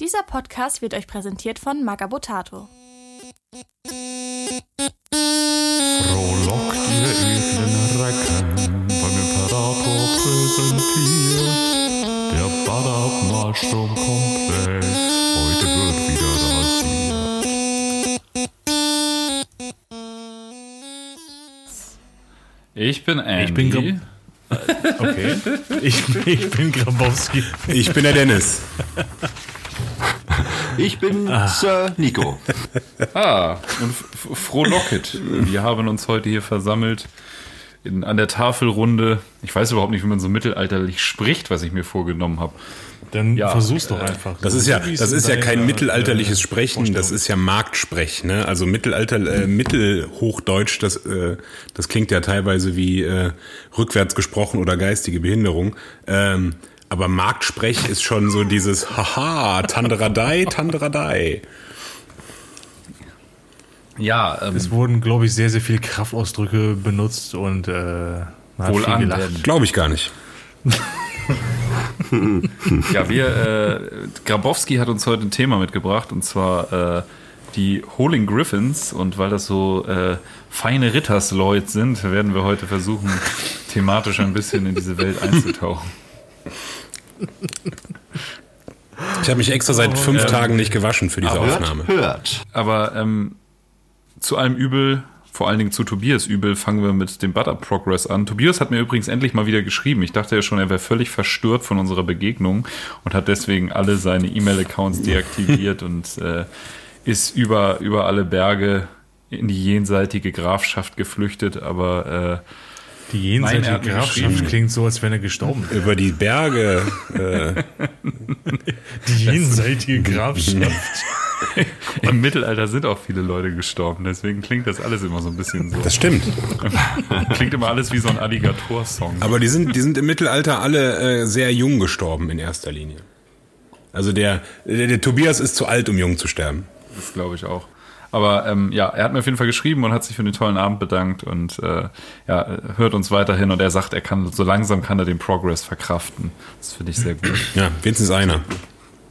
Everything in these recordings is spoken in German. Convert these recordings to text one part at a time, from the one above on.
Dieser Podcast wird euch präsentiert von Magabotato. Frohlockt ihr edlen Recken, beim Imperator präsentiert. Der Badab-Malstrom-Komplex, heute wird wieder rasiert. Ich bin Andy. Ich bin Gra- Okay. Ich, ich bin Grabowski. Ich bin der Dennis. Ich bin Sir Nico. Ah, und Frohlocket. Wir haben uns heute hier versammelt in, an der Tafelrunde. Ich weiß überhaupt nicht, wie man so mittelalterlich spricht, was ich mir vorgenommen habe. Dann Ja, versuch's doch äh, einfach. Das ist ja, das ist ja kein mittelalterliches Sprechen, das ist ja Marktsprech, ne? Also Mittelalter, äh, Mittelhochdeutsch, das, äh, das klingt ja teilweise wie äh, rückwärts gesprochen oder geistige Behinderung. Ähm, aber Marktsprech ist schon so dieses Haha, Tanderadei, Tanderadei. Ja, ähm, Es wurden, glaube ich, sehr, sehr viele Kraftausdrücke benutzt und äh, man hat wohl viel an. gelacht. Glaube ich gar nicht. Ja, wir, äh, Grabowski hat uns heute ein Thema mitgebracht und zwar äh, die Holing Griffins und weil das so äh, feine Rittersleut sind, werden wir heute versuchen, thematisch ein bisschen in diese Welt einzutauchen. Ich habe mich extra seit fünf Tagen nicht gewaschen für diese Aufnahme. Hört, hört. Aber ähm, zu allem Übel, vor allen Dingen zu Tobias Übel, fangen wir mit dem Butter Progress an. Tobias hat mir übrigens endlich mal wieder geschrieben. Ich dachte ja schon, er wäre völlig verstört von unserer Begegnung und hat deswegen alle seine E-Mail-Accounts deaktiviert und äh, ist über, über alle Berge in die jenseitige Grafschaft geflüchtet, aber äh, Die jenseitige Grafschaft klingt so, als wenn er gestorben wäre. Über die Berge. Äh, Die jenseitige Grafschaft. im Mittelalter sind auch viele Leute gestorben. Deswegen klingt das alles immer so ein bisschen so. das stimmt. klingt immer alles wie so ein Alligator-Song. Aber die sind, die sind im Mittelalter alle äh, sehr jung gestorben in erster Linie. Also der, der, der Tobias ist zu alt, um jung zu sterben. Das glaube ich auch. Aber ähm, ja, er hat mir auf jeden Fall geschrieben und hat sich für den tollen Abend bedankt und äh, ja, hört uns weiterhin und er sagt, er kann so langsam kann er den Progress verkraften. Das finde ich sehr gut. Ja, wenigstens einer.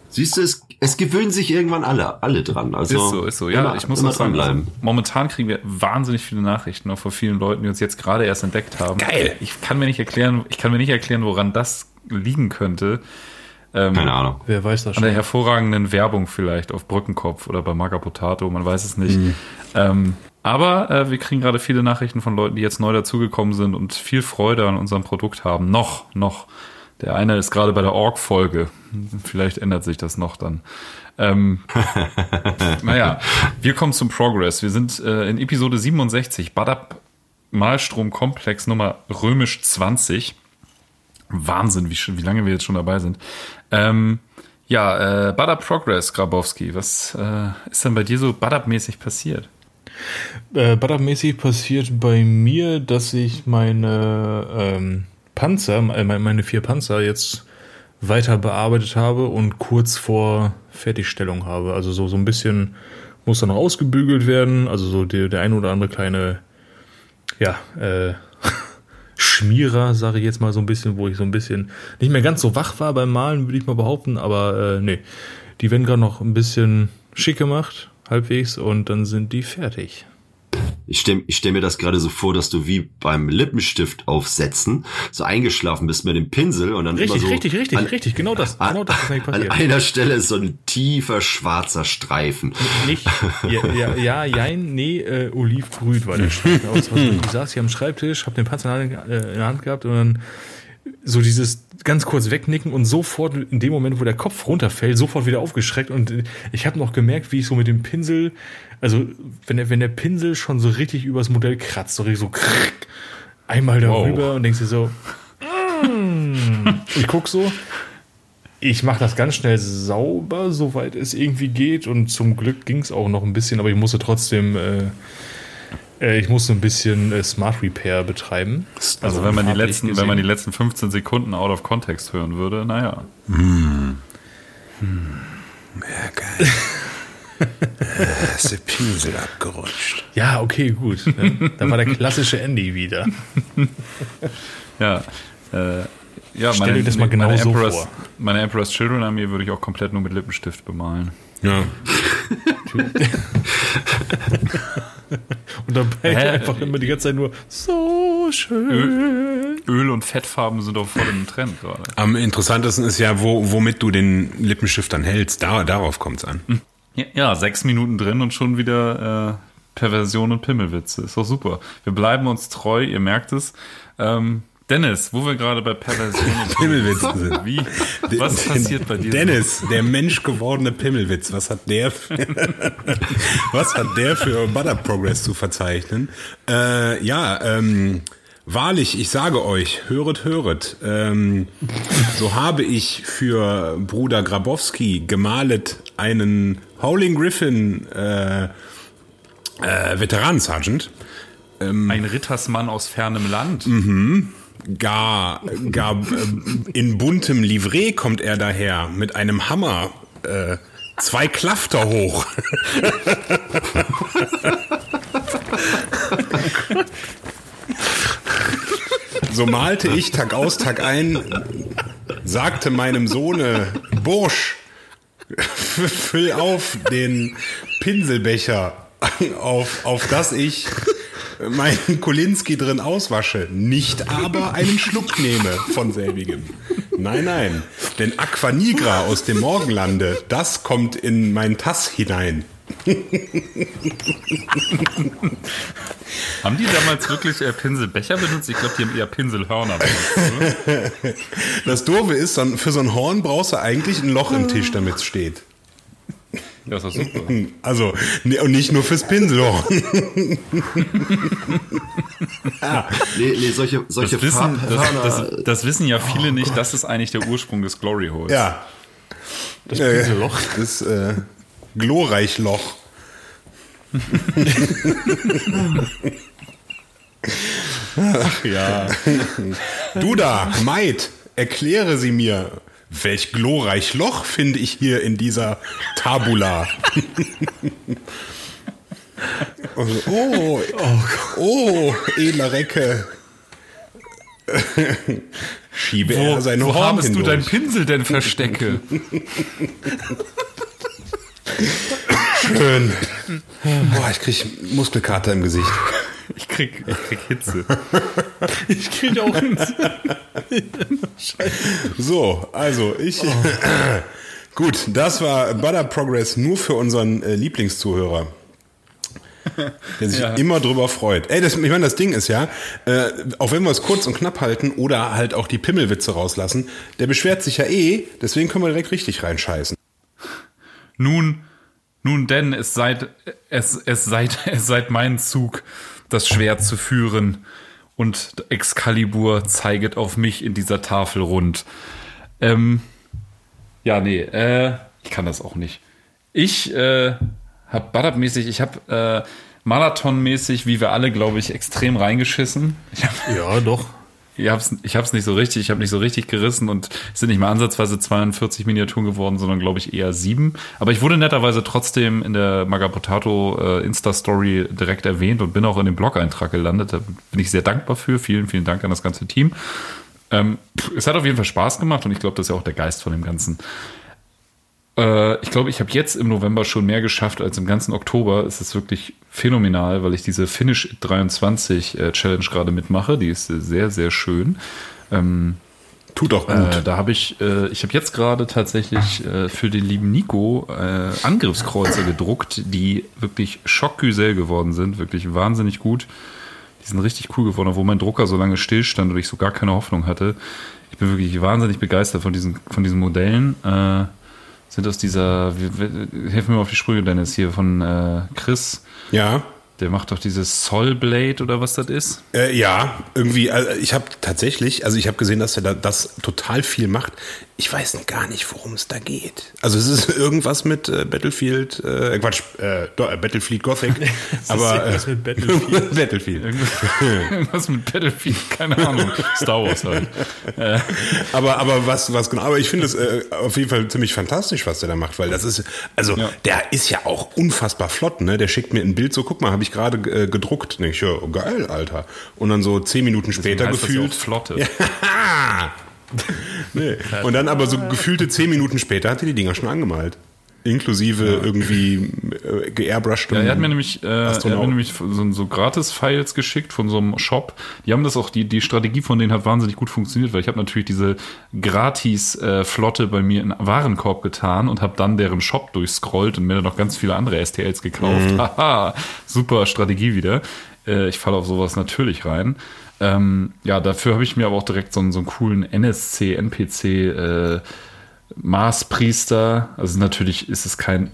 Siehst du, es, es gewöhnen sich irgendwann alle, alle dran. Also Ist so, ist so. Ja, immer, ich muss auch sagen, also dranbleiben. momentan kriegen wir wahnsinnig viele Nachrichten auch von vielen Leuten, die uns jetzt gerade erst entdeckt haben. Geil. Ich kann mir nicht erklären, ich kann mir nicht erklären, woran das liegen könnte. Keine Ahnung. Wer weiß das An der schon? hervorragenden Werbung vielleicht auf Brückenkopf oder bei Maga Potato, man weiß es nicht. Ähm, aber äh, wir kriegen gerade viele Nachrichten von Leuten, die jetzt neu dazugekommen sind und viel Freude an unserem Produkt haben. Noch, noch. Der eine ist gerade bei der Org-Folge. Vielleicht ändert sich das noch dann. Ähm, naja, wir kommen zum Progress. Wir sind äh, in Episode 67, Badab Malstromkomplex Nummer römisch 20. Wahnsinn, wie, wie lange wir jetzt schon dabei sind. Ähm, ja, äh, Badab Progress, Grabowski. Was äh, ist denn bei dir so Badab-mäßig passiert? Äh, Butter-mäßig passiert bei mir, dass ich meine ähm, Panzer, äh, meine vier Panzer jetzt weiter bearbeitet habe und kurz vor Fertigstellung habe. Also so, so ein bisschen muss dann noch ausgebügelt werden. Also so der, der eine oder andere kleine, ja, äh, Schmierer, sage ich jetzt mal so ein bisschen, wo ich so ein bisschen nicht mehr ganz so wach war beim Malen, würde ich mal behaupten, aber äh, nee, die werden gerade noch ein bisschen schick gemacht, halbwegs, und dann sind die fertig. Ich stelle ich stell mir das gerade so vor, dass du wie beim Lippenstift aufsetzen so eingeschlafen bist mit dem Pinsel und dann Richtig, immer so richtig, richtig, an, richtig, genau das, an, genau das ist eigentlich an passiert. einer Stelle ist so ein tiefer schwarzer Streifen. Nicht, ja, ja, ja jein, nee, äh, olivgrün war der Streifen. Aus, was, ich saß hier am Schreibtisch, hab den Panzer äh, in der Hand gehabt und dann so dieses ganz kurz wegnicken und sofort in dem Moment, wo der Kopf runterfällt, sofort wieder aufgeschreckt und ich habe noch gemerkt, wie ich so mit dem Pinsel, also wenn der, wenn der Pinsel schon so richtig übers Modell kratzt, so richtig so krrrk, einmal darüber und denkst dir so, mm. ich guck so, ich mache das ganz schnell sauber, soweit es irgendwie geht. Und zum Glück ging es auch noch ein bisschen, aber ich musste trotzdem, äh, äh, ich musste ein bisschen äh, Smart Repair betreiben. Also wenn man die letzten, wenn man die letzten 15 Sekunden out of context hören würde, naja. Ja, geil. Äh, ist der Pinsel abgerutscht. Ja, okay, gut. Ne? Da war der klassische Andy wieder. Ja. Äh, Ja, Stell dir das mal genau meine so Emperor's, vor. Meine Emperor's Children Armee würde ich auch komplett nur mit Lippenstift bemalen. Ja. Und dabei Hä? einfach immer die ganze Zeit nur so schön. Öl- und Fettfarben sind doch voll im Trend gerade. Am interessantesten ist ja, wo, womit du den Lippenstift dann hältst. Da, darauf kommt's an. Ja, ja, sechs Minuten drin und schon wieder äh, Perversion und Pimmelwitze. Ist doch super. Wir bleiben uns treu, ihr merkt es. Ähm, Dennis, wo wir gerade bei Perversion und Pimmelwitze sind. Wie? Was passiert bei dir? Dennis, der menschgewordene Pimmelwitz, was hat der für, was hat der für Butter Progress zu verzeichnen? Äh, ja, ähm, wahrlich, ich sage euch, höret, höret, ähm, so habe ich für Bruder Grabowski gemalet einen Howling Griffin äh, äh, Veteran Sergeant. Ein Rittersmann aus fernem Land. Gar, gar äh, in buntem Livret kommt er daher mit einem Hammer äh, zwei Klafter hoch. so malte ich Tag aus, Tag ein, sagte meinem Sohne, Bursch, füll auf den Pinselbecher, auf, auf das ich meinen Kolinski drin auswasche, nicht aber einen Schluck nehme von selbigem. Nein, nein, denn Aquanigra aus dem Morgenlande, das kommt in mein Tass hinein. Haben die damals wirklich äh, Pinselbecher benutzt? Ich glaube, die haben eher Pinselhörner benutzt. Oder? Das Doofe ist, für so ein Horn brauchst du eigentlich ein Loch im Tisch, damit es steht. Ja, ist doch super. Also, ne- und nicht nur fürs Pinselhorn. Nee, nee, solche, solche Das wissen, das, das, das wissen ja viele nicht. Das ist eigentlich der Ursprung des Glory Holes. Ja. Das Äh, Pinselloch. Das äh, Glorreichloch. Ach ja. Du da, Maid, erkläre sie mir, welch glorreich Loch finde ich hier in dieser Tabula? Also, oh, oh, edler Recke. Schiebe Wo, er sein wo Horn habest du dein hindurch. Pinsel denn verstecke? Schön. Boah, ich krieg Muskelkater im Gesicht. Ich krieg, ich krieg Hitze. Ich kriege auch ins. So, also ich. Gut, das war Butter Progress nur für unseren äh, Lieblingszuhörer. Der sich Ja. immer drüber freut. Ey, das, ich meine, das Ding ist ja, äh, auch wenn wir es kurz und knapp halten oder halt auch die Pimmelwitze rauslassen, der beschwert sich ja eh, deswegen können wir direkt richtig reinscheißen. Nun, nun denn, es seid, es, es seid, es seid mein Zug, das Schwert zu führen. Und Excalibur zeiget auf mich in dieser Tafel rund. Ähm, ja, nee, äh, ich kann das auch nicht. Ich äh, hab Badab-mäßig, ich hab äh, Marathon-mäßig, wie wir alle, glaube ich, extrem reingeschissen. Ich hab, Ja, doch. Ich hab's, ich hab's nicht so richtig, ich habe nicht so richtig gerissen und es sind nicht mal ansatzweise 42 Miniaturen geworden, sondern glaube ich eher sieben. Aber ich wurde netterweise trotzdem in der Magapotato äh, Insta-Story direkt erwähnt und bin auch in dem Blog-Eintrag gelandet. Da bin ich sehr dankbar für. Vielen, vielen Dank an das ganze Team. Ähm, es hat auf jeden Fall Spaß gemacht und ich glaube, das ist ja auch der Geist von dem Ganzen. Äh, ich glaube, ich habe jetzt im November schon mehr geschafft als im ganzen Oktober. Es ist wirklich phänomenal, weil ich diese Finish 23 äh, Challenge gerade mitmache. Die ist äh, sehr, sehr schön. Ähm, Tut auch gut. äh, da habe ich, äh, ich habe jetzt gerade tatsächlich äh, für den lieben Nico äh, Angriffskreuzer gedruckt, die wirklich schockgüsel geworden sind, wirklich wahnsinnig gut. Die sind richtig cool geworden, obwohl mein Drucker so lange stillstand und ich so gar keine Hoffnung hatte. Ich bin wirklich wahnsinnig begeistert von diesen, von diesen Modellen. Sind aus dieser, helf mir mal auf die Sprünge, Dennis, hier von äh, Chris. ja. Der macht doch dieses Soulblade oder was das ist. Äh, ja, irgendwie, also ich habe tatsächlich, also ich habe gesehen, dass er da, das total viel macht. Ich weiß gar nicht, worum es da geht. Also es ist irgendwas mit äh, Battlefield, äh, Quatsch, äh, äh, Battlefield Gothic, aber irgendwas äh, mit Battlefield. Battlefield. Irgendwas mit Battlefield, keine Ahnung. Star Wars halt. Aber, aber was, was genau, aber ich finde es äh, auf jeden Fall ziemlich fantastisch, was der da macht, weil das ist, also Ja. der ist ja auch unfassbar flott, ne? Der schickt mir ein Bild so, guck mal, habe ich gerade äh, gedruckt. Ne, ich, ja, geil, Alter. Und dann so zehn Minuten später heißt das ja gefühlt. Flotte. Nee. Und dann aber so gefühlte zehn Minuten später hat er die Dinger schon angemalt. Inklusive irgendwie äh, geairbrushed. Ja, er hat mir nämlich, äh, er hat mir nämlich so, so Gratis-Files geschickt von so einem Shop. Die haben das auch, die, die Strategie von denen hat wahnsinnig gut funktioniert, weil ich habe natürlich diese Gratis-Flotte bei mir in Warenkorb getan und habe dann deren Shop durchscrollt und mir dann noch ganz viele andere STLs gekauft. Mhm. Haha, super Strategie wieder. Äh, ich falle auf sowas natürlich rein. Ähm, ja, dafür habe ich mir aber auch direkt so, so einen coolen NSC, NPC, äh, Marspriester, also natürlich ist es kein,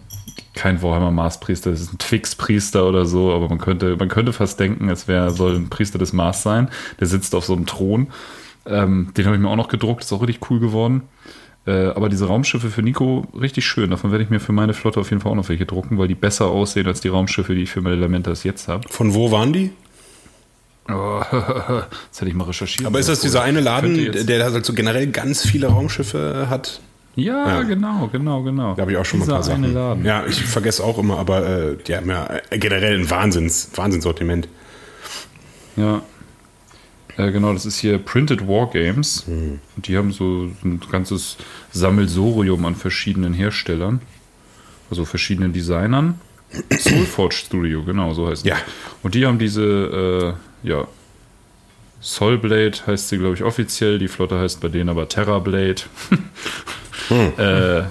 kein Warhammer Marspriester, es ist ein Twix-Priester oder so, aber man könnte, man könnte fast denken, es wäre, soll ein Priester des Mars sein. Der sitzt auf so einem Thron. Ähm, den habe ich mir auch noch gedruckt, ist auch richtig cool geworden. Äh, aber diese Raumschiffe für Nico richtig schön. Davon werde ich mir für meine Flotte auf jeden Fall auch noch welche drucken, weil die besser aussehen als die Raumschiffe, die ich für meine Elementas jetzt habe. Von wo waren die? Oh, das hätte ich mal recherchiert. Aber ist das dieser eine Laden, der halt so generell ganz viele Raumschiffe hat? Ja, ja, genau, genau, genau. Da habe ich auch schon Dieser mal ein paar Sachen. Laden. Ja, ich vergesse auch immer, aber äh, die haben ja generell ein Wahnsinns, Wahnsinnssortiment. Ja. Äh, genau, das ist hier Printed Wargames. Mhm. Und die haben so ein ganzes Sammelsorium an verschiedenen Herstellern. Also verschiedenen Designern. Soulforge Studio, genau, so heißt es. Ja. Und die haben diese, äh, ja, Soulblade heißt sie, glaube ich, offiziell. Die Flotte heißt bei denen aber Terrorblade. Hm. Äh,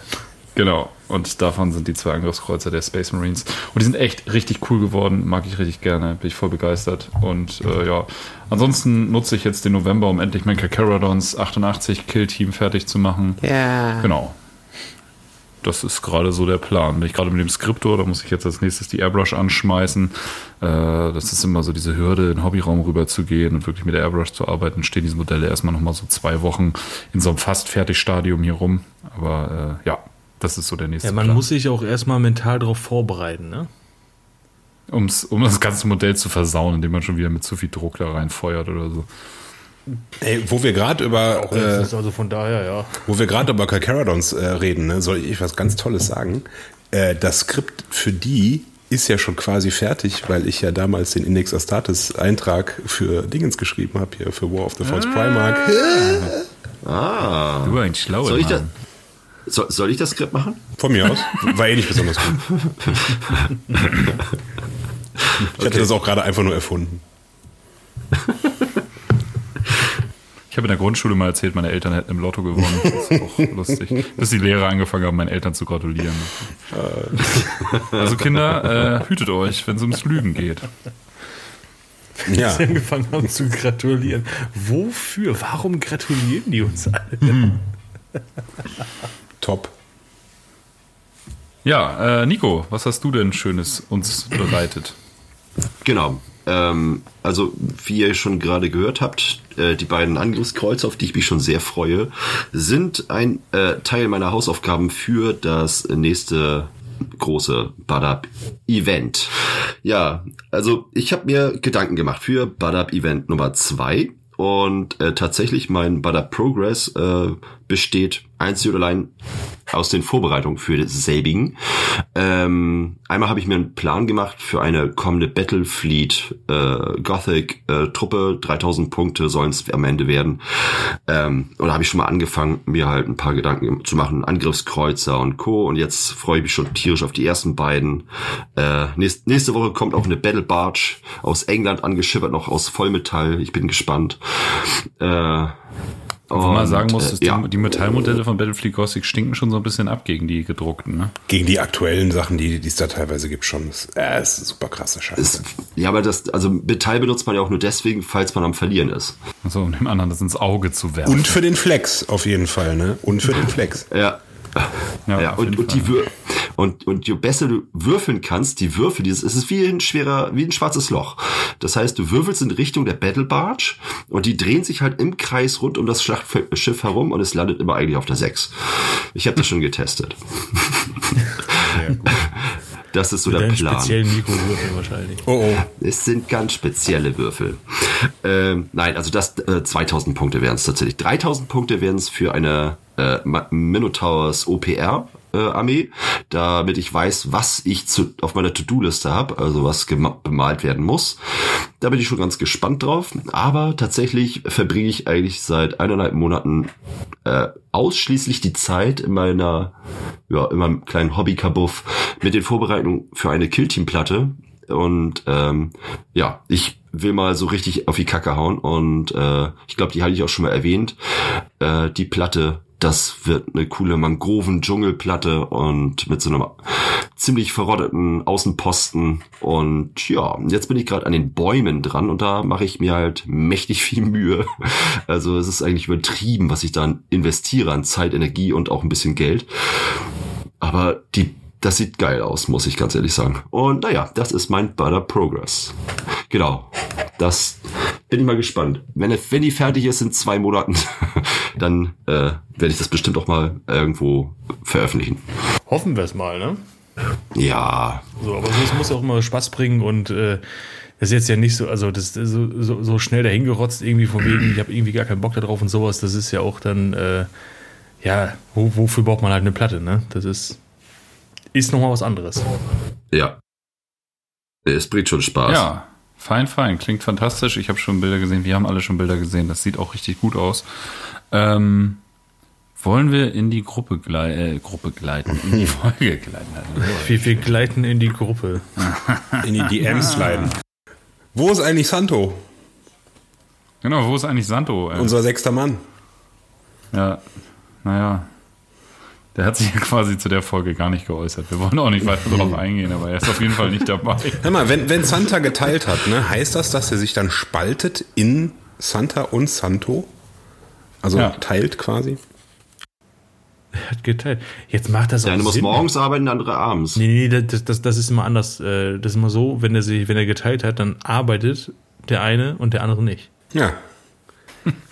genau. Und davon sind die zwei Angriffskreuzer der Space Marines. Und die sind echt richtig cool geworden. Mag ich richtig gerne. Bin ich voll begeistert. Und äh, ja, ansonsten nutze ich jetzt den November, um endlich mein Kakaradons 88 Kill-Team fertig zu machen. Ja. Genau. Das ist gerade so der Plan. Bin ich gerade mit dem Skriptor, da muss ich jetzt als nächstes die Airbrush anschmeißen. Äh, das ist immer so diese Hürde, in den Hobbyraum rüber zu gehen und wirklich mit der Airbrush zu arbeiten. Stehen diese Modelle erstmal nochmal so zwei Wochen in so einem fast Fertigstadium hier rum. Aber äh, ja, das ist so der nächste Ja, man Plan. muss sich auch erstmal mental darauf vorbereiten, ne? Um's, um das ganze Modell zu versauen, indem man schon wieder mit zu viel Druck da reinfeuert oder so. Ey, wo wir gerade über äh, also von daher ja. Wo wir gerade über Calcaradons äh, reden, ne, soll ich was ganz Tolles sagen? Äh, das Skript für die ist ja schon quasi fertig, weil ich ja damals den Index Astartes Eintrag für Dingens geschrieben habe hier für War of the False ah. Primark. Ah. Du ein schlauer soll ich, da, soll, soll ich das Skript machen? Von mir aus. War eh nicht besonders gut. ich hatte das auch gerade einfach nur erfunden. Ich habe in der Grundschule mal erzählt, meine Eltern hätten im Lotto gewonnen. Das ist auch lustig. Bis die Lehrer angefangen haben, meinen Eltern zu gratulieren. Also Kinder, äh, hütet euch, wenn es ums Lügen geht. Ja. Sie angefangen haben zu gratulieren. Wofür? Warum gratulieren die uns alle? Top. Ja, äh, Nico, was hast du denn Schönes uns bereitet? Genau. Ähm, also, wie ihr schon gerade gehört habt, äh, die beiden Angriffskreuze, auf die ich mich schon sehr freue, sind ein äh, Teil meiner Hausaufgaben für das nächste große Badab Event. Ja, also ich habe mir Gedanken gemacht für Badab Event Nummer zwei und äh, tatsächlich mein Badab Progress äh, besteht einzig und allein aus den Vorbereitungen für selbigen. Ähm, einmal habe ich mir einen Plan gemacht für eine kommende Battlefleet äh, Gothic äh, Truppe. 3000 Punkte sollen es am Ende werden. Ähm, und da habe ich schon mal angefangen, mir halt ein paar Gedanken zu machen. Angriffskreuzer und Co. Und jetzt freue ich mich schon tierisch auf die ersten beiden. Äh, nächst, nächste Woche kommt auch eine Battle Barge aus England angeschippert, noch aus Vollmetall. Ich bin gespannt. Äh, wo man sagen muss, dass äh, ja. die, die, Metallmodelle von Battlefield Gothic stinken schon so ein bisschen ab gegen die gedruckten, ne? Gegen die aktuellen Sachen, die, die es da teilweise gibt, schon. Das, äh, ist super krasse Scheiße. Ja, aber das, also Metall benutzt man ja auch nur deswegen, falls man am Verlieren ist. Also um dem anderen das ins Auge zu werfen. Und für den Flex auf jeden Fall, ne? Und für den Flex. ja. Ja, ja und, und die Wür und, und je besser du würfeln kannst, die Würfel, dieses, es ist wie ein schwerer, wie ein schwarzes Loch. Das heißt, du würfelst in Richtung der Battle Barge und die drehen sich halt im Kreis rund um das Schlachtschiff herum und es landet immer eigentlich auf der 6. Ich habe das schon getestet. Gut. Das ist so Mit der Plan. speziellen Mikrowürfel wahrscheinlich. Oh, oh. Es sind ganz spezielle Würfel. Ähm, nein, also das äh, 2000 Punkte wären es tatsächlich. 3000 Punkte wären es für eine äh, Minotaurs OPR Armee. damit ich weiß, was ich zu, auf meiner To-Do-Liste habe, also was bemalt werden muss. Da bin ich schon ganz gespannt drauf. Aber tatsächlich verbringe ich eigentlich seit eineinhalb Monaten äh, ausschließlich die Zeit in meiner, ja, in meinem kleinen Hobby-Kabuff mit den Vorbereitungen für eine Killteam-Platte. Und ähm, ja, ich will mal so richtig auf die Kacke hauen. Und äh, ich glaube, die hatte ich auch schon mal erwähnt. Äh, die Platte das wird eine coole Mangroven-Dschungelplatte und mit so einem ziemlich verrotteten Außenposten. Und ja, jetzt bin ich gerade an den Bäumen dran und da mache ich mir halt mächtig viel Mühe. Also es ist eigentlich übertrieben, was ich da investiere an Zeit, Energie und auch ein bisschen Geld. Aber die das sieht geil aus, muss ich ganz ehrlich sagen. Und naja, das ist mein Butter Progress. Genau. Das bin ich mal gespannt. Wenn, wenn die fertig ist in zwei Monaten, dann äh, werde ich das bestimmt auch mal irgendwo veröffentlichen. Hoffen wir es mal, ne? Ja. So, aber es muss auch immer Spaß bringen und äh, das ist jetzt ja nicht so, also das ist so, so, so schnell dahingerotzt, irgendwie von wegen, ich habe irgendwie gar keinen Bock darauf und sowas. Das ist ja auch dann, äh, ja, wo, wofür braucht man halt eine Platte, ne? Das ist, ist nochmal was anderes. Ja. Es bringt schon Spaß. Ja, fein, fein. Klingt fantastisch. Ich habe schon Bilder gesehen. Wir haben alle schon Bilder gesehen. Das sieht auch richtig gut aus. Ähm, wollen wir in die Gruppe, glei äh, Gruppe gleiten, in die Folge gleiten? wir, wir gleiten in die Gruppe. in die DMs sliden. Wo ist eigentlich Santo? Genau, wo ist eigentlich Santo? Äh? Unser sechster Mann. Ja, naja. Der hat sich ja quasi zu der Folge gar nicht geäußert. Wir wollen auch nicht weiter darauf eingehen, aber er ist auf jeden Fall nicht dabei. Hör mal, wenn, wenn Santa geteilt hat, ne, heißt das, dass er sich dann spaltet in Santa und Santo? Also ja. teilt quasi? Er hat geteilt. Jetzt macht das auch Der eine muss morgens arbeiten, der andere abends. Nee, nee, das, das, das ist immer anders. Äh, das ist immer so, wenn er sich, wenn er geteilt hat, dann arbeitet der eine und der andere nicht. Ja,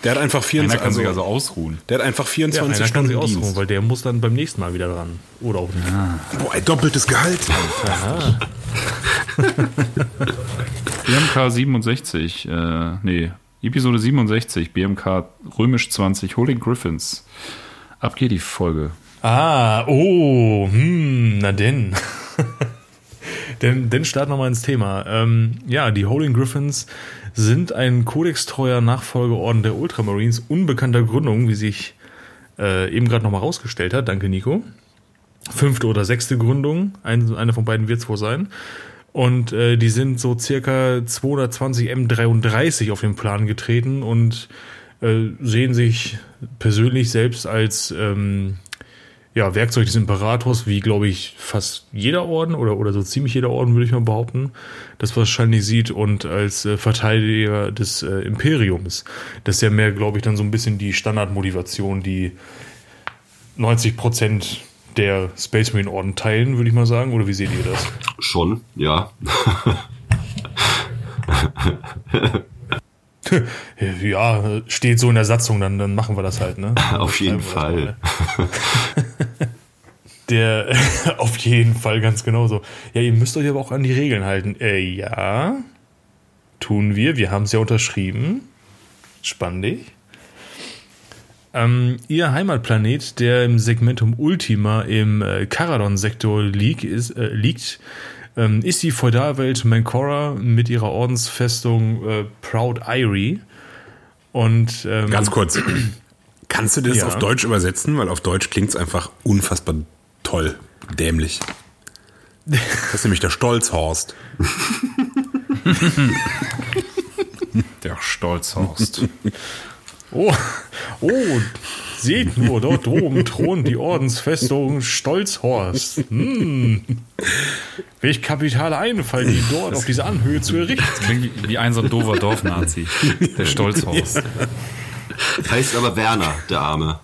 der hat einfach 24 Einer kann sich also ausruhen. Der hat einfach 24 ja, Stunden kann sich ausruhen, weil der muss dann beim nächsten Mal wieder dran. Oder auch nicht. Ah. Boah, ein doppeltes Gehalt. Aha. BMK 67, äh, nee, Episode 67, BMK römisch 20, Holy Griffins. Ab geht die Folge. Ah, oh, hm, na denn. denn, denn starten wir mal ins Thema. Ähm, ja, die Holy Griffins sind ein kodextreuer Nachfolgeorden der Ultramarines unbekannter Gründung, wie sich äh, eben gerade nochmal rausgestellt hat. Danke, Nico. Fünfte oder sechste Gründung, ein, eine von beiden wird es wohl sein. Und äh, die sind so circa 220 M33 auf den Plan getreten und äh, sehen sich persönlich selbst als ähm, ja, Werkzeug des Imperators, wie glaube ich fast jeder Orden oder, oder so ziemlich jeder Orden, würde ich mal behaupten, das wahrscheinlich sieht und als äh, Verteidiger des äh, Imperiums. Das ist ja mehr, glaube ich, dann so ein bisschen die Standardmotivation, die 90 Prozent der Space Marine Orden teilen, würde ich mal sagen. Oder wie seht ihr das? Schon, ja. ja, steht so in der Satzung, dann, dann machen wir das halt, ne? Auf jeden Fall. Der, auf jeden Fall ganz genauso. Ja, ihr müsst euch aber auch an die Regeln halten. Äh, ja, tun wir. Wir haben es ja unterschrieben. Spannend. Ähm, ihr Heimatplanet, der im Segmentum Ultima im äh, Caradon-Sektor liegt, ist, äh, liegt ähm, ist die Feudalwelt Mancora mit ihrer Ordensfestung äh, Proud Irie. Und ähm, ganz kurz, kannst du das ja. auf Deutsch übersetzen? Weil auf Deutsch klingt es einfach unfassbar toll, dämlich. Das ist nämlich der Stolzhorst. der Stolzhorst. Oh, oh, Seht nur, dort oben thront die Ordensfestung Stolzhorst. Hm. Welch kapitaler Einfall, die dort auf dieser Anhöhe zu errichten. Das klingt wie ein so ein doofer Dorfnazi. Der Stolzhorst. Heißt aber Werner, der Arme.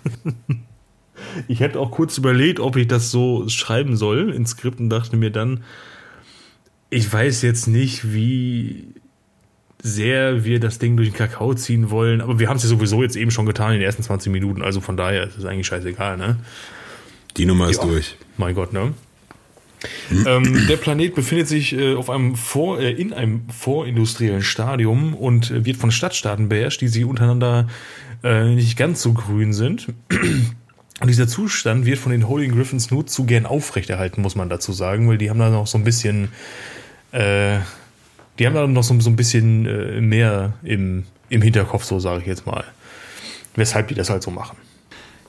Ich hätte auch kurz überlegt, ob ich das so schreiben soll in Skripten, dachte mir dann, ich weiß jetzt nicht, wie sehr wir das Ding durch den Kakao ziehen wollen. Aber wir haben es ja sowieso jetzt eben schon getan in den ersten 20 Minuten. Also von daher ist es eigentlich scheißegal, ne? Die Nummer ist ja, durch. Mein Gott, ne? Hm. Ähm, der Planet befindet sich äh, auf einem vor, äh, in einem vorindustriellen Stadium und äh, wird von Stadtstaaten beherrscht, die sie untereinander äh, nicht ganz so grün sind. Und dieser Zustand wird von den Holy Griffins nur zu gern aufrechterhalten, muss man dazu sagen, weil die haben da noch so ein bisschen, äh, die haben da noch so, so ein bisschen äh, mehr im, im Hinterkopf, so sage ich jetzt mal. Weshalb die das halt so machen.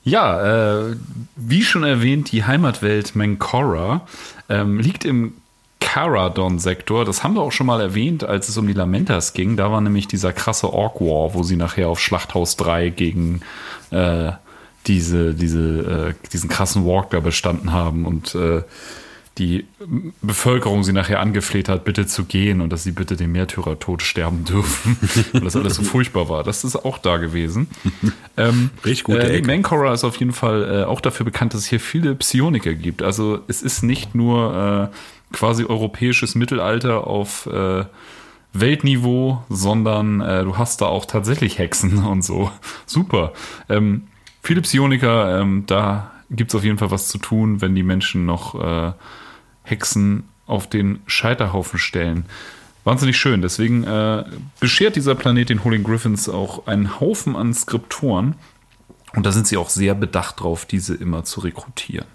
Ja, äh, wie schon erwähnt, die Heimatwelt Mancora ähm, liegt im Caradon-Sektor. Das haben wir auch schon mal erwähnt, als es um die Lamentas ging. Da war nämlich dieser krasse Orc War, wo sie nachher auf Schlachthaus 3 gegen äh, diese, diese, äh, diesen krassen Walk da bestanden haben und äh, die Bevölkerung sie nachher angefleht hat, bitte zu gehen und dass sie bitte den Märtyrertod sterben dürfen, weil das alles so furchtbar war. Das ist auch da gewesen. ähm, Richtig gute äh. Mancora ist auf jeden Fall äh, auch dafür bekannt, dass es hier viele Psioniker gibt. Also es ist nicht nur äh, quasi europäisches Mittelalter auf äh, Weltniveau, sondern äh, du hast da auch tatsächlich Hexen und so. Super. Ähm, viele Psioniker, ähm, da gibt's auf jeden Fall was zu tun, wenn die Menschen noch äh, Hexen auf den Scheiterhaufen stellen. Wahnsinnig schön. Deswegen äh, beschert dieser Planet den Holy Griffins auch einen Haufen an Skriptoren. Und da sind sie auch sehr bedacht drauf, diese immer zu rekrutieren.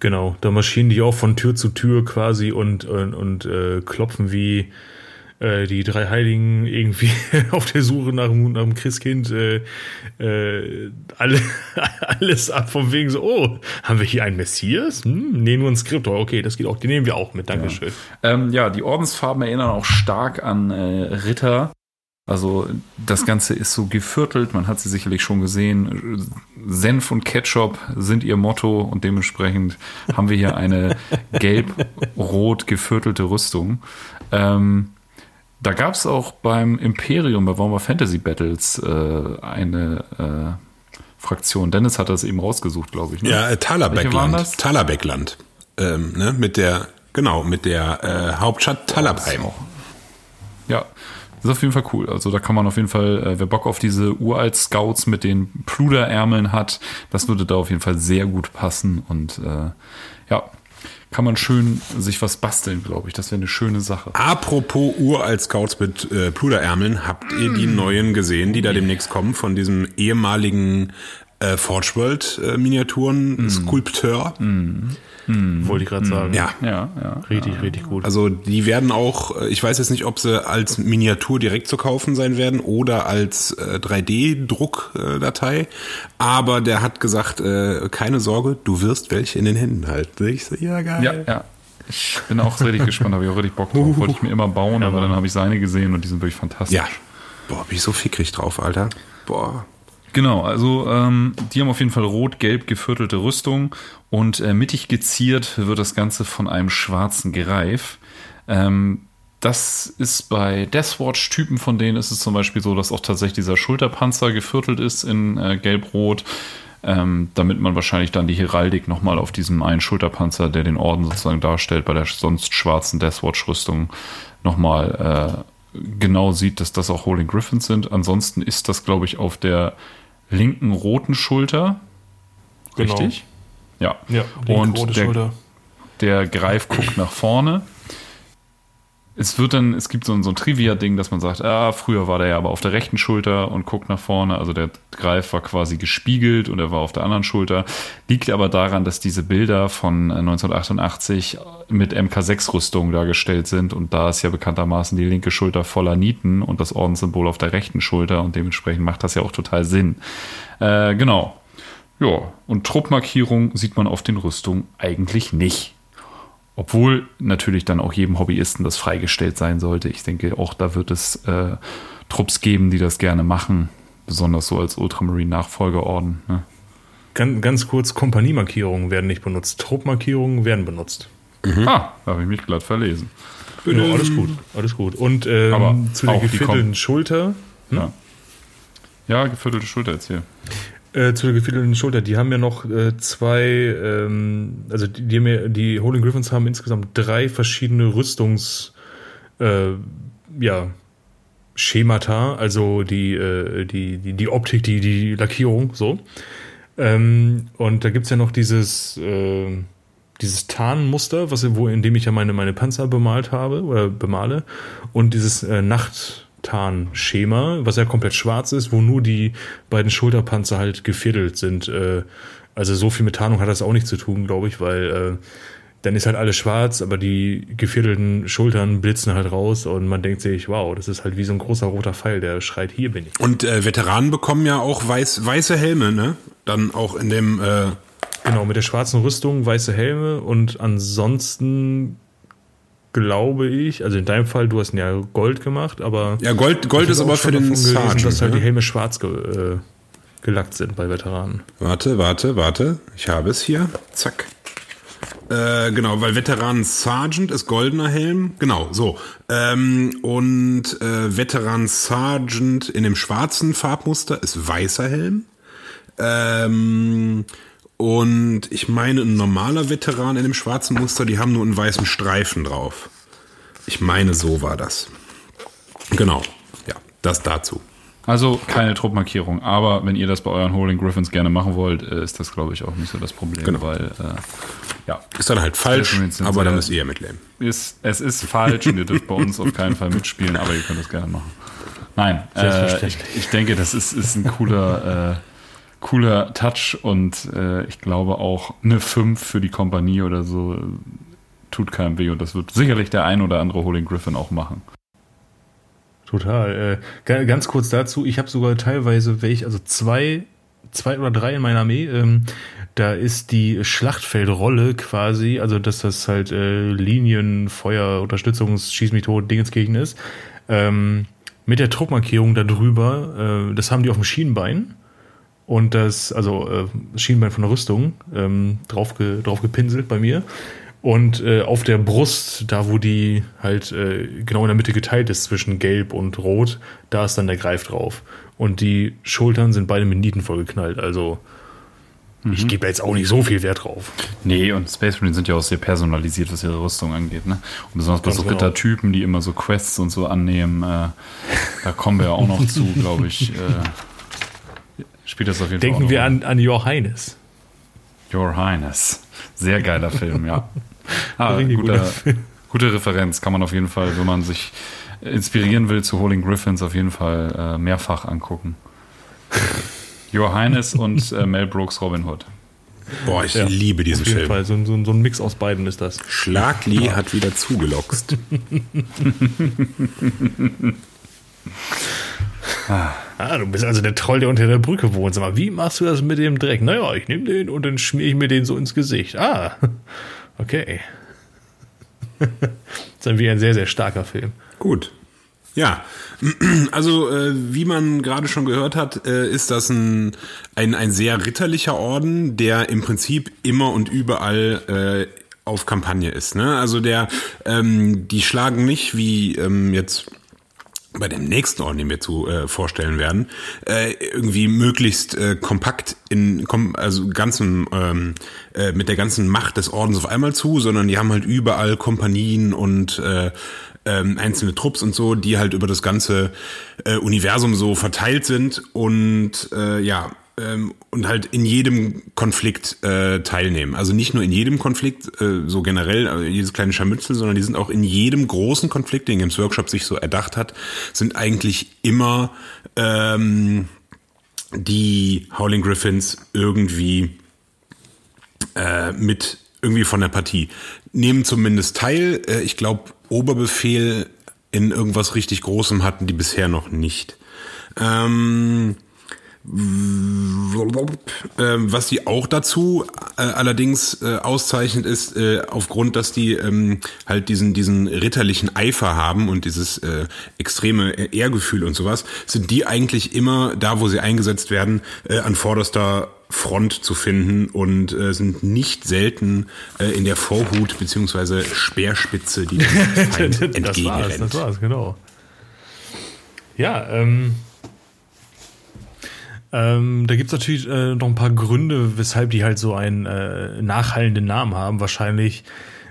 Genau, da marschieren die auch von Tür zu Tür quasi und, und, und äh, klopfen wie äh, die drei Heiligen irgendwie auf der Suche nach, dem- nach dem Christkind äh, äh, alle, alles ab vom Wegen so, oh, haben wir hier einen Messias? Hm, nee, nur ein Skriptor. Okay, das geht auch, den nehmen wir auch mit, Dankeschön. Ähm, ja, die Ordensfarben erinnern auch stark an äh, Ritter. Also das Ganze ist so geviertelt, man hat sie sicherlich schon gesehen. Senf und Ketchup sind ihr Motto und dementsprechend haben wir hier eine gelb-rot geviertelte Rüstung. Ähm, da gab es auch beim Imperium, bei Warhammer Fantasy Battles, äh, eine äh, Fraktion. Dennis hat das eben rausgesucht, glaube ich. Ne? Ja, äh, das? Talerbeckland. Ähm, ne, mit der, genau, mit der äh, Hauptstadt Talabheim. Ja, ist auf jeden Fall cool. Also da kann man auf jeden Fall, äh, wer Bock auf diese Uralt-Scouts mit den Pluderärmeln hat, das würde da auf jeden Fall sehr gut passen. Und äh, ja, kann man schön sich was basteln, glaube ich. Das wäre eine schöne Sache. Apropos uralt Scouts mit äh, Pluderärmeln, habt ihr die neuen gesehen, die da demnächst kommen von diesem ehemaligen äh, Forge World äh, Miniaturen Skulpteur? Wollte ich gerade sagen. Ja. Ja, ja. Richtig, richtig gut. Also die werden auch, äh, ich weiß jetzt nicht, ob sie als Miniatur direkt zu kaufen sein werden oder als äh, 3D-Druckdatei, aber der hat gesagt, äh, keine Sorge, du wirst welche in den Händen halten. Ich so, ja geil. Ja, ja. Ich bin auch richtig gespannt, habe ich auch richtig Bock drauf. Wollte ich mir immer bauen, aber dann habe ich seine gesehen und die sind wirklich fantastisch. Ja. Boah, bin ich so fickrig drauf, Alter. Boah. Genau, also ähm, die haben auf jeden Fall rot-gelb geviertelte Rüstung und äh, mittig geziert wird das Ganze von einem schwarzen Greif. Ähm, das ist bei Deathwatch-Typen von denen ist es zum Beispiel so, dass auch tatsächlich dieser Schulterpanzer geviertelt ist in äh, gelb-rot, ähm, damit man wahrscheinlich dann die Heraldik nochmal auf diesem einen Schulterpanzer, der den Orden sozusagen darstellt, bei der sonst schwarzen Deathwatch-Rüstung nochmal äh, genau sieht, dass das auch Holy Griffins sind. Ansonsten ist das, glaube ich, auf der linken roten Schulter. Genau. Richtig? Ja. Ja, Und rote der, Schulter. der Greif guckt nach vorne. Es wird dann, es gibt so ein, so ein Trivia-Ding, dass man sagt, ah, früher war der ja aber auf der rechten Schulter und guckt nach vorne. Also der Greif war quasi gespiegelt und er war auf der anderen Schulter. Liegt aber daran, dass diese Bilder von äh, 1988 mit MK6-Rüstung dargestellt sind und da ist ja bekanntermaßen die linke Schulter voller Nieten und das Ordenssymbol auf der rechten Schulter und dementsprechend macht das ja auch total Sinn. Äh, genau. Ja, und Truppmarkierung sieht man auf den Rüstungen eigentlich nicht. Obwohl natürlich dann auch jedem Hobbyisten das freigestellt sein sollte. Ich denke, auch da wird es äh, Trupps geben, die das gerne machen. Besonders so als Ultramarine-Nachfolgeorden. Ne? Ganz, ganz kurz, Kompaniemarkierungen werden nicht benutzt. Truppmarkierungen werden benutzt. Ah, da habe ich mich glatt verlesen. Ja, alles gut, alles gut. Und ähm, Aber zu der geviertelten. Schulter, Ja. ja, geviertelte Schulter jetzt hier. Äh, zu der geviertelten Schulter, die haben ja noch äh, zwei, ähm, also die, die, haben ja, die Holy Griffins haben insgesamt drei verschiedene Rüstungs, äh, ja, Schemata, also die, äh, die, die, die Optik, die, die Lackierung, so. Ähm, und da gibt's ja noch dieses, äh, dieses Tarnmuster, was, wo, in dem ich ja meine, meine Panzer bemalt habe oder bemale. Und dieses äh, Nacht, Tarnschema, was ja komplett schwarz ist, wo nur die beiden Schulterpanzer halt geviertelt sind. Äh, also so viel mit Tarnung hat das auch nicht zu tun, glaube ich, weil äh, dann ist halt alles schwarz, aber die geviertelten Schultern blitzen halt raus und man denkt sich, wow, das ist halt wie so ein großer roter Pfeil, der schreit, hier bin ich. Und äh, Veteranen bekommen ja auch weiß, weiße Helme, ne? Dann auch in dem äh Genau, mit der schwarzen Rüstung, weiße Helme und ansonsten glaube ich, also in deinem Fall, du hast ja Gold gemacht, aber. Ja, Gold, Gold ist aber für den gelesen, Sergeant, dass halt ne? die Helme schwarz ge, äh, gelackt sind bei Veteranen. Warte, warte, warte. Ich habe es hier. Zack. Äh, genau, weil Veteran Sergeant ist goldener Helm. Genau, so. Ähm, und äh, Veteran Sergeant in dem schwarzen Farbmuster ist weißer Helm. Ähm, und ich meine, ein normaler Veteran in dem schwarzen Muster, die haben nur einen weißen Streifen drauf. Ich meine, so war das. Genau. Ja, das dazu. Also keine Truppmarkierung, aber wenn ihr das bei euren Holding Griffins gerne machen wollt, äh, ist das, glaube ich, auch nicht so das Problem, genau. weil äh, ja. Ist dann halt falsch, aber dann müsst ihr ja mitleben. Ist, es ist falsch und ihr dürft bei uns auf keinen Fall mitspielen, aber ihr könnt das gerne machen. Nein, äh, ich, ich, denke, das ist, ist ein cooler, äh, cooler Touch und äh, ich glaube auch eine 5 für die Kompanie oder so tut keinem weh und das wird sicherlich der ein oder andere Holding Griffin auch machen. Total. Äh, ganz kurz dazu, ich habe sogar teilweise welche, also zwei, zwei oder drei in meiner Armee. Ähm, da ist die Schlachtfeldrolle quasi, also dass das halt äh, Linien, Feuer, Unterstützungs, Schieß mich tot, Dingenskirchen ist. Ähm, mit der Druckmarkierung darüber, äh, das haben die auf dem Schienenbein und das, also äh, Schienbein von der Rüstung, ähm, drauf, ge, drauf gepinselt bei mir. Und äh, auf der Brust, da wo die halt äh, genau in der Mitte geteilt ist zwischen Gelb und Rot, da ist dann der Greif drauf. Und die Schultern sind beide mit Nieten vollgeknallt. Also mhm. ich gebe jetzt auch nicht so viel Wert drauf. Nee, und Space Marines sind ja auch sehr personalisiert, was ihre Rüstung angeht. Ne? Und besonders bei so genau. Rittertypen, die immer so Quests und so annehmen, äh, da kommen wir ja auch noch zu, glaube ich. Spielt das auf jeden Denken Fall. Denken wir an, an Your Highness. Your Highness. Sehr geiler Film, ja. Ah, guter, gute Referenz kann man auf jeden Fall, wenn man sich inspirieren will zu Holding Griffins, auf jeden Fall äh, mehrfach angucken. Your Highness und äh, Mel Brooks Robin Hood. Boah, ich ja, liebe diesen auf jeden Film. Fall. So, so, so, ein Mix aus beiden ist das. Schlagli ja. hat wieder zugeloxt. Ah, du bist also der Troll, der unter der Brücke wohnt. Sag mal, wie machst du das mit dem Dreck? Naja, ich nehme den und dann schmier ich mir den so ins Gesicht. Ah, okay. das ist dann wie ein sehr, sehr starker Film. Gut. Ja, also äh, wie man gerade schon gehört hat, äh, ist das ein, ein, ein sehr ritterlicher Orden, der im Prinzip immer und überall äh, auf Kampagne ist. Ne? Also der, ähm, die schlagen nicht wie ähm, jetzt bei dem nächsten Orden, den wir zu äh, vorstellen werden, äh, irgendwie möglichst äh, kompakt in kom also ganzen ähm, äh, mit der ganzen Macht des Ordens auf einmal zu, sondern die haben halt überall Kompanien und äh, ähm, einzelne Trupps und so, die halt über das ganze äh, Universum so verteilt sind. Und äh, ja ähm, und halt in jedem Konflikt äh, teilnehmen. Also nicht nur in jedem Konflikt, äh, so generell, also jedes kleine Scharmützel, sondern die sind auch in jedem großen Konflikt, den Games Workshop sich so erdacht hat, sind eigentlich immer ähm, die Howling Griffins irgendwie äh, mit irgendwie von der Partie. Nehmen zumindest teil. Äh, ich glaube, Oberbefehl in irgendwas richtig Großem hatten die bisher noch nicht. Ähm, was die auch dazu äh, allerdings äh, auszeichnet ist, äh, aufgrund, dass die ähm, halt diesen, diesen ritterlichen Eifer haben und dieses äh, extreme Ehrgefühl und sowas, sind die eigentlich immer da, wo sie eingesetzt werden, äh, an vorderster Front zu finden und äh, sind nicht selten äh, in der Vorhut beziehungsweise Speerspitze, die dem Feind entgegenrennt. Das war's, das war's, genau. Ja, ähm, ähm, da gibt's natürlich äh, noch ein paar Gründe, weshalb die halt so einen äh, nachhallenden Namen haben. Wahrscheinlich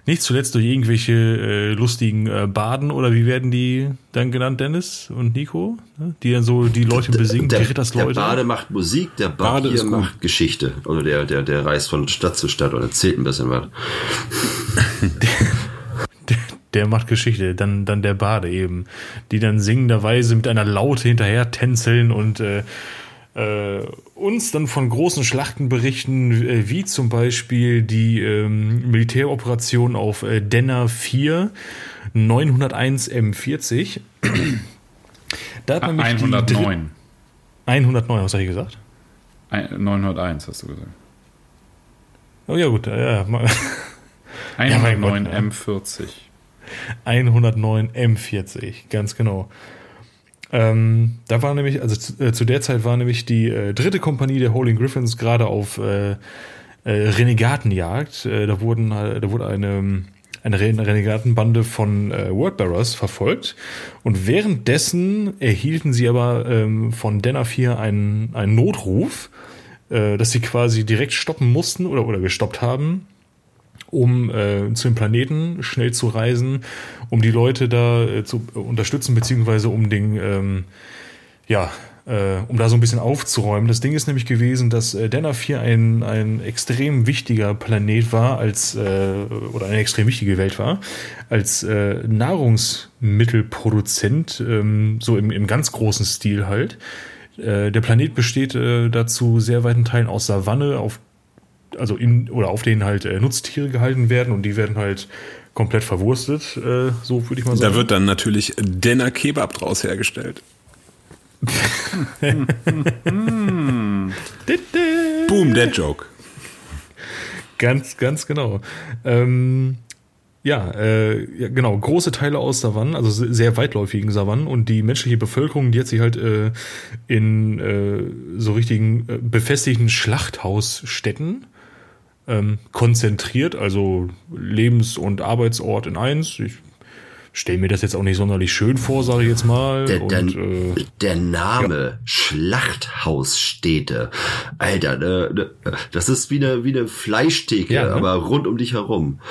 nicht zuletzt durch irgendwelche äh, lustigen äh, Baden oder wie werden die dann genannt, Dennis und Nico? Ne? Die dann so die Leute besingen, der, die Rittersleute. Der Bade macht Musik, der Bade Barbier macht Geschichte. Oder der, der, der reist von Stadt zu Stadt oder erzählt ein bisschen was. der, der macht Geschichte. Dann, dann der Bade eben, die dann singenderweise mit einer Laute hinterher tänzeln und äh, äh, uns dann von großen Schlachten berichten, äh, wie zum Beispiel die ähm, Militäroperation auf äh, Denner 4 901 M40. da hat man 109. 109, was habe ich gesagt? 901 hast du gesagt. Oh ja, gut. Ja, 109 ja, M40. 109 M40, ganz genau. Ähm, da war nämlich, also zu, äh, zu, der Zeit war nämlich die äh, dritte Kompanie der Holy Griffins gerade auf äh, äh, Renegatenjagd. Äh, da wurden, äh, da wurde eine eine Renegatenbande von äh, Wordbearers verfolgt. Und währenddessen erhielten sie aber ähm, von 4 einen, einen Notruf, dass sie quasi direkt stoppen mussten oder, oder gestoppt haben, um äh, zu dem Planeten schnell zu reisen, um die Leute da äh, zu unterstützen, beziehungsweise um den, ähm, ja, äh, um da so ein bisschen aufzuräumen. Das Ding ist nämlich gewesen, dass äh, Denner 4 ein, ein extrem wichtiger Planet war, als, äh, oder eine extrem wichtige Welt war, als äh, Nahrungsmittelproduzent, ähm, so im, im ganz großen Stil halt. Äh, der Planet besteht äh, dazu sehr weiten Teilen aus Savanne, auf also in oder auf denen halt äh, Nutztiere gehalten werden und die werden halt komplett verwurstet, äh, so würde ich mal sagen. Da wird dann natürlich Denner Kebab draus hergestellt. Boom, Dead Joke. Ganz, ganz genau. Ähm, ja, äh, ja, genau, große Teile aus Savannen, also sehr weitläufigen Savannen und die menschliche Bevölkerung, die hat sich halt äh, in äh, so richtigen äh, befestigten Schlachthausstätten ähm, konzentriert, also Lebens- und Arbeitsort in eins. Ich stelle mir das jetzt auch nicht sonderlich schön vor, sage ich jetzt mal. Der, und, äh, der Name ja. Schlachthausstädte, Alter, ne, ne, das ist wie eine, wie eine Fleischtheke, ja, ne? aber rund um dich herum.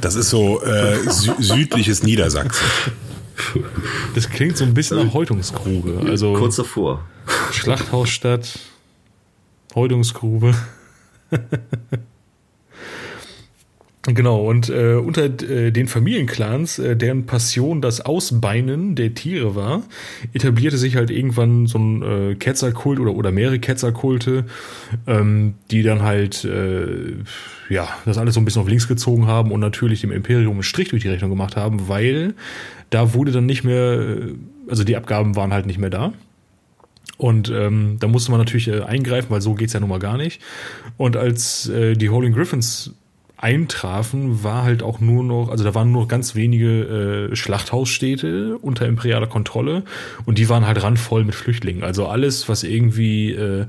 Das ist so äh, sü südliches Niedersachsen. Das klingt so ein bisschen nach Häutungsgrube. Also kurz davor. Schlachthausstadt, Häutungsgrube. Genau, und äh, unter äh, den Familienclans, äh, deren Passion das Ausbeinen der Tiere war, etablierte sich halt irgendwann so ein äh, Ketzerkult oder, oder mehrere Ketzerkulte, ähm, die dann halt äh, ja das alles so ein bisschen auf links gezogen haben und natürlich dem Imperium einen Strich durch die Rechnung gemacht haben, weil da wurde dann nicht mehr, äh, also die Abgaben waren halt nicht mehr da. Und ähm, da musste man natürlich äh, eingreifen, weil so geht's ja nun mal gar nicht. Und als äh, die Holding Griffins eintrafen, war halt auch nur noch, also da waren nur noch ganz wenige äh, Schlachthausstädte unter imperialer Kontrolle und die waren halt randvoll mit Flüchtlingen. Also alles, was irgendwie äh,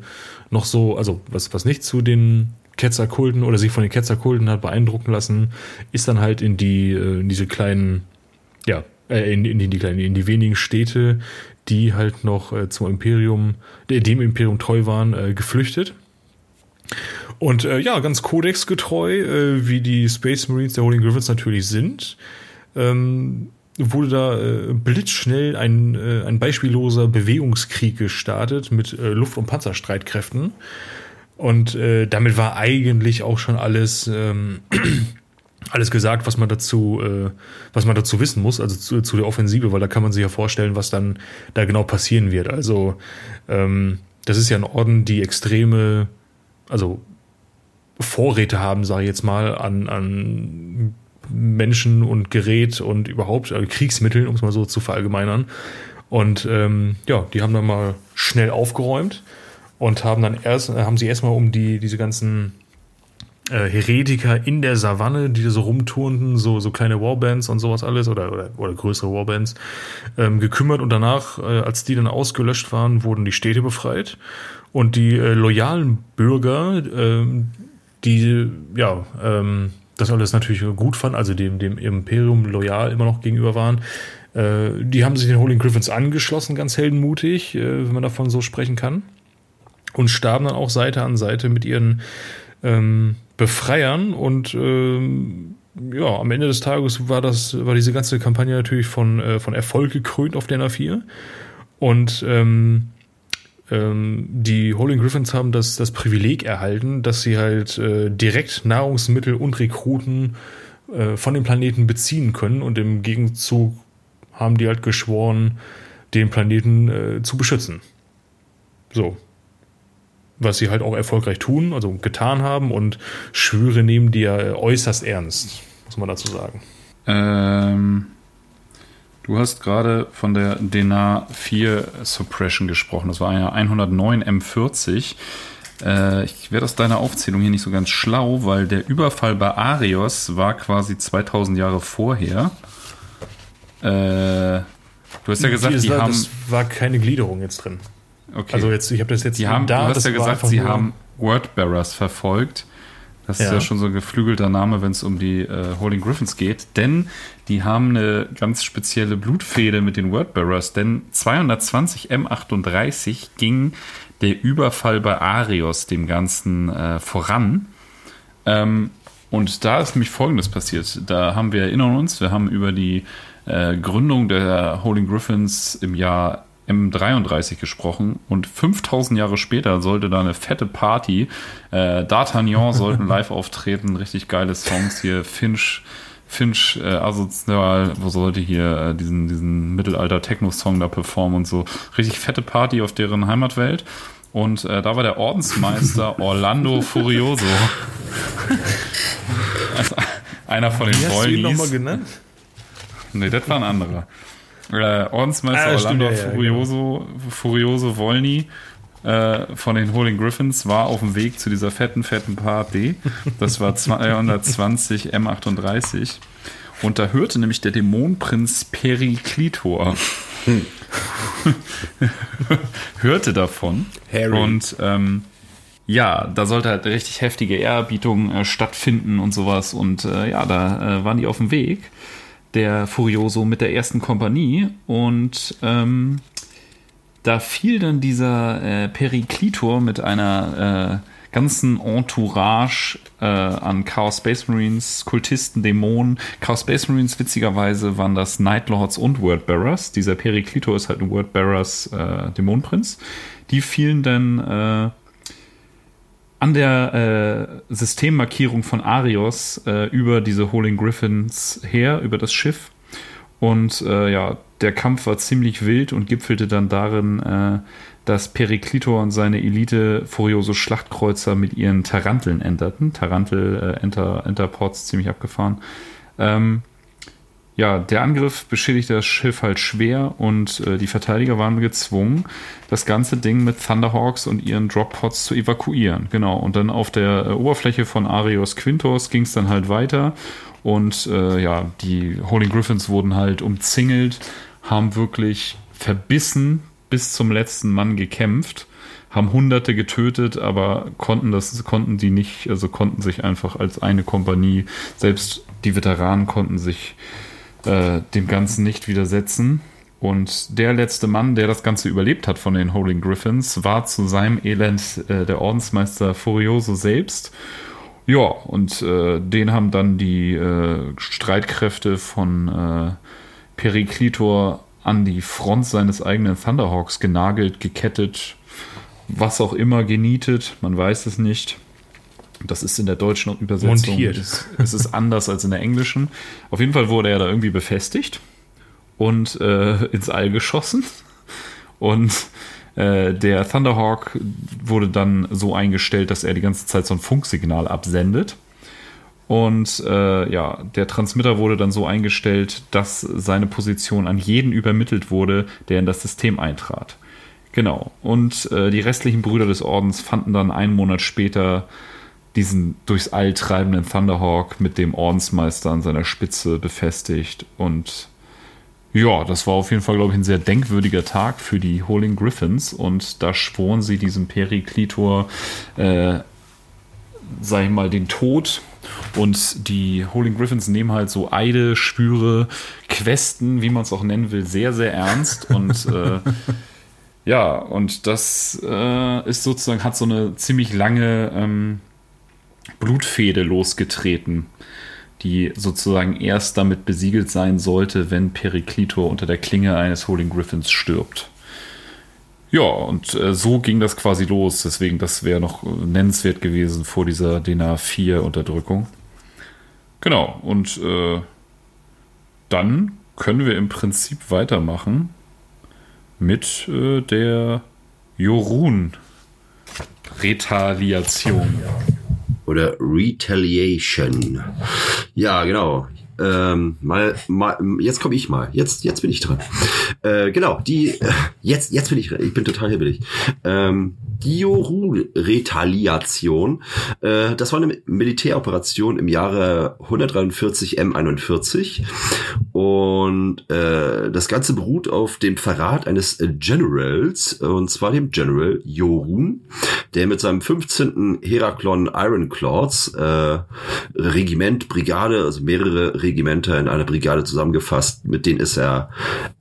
noch so, also was, was nicht zu den Ketzerkulten oder sich von den Ketzerkulten hat beeindrucken lassen, ist dann halt in die, äh, in diese kleinen, ja, äh, in, in, die, kleinen, in die wenigen Städte, die halt noch äh, zum Imperium, dem Imperium treu waren, äh, geflüchtet. Und äh, ja, ganz kodexgetreu, äh, wie die Space Marines der Holding Griffins natürlich sind, ähm, wurde da äh, blitzschnell ein, äh, ein beispielloser Bewegungskrieg gestartet mit äh, Luft- und Panzerstreitkräften. Und äh, damit war eigentlich auch schon alles, ähm, alles gesagt, was man dazu, äh, was man dazu wissen muss, also zu, zu der Offensive, weil da kann man sich ja vorstellen, was dann da genau passieren wird. Also ähm, das ist ja ein Orden, die extreme, also Vorräte haben, sage ich jetzt mal, an, an Menschen und Gerät und überhaupt äh, Kriegsmitteln, um es mal so zu verallgemeinern. Und ähm, ja, die haben dann mal schnell aufgeräumt und haben dann erst, haben sie erstmal um die, diese ganzen äh, Heretiker in der Savanne, die so rumturnten, so, so kleine Warbands und sowas alles oder, oder, oder größere Warbands, ähm, gekümmert und danach, äh, als die dann ausgelöscht waren, wurden die Städte befreit und die äh, loyalen Bürger, äh, die ja ähm, das alles natürlich gut fanden, also dem, dem Imperium loyal immer noch gegenüber waren. Äh, die haben sich den Holy Griffins angeschlossen, ganz heldenmutig, äh, wenn man davon so sprechen kann. Und starben dann auch Seite an Seite mit ihren ähm, Befreiern. Und ähm, ja, am Ende des Tages war das, war diese ganze Kampagne natürlich von, äh, von Erfolg gekrönt auf der N4. Und ähm, ähm, die Holy Griffins haben das, das Privileg erhalten, dass sie halt äh, direkt Nahrungsmittel und Rekruten äh, von dem Planeten beziehen können und im Gegenzug haben die halt geschworen, den Planeten äh, zu beschützen. So. Was sie halt auch erfolgreich tun, also getan haben und Schwüre nehmen die ja äußerst ernst, muss man dazu sagen. Ähm, du hast gerade von der Denar 4 Suppression gesprochen. Das war eine 109 M40. Äh, ich werde aus deiner Aufzählung hier nicht so ganz schlau, weil der Überfall bei Arios war quasi 2000 Jahre vorher. Äh, du hast ja gesagt, die, die haben. Das war keine Gliederung jetzt drin. Okay. Also jetzt, ich habe das jetzt die haben, da. du hast ja gesagt, sie haben Wordbearers verfolgt. Das ist Ja. ja schon so ein geflügelter Name, wenn es um die äh, Holding Griffins geht. Denn die haben eine ganz spezielle Blutfehde mit den Wordbearers. Denn 220 M38 ging der Überfall bei Arios dem Ganzen äh, voran. Ähm, und da ist nämlich Folgendes passiert. Da haben wir erinnern uns, wir haben über die äh, Gründung der Holding Griffins im Jahr M33 gesprochen und 5000 Jahre später sollte da eine fette Party. Äh, D'Artagnan sollten live auftreten, richtig geile Songs hier. Finch, Finch, äh, asozial, wo sollte hier äh, diesen, diesen Mittelalter-Techno-Song da performen und so. Richtig fette Party auf deren Heimatwelt. Und äh, da war der Ordensmeister Orlando Furioso. also, einer von den Wie hast du ihn nochmal genannt? Nee, das war ein anderer. Äh, Ordensmeister Ah, Orlando ja, ja, Furioso, Furioso Wolny äh, von den Holding Griffins war auf dem Weg zu dieser fetten, fetten Party. Das war 220 M38. Und da hörte nämlich der Dämonenprinz Periklitor. hörte davon. Harry. Und ähm, ja, da sollte halt richtig heftige Ehrerbietung äh, stattfinden und sowas. Und äh, ja, da äh, waren die auf dem Weg, der Furioso mit der ersten Kompanie. Und ähm, da fiel dann dieser äh, Periklitor mit einer äh, ganzen Entourage äh, an Chaos Space Marines, Kultisten, Dämonen. Chaos Space Marines, witzigerweise, waren das Nightlords und Wordbearers. Dieser Periklitor ist halt ein Wordbearers äh, Dämonenprinz. Die fielen dann äh, an der äh, Systemmarkierung von Arios äh, über diese Holding Griffins her, über das Schiff. Und äh, ja, der Kampf war ziemlich wild und gipfelte dann darin, äh, dass Periklitor und seine Elite Furioso Schlachtkreuzer mit ihren Taranteln enterten. Tarantel, äh, Enter, Enterports ziemlich abgefahren. Ähm, ja, der Angriff beschädigte das Schiff halt schwer und äh, die Verteidiger waren gezwungen, das ganze Ding mit Thunderhawks und ihren Droppods zu evakuieren. Genau. Und dann auf der äh, Oberfläche von Arios Quintos ging es dann halt weiter. Und äh, ja, die Holy Griffins wurden halt umzingelt, haben wirklich verbissen bis zum letzten Mann gekämpft, haben Hunderte getötet, aber konnten das, konnten die nicht, also konnten sich einfach als eine Kompanie, selbst die Veteranen konnten sich äh, dem Ganzen nicht widersetzen. Und der letzte Mann, der das Ganze überlebt hat von den Holding Griffins, war zu seinem Elend äh, der Ordensmeister Furioso selbst. Ja, und äh, den haben dann die äh, Streitkräfte von äh, Periklitor an die Front seines eigenen Thunderhawks genagelt, gekettet, was auch immer, genietet, man weiß es nicht. Das ist in der deutschen Übersetzung. Montiert. Es, es ist anders als in der englischen. Auf jeden Fall wurde er da irgendwie befestigt und äh, ins All geschossen. Und äh, der Thunderhawk wurde dann so eingestellt, dass er die ganze Zeit so ein Funksignal absendet. Und äh, ja, der Transmitter wurde dann so eingestellt, dass seine Position an jeden übermittelt wurde, der in das System eintrat. Genau. Und äh, die restlichen Brüder des Ordens fanden dann einen Monat später diesen durchs All treibenden Thunderhawk mit dem Ordensmeister an seiner Spitze befestigt. Und ja, das war auf jeden Fall, glaube ich, ein sehr denkwürdiger Tag für die Holding Griffins. Und da schworen sie diesem Periklitor, äh, sag ich mal, den Tod. Und die Holding Griffins nehmen halt so Eide, Schwüre, Questen, wie man es auch nennen will, sehr, sehr ernst. Und äh, ja, und das äh, ist sozusagen, hat so eine ziemlich lange ähm, Blutfehde losgetreten, die sozusagen erst damit besiegelt sein sollte, wenn Periklitor unter der Klinge eines Holding Griffins stirbt. Ja, und äh, so ging das quasi los. Deswegen, das wäre noch äh, nennenswert gewesen vor dieser DIN A4-Unterdrückung. Genau, und äh, dann können wir im Prinzip weitermachen mit äh, der Jorun-Retaliation. Oder Retaliation. Ja, genau. Ähm, mal, mal, jetzt komme ich mal. Jetzt, jetzt bin ich dran. Äh, genau, die, äh, jetzt, jetzt bin ich, ich bin total hibbelig. Ähm, Dioru-Retaliation. Äh, das war eine Militäroperation im Jahre 143 M41 und äh, das Ganze beruht auf dem Verrat eines Generals und zwar dem General Jorun, der mit seinem 15. Heraklon Ironclaws äh, Regiment, Brigade, also mehrere Regimenter in einer Brigade zusammengefasst. Mit denen ist er,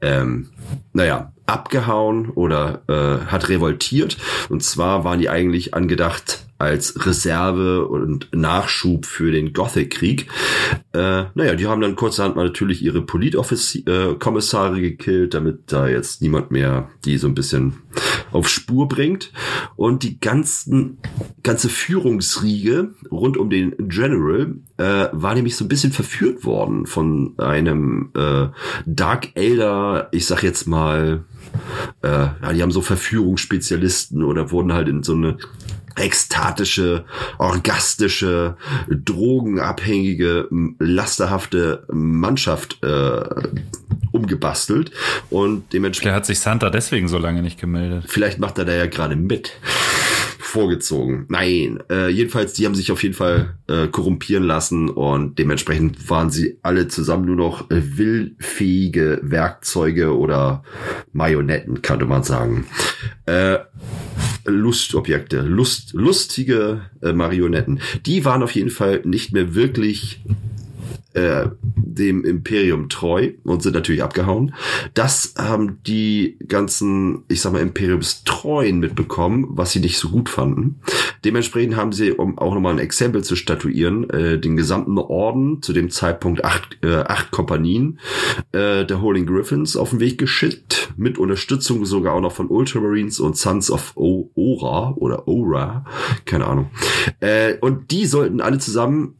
ähm, naja, abgehauen oder äh, hat revoltiert. Und zwar waren die eigentlich angedacht als Reserve und Nachschub für den Gothic-Krieg. Äh, naja, die haben dann kurzerhand mal natürlich ihre Politkommissare äh, gekillt, damit da jetzt niemand mehr die so ein bisschen auf Spur bringt. Und die ganzen, ganze Führungsriege rund um den General äh, war nämlich so ein bisschen verführt worden von einem äh, Dark Elder, ich sag jetzt mal, äh, ja, die haben so Verführungsspezialisten oder wurden halt in so eine ekstatische, orgastische, drogenabhängige, lasterhafte Mannschaft äh, umgebastelt und dementsprechend. Vielleicht hat sich Santa deswegen so lange nicht gemeldet. Vielleicht macht er da ja gerade mit vorgezogen. Nein, äh, jedenfalls, die haben sich auf jeden Fall äh, korrumpieren lassen und dementsprechend waren sie alle zusammen nur noch äh, willfähige Werkzeuge oder Marionetten, könnte man sagen. Äh, Lustobjekte, Lust, lustige äh, Marionetten. Die waren auf jeden Fall nicht mehr wirklich äh, dem Imperium treu und sind natürlich abgehauen. Das haben die ganzen, ich sag mal, Imperiumstreuen mitbekommen, was sie nicht so gut fanden. Dementsprechend haben sie, um auch nochmal ein Exempel zu statuieren, äh, den gesamten Orden, zu dem Zeitpunkt acht, äh, acht Kompanien äh, der Holding Griffins auf den Weg geschickt, mit Unterstützung sogar auch noch von Ultramarines und Sons of o Ora oder Ora, keine Ahnung. Äh, und die sollten alle zusammen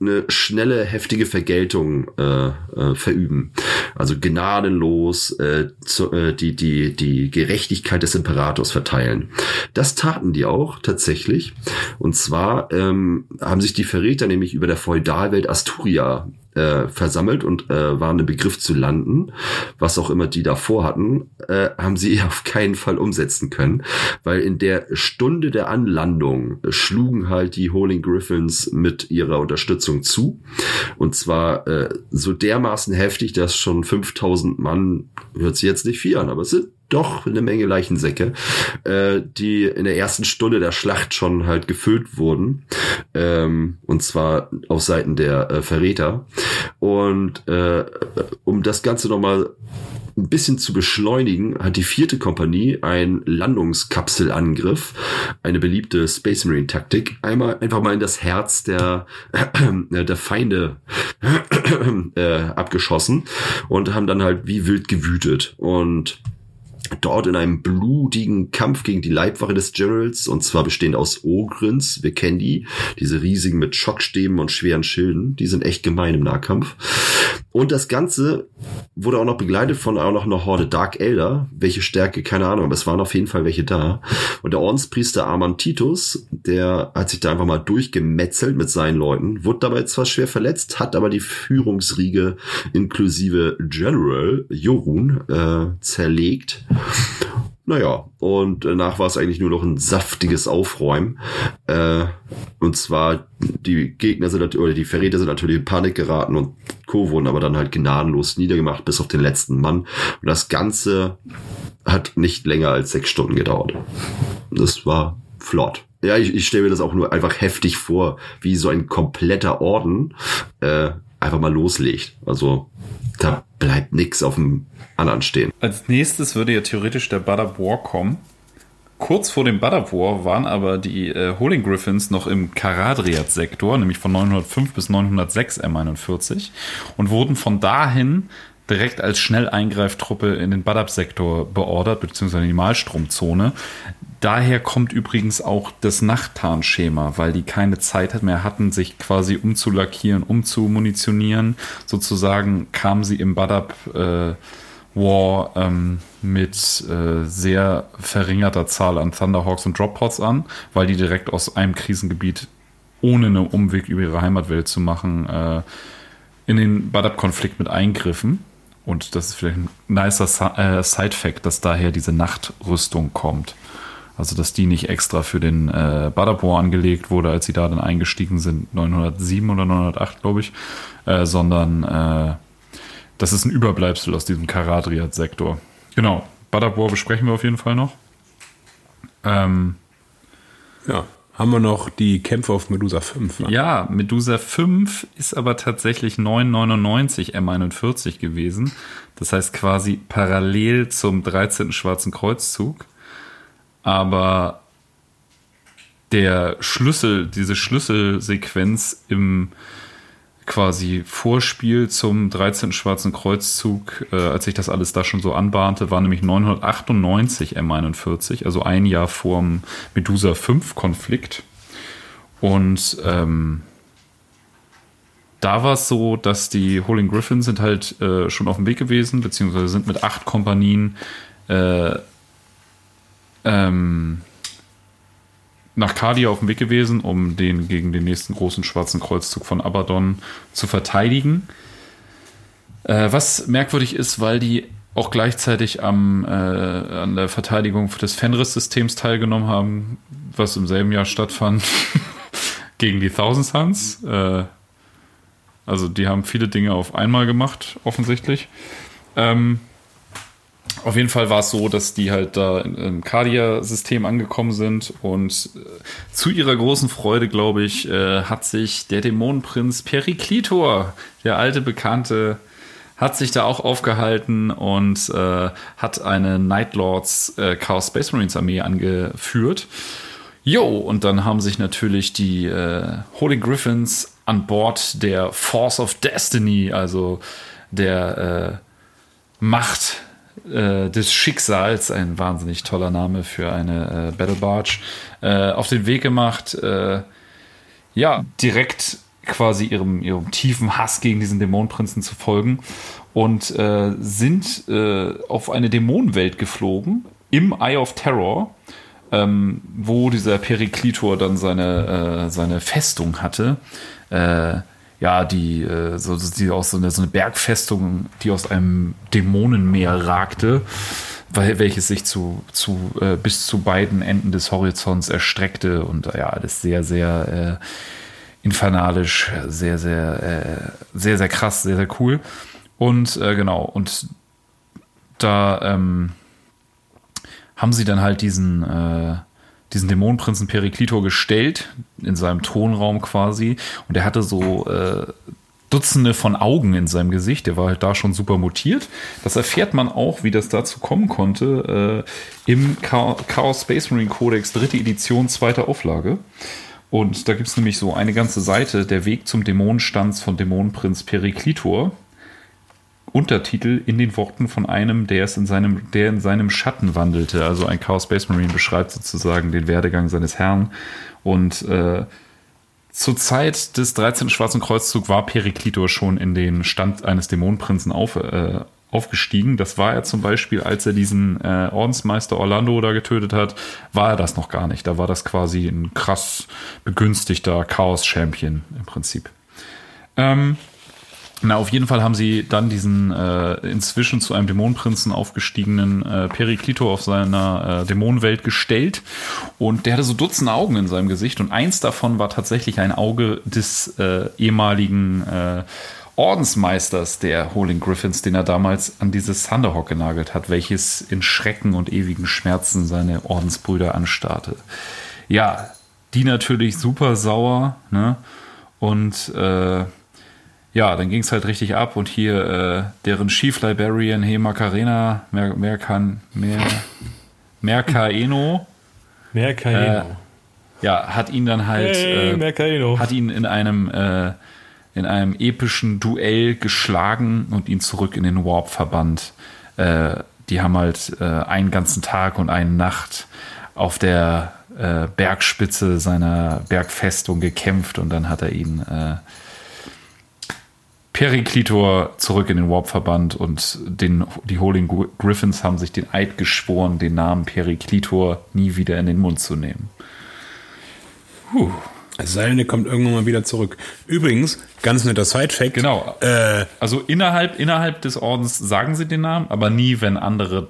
eine schnelle, heftige Vergeltung äh, äh, verüben. Also gnadenlos äh, zu, äh, die, die, die Gerechtigkeit des Imperators verteilen. Das taten die auch tatsächlich. Und zwar ähm, haben sich die Verräter nämlich über der Feudalwelt Asturia äh, versammelt und äh, waren im Begriff zu landen, was auch immer die davor hatten, äh, haben sie auf keinen Fall umsetzen können, weil in der Stunde der Anlandung schlugen halt die Holding Griffins mit ihrer Unterstützung zu. Und zwar äh, so dermaßen heftig, dass schon 5000 Mann, hört sich jetzt nicht viel an, aber es sind doch eine Menge Leichensäcke, äh, die in der ersten Stunde der Schlacht schon halt gefüllt wurden. Ähm, und zwar auf Seiten der äh, Verräter. Und äh, um das Ganze nochmal ein bisschen zu beschleunigen, hat die vierte Kompanie einen Landungskapselangriff, eine beliebte Space Marine Taktik, einmal einfach mal in das Herz der, äh, der Feinde äh, abgeschossen und haben dann halt wie wild gewütet und dort in einem blutigen Kampf gegen die Leibwache des Generals, und zwar bestehend aus Ogrins, wir kennen die, diese riesigen mit Schockstäben und schweren Schilden, die sind echt gemein im Nahkampf. Und das Ganze wurde auch noch begleitet von auch noch einer Horde Dark Elder, welche Stärke, keine Ahnung, aber es waren auf jeden Fall welche da. Und der Ordenspriester Armand Titus, der hat sich da einfach mal durchgemetzelt mit seinen Leuten, wurde dabei zwar schwer verletzt, hat aber die Führungsriege inklusive General Jorun äh, zerlegt. Naja, und danach war es eigentlich nur noch ein saftiges Aufräumen. Äh, und zwar, die Gegner sind oder die Verräter sind natürlich in Panik geraten und Co. wurden aber dann halt gnadenlos niedergemacht, bis auf den letzten Mann. Und das Ganze hat nicht länger als sechs Stunden gedauert. Das war flott. Ja, ich, ich stelle mir das auch nur einfach heftig vor, wie so ein kompletter Orden äh, einfach mal loslegt. Also da bleibt nix auf dem anderen stehen. Als nächstes würde ja theoretisch der Bad War kommen. Kurz vor dem Bad War waren aber die äh, Holding Griffins noch im Karadriat-Sektor, nämlich von 905 bis 906 M41 und wurden von dahin direkt als Schnelleingreiftruppe in den Badab-Sektor beordert, beziehungsweise in die Malstromzone. Daher kommt übrigens auch das Nachttarnschema, weil die keine Zeit mehr hatten, sich quasi umzulackieren, umzumunitionieren. Sozusagen kamen sie im Badab äh, War ähm, mit äh, sehr verringerter Zahl an Thunderhawks und Droppods an, weil die direkt aus einem Krisengebiet ohne einen Umweg über ihre Heimatwelt zu machen, äh, in den Badab-Konflikt mit eingriffen. Und das ist vielleicht ein nicer äh, Side-Fact, dass daher diese Nachtrüstung kommt. Also, dass die nicht extra für den äh, Badabor angelegt wurde, als sie da dann eingestiegen sind, 907 oder 908, glaube ich, äh, sondern äh, das ist ein Überbleibsel aus diesem Karadriat-Sektor. Genau, Badabor besprechen wir auf jeden Fall noch. Ähm, ja, haben wir noch die Kämpfe auf Medusa 5. Ne? Ja, Medusa 5 ist aber tatsächlich 999 M41 gewesen. Das heißt quasi parallel zum 13. Schwarzen Kreuzzug aber der Schlüssel, diese Schlüsselsequenz im quasi Vorspiel zum 13. Schwarzen Kreuzzug, äh, als sich das alles da schon so anbahnte, war nämlich 998 M41, also ein Jahr vorm Medusa 5 Konflikt. Und ähm, da war es so, dass die Holding Griffins sind halt äh, schon auf dem Weg gewesen, beziehungsweise sind mit acht Kompanien äh, ähm, nach Cardia auf dem Weg gewesen, um den gegen den nächsten großen schwarzen Kreuzzug von Abaddon zu verteidigen. Äh, was merkwürdig ist, weil die auch gleichzeitig am, äh, an der Verteidigung des Fenris-Systems teilgenommen haben, was im selben Jahr stattfand, gegen die Thousand Suns. Äh, also die haben viele Dinge auf einmal gemacht, offensichtlich. Ähm, auf jeden Fall war es so, dass die halt da im Cardia-System angekommen sind und äh, zu ihrer großen Freude, glaube ich, äh, hat sich der Dämonenprinz Periklitor, der alte Bekannte, hat sich da auch aufgehalten und äh, hat eine Night Lords äh, Chaos Space Marines Armee angeführt. Jo, und dann haben sich natürlich die äh, Holy Griffins an Bord der Force of Destiny, also der äh, Macht äh, des Schicksals, ein wahnsinnig toller Name für eine äh, Battle Barge, äh, auf den Weg gemacht. Äh, ja, direkt quasi ihrem, ihrem tiefen Hass gegen diesen Dämonenprinzen zu folgen und äh, sind äh, auf eine Dämonenwelt geflogen im Eye of Terror, ähm, wo dieser Periklitor dann seine, seine Festung hatte ja, die, äh, so, die aus so eine, so eine Bergfestung, die aus einem Dämonenmeer ragte, weil, welches sich zu, zu, äh, bis zu beiden Enden des Horizonts erstreckte und ja, alles sehr, sehr äh, infernalisch, sehr, sehr, äh, sehr, sehr krass, sehr, sehr cool. Und äh, genau, und da ähm, haben sie dann halt diesen äh, diesen Dämonenprinzen Periklito gestellt, in seinem Thronraum quasi. Und er hatte so äh, Dutzende von Augen in seinem Gesicht. Der war halt da schon super mutiert. Das erfährt man auch, wie das dazu kommen konnte, äh, im Chaos Space Marine Codex, dritte Edition, zweite Auflage. Und da gibt es nämlich so eine ganze Seite, der Weg zum Dämonenstanz von Dämonenprinz Periklitor. Untertitel in den Worten von einem, der es in seinem, der in seinem Schatten wandelte. Also ein Chaos Space Marine beschreibt sozusagen den Werdegang seines Herrn. Und äh, zur Zeit des 13. Schwarzen Kreuzzug war Periklitor schon in den Stand eines Dämonenprinzen auf, äh, aufgestiegen. Das war er zum Beispiel, als er diesen äh, Ordensmeister Orlando da getötet hat, war er das noch gar nicht. Da war das quasi ein krass begünstigter Chaos-Champion im Prinzip. Ähm, na, auf jeden Fall haben sie dann diesen äh, inzwischen zu einem Dämonenprinzen aufgestiegenen äh, Periklito auf seiner äh, Dämonenwelt gestellt. Und der hatte so Dutzende Augen in seinem Gesicht. Und eins davon war tatsächlich ein Auge des äh, ehemaligen äh, Ordensmeisters der Holding Griffins, den er damals an dieses Thunderhawk genagelt hat, welches in Schrecken und ewigen Schmerzen seine Ordensbrüder anstarrte. Ja, die natürlich super sauer, ne? Und äh, ja, dann ging es halt richtig ab und hier äh, deren Chief Librarian He Macarena Mer Mercan Mer Mercaeno Mercaeno äh, ja, hat ihn dann halt hey, äh, hat ihn in einem äh, in einem epischen Duell geschlagen und ihn zurück in den Warp verbannt. Äh, die haben halt äh, einen ganzen Tag und eine Nacht auf der äh, Bergspitze seiner Bergfestung gekämpft und dann hat er ihn äh, Periklitor zurück in den Warp verbannt und den, die Holding Griffins haben sich den Eid geschworen, den Namen Periklitor nie wieder in den Mund zu nehmen. Puh. Es sei denn, kommt irgendwann mal wieder zurück. Übrigens, ganz netter Side-Fact. Genau. Äh, also innerhalb, innerhalb des Ordens sagen sie den Namen, aber nie, wenn andere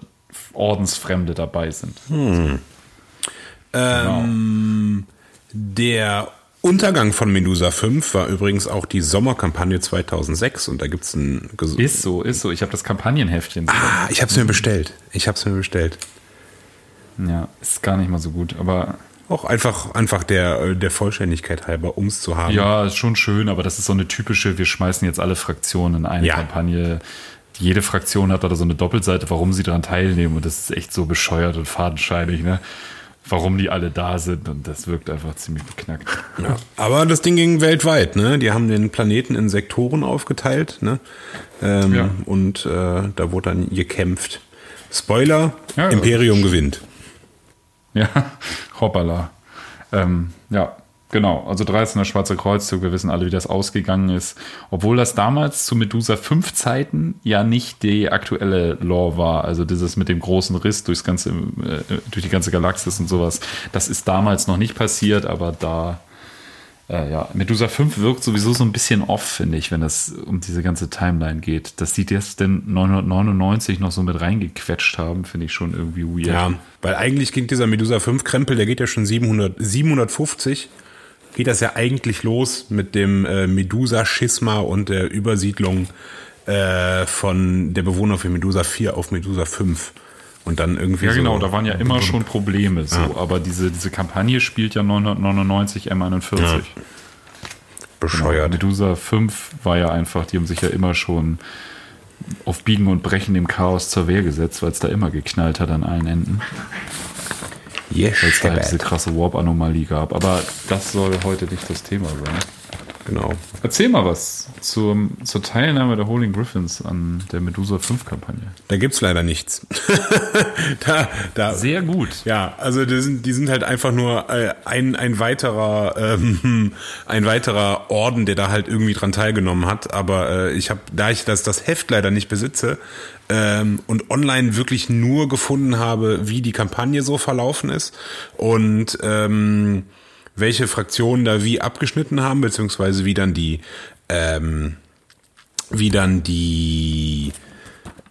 Ordensfremde dabei sind. Hm. Genau. Ähm, der Untergang von Medusa 5 war übrigens auch die Sommerkampagne 2006 und da gibt es ein... Ges ist so, ist so. Ich habe das Kampagnenheftchen. Ah, ich habe es mir bestellt. Ich habe es mir bestellt. Ja, ist gar nicht mal so gut, aber... Auch einfach, einfach der, der Vollständigkeit halber, um es zu haben. Ja, ist schon schön, aber das ist so eine typische, wir schmeißen jetzt alle Fraktionen in eine ja. Kampagne. Jede Fraktion hat da so eine Doppelseite, warum sie daran teilnehmen und das ist echt so bescheuert und fadenscheinig, ne? Warum die alle da sind und das wirkt einfach ziemlich beknackt. Ja, aber das Ding ging weltweit, ne? Die haben den Planeten in Sektoren aufgeteilt, ne? Ähm, ja. Und äh, da wurde dann gekämpft. Spoiler, ja, Imperium gewinnt. Ja, hoppala. Ähm, ja, Genau, also 13. Schwarze Kreuzzug, wir wissen alle, wie das ausgegangen ist. Obwohl das damals zu Medusa 5 Zeiten ja nicht die aktuelle Lore war. Also dieses mit dem großen Riss durchs ganze, äh, durch die ganze Galaxis und sowas. Das ist damals noch nicht passiert, aber da, äh, ja, Medusa 5 wirkt sowieso so ein bisschen off, finde ich, wenn das um diese ganze Timeline geht. Dass die das denn 999 noch so mit reingequetscht haben, finde ich schon irgendwie weird. Ja, weil eigentlich ging dieser Medusa 5 Krempel, der geht ja schon 700, 750 geht das ja eigentlich los mit dem äh, Medusa-Schisma und der Übersiedlung äh, von der Bewohner für Medusa 4 auf Medusa 5. Und dann irgendwie. Ja, genau, so da waren ja immer schon Probleme so, ja. aber diese, diese Kampagne spielt ja 999 M41. Ja. Bescheuert. Genau, Medusa 5 war ja einfach, die haben sich ja immer schon auf Biegen und Brechen im Chaos zur Wehr gesetzt, weil es da immer geknallt hat an allen Enden. Yes, weil es da halt diese krasse Warp-Anomalie gab. Aber das soll heute nicht das Thema sein. Genau. Erzähl mal was zum, zur Teilnahme der Holding Griffins an der Medusa 5 Kampagne. Da gibt's leider nichts. da, da, Sehr gut. Ja, also die sind, die sind halt einfach nur äh, ein, ein weiterer ähm, ein weiterer Orden, der da halt irgendwie dran teilgenommen hat. Aber äh, ich habe, da ich das, das Heft leider nicht besitze, ähm, und online wirklich nur gefunden habe, wie die Kampagne so verlaufen ist und ähm, welche Fraktionen da wie abgeschnitten haben, beziehungsweise wie dann die, ähm, wie dann die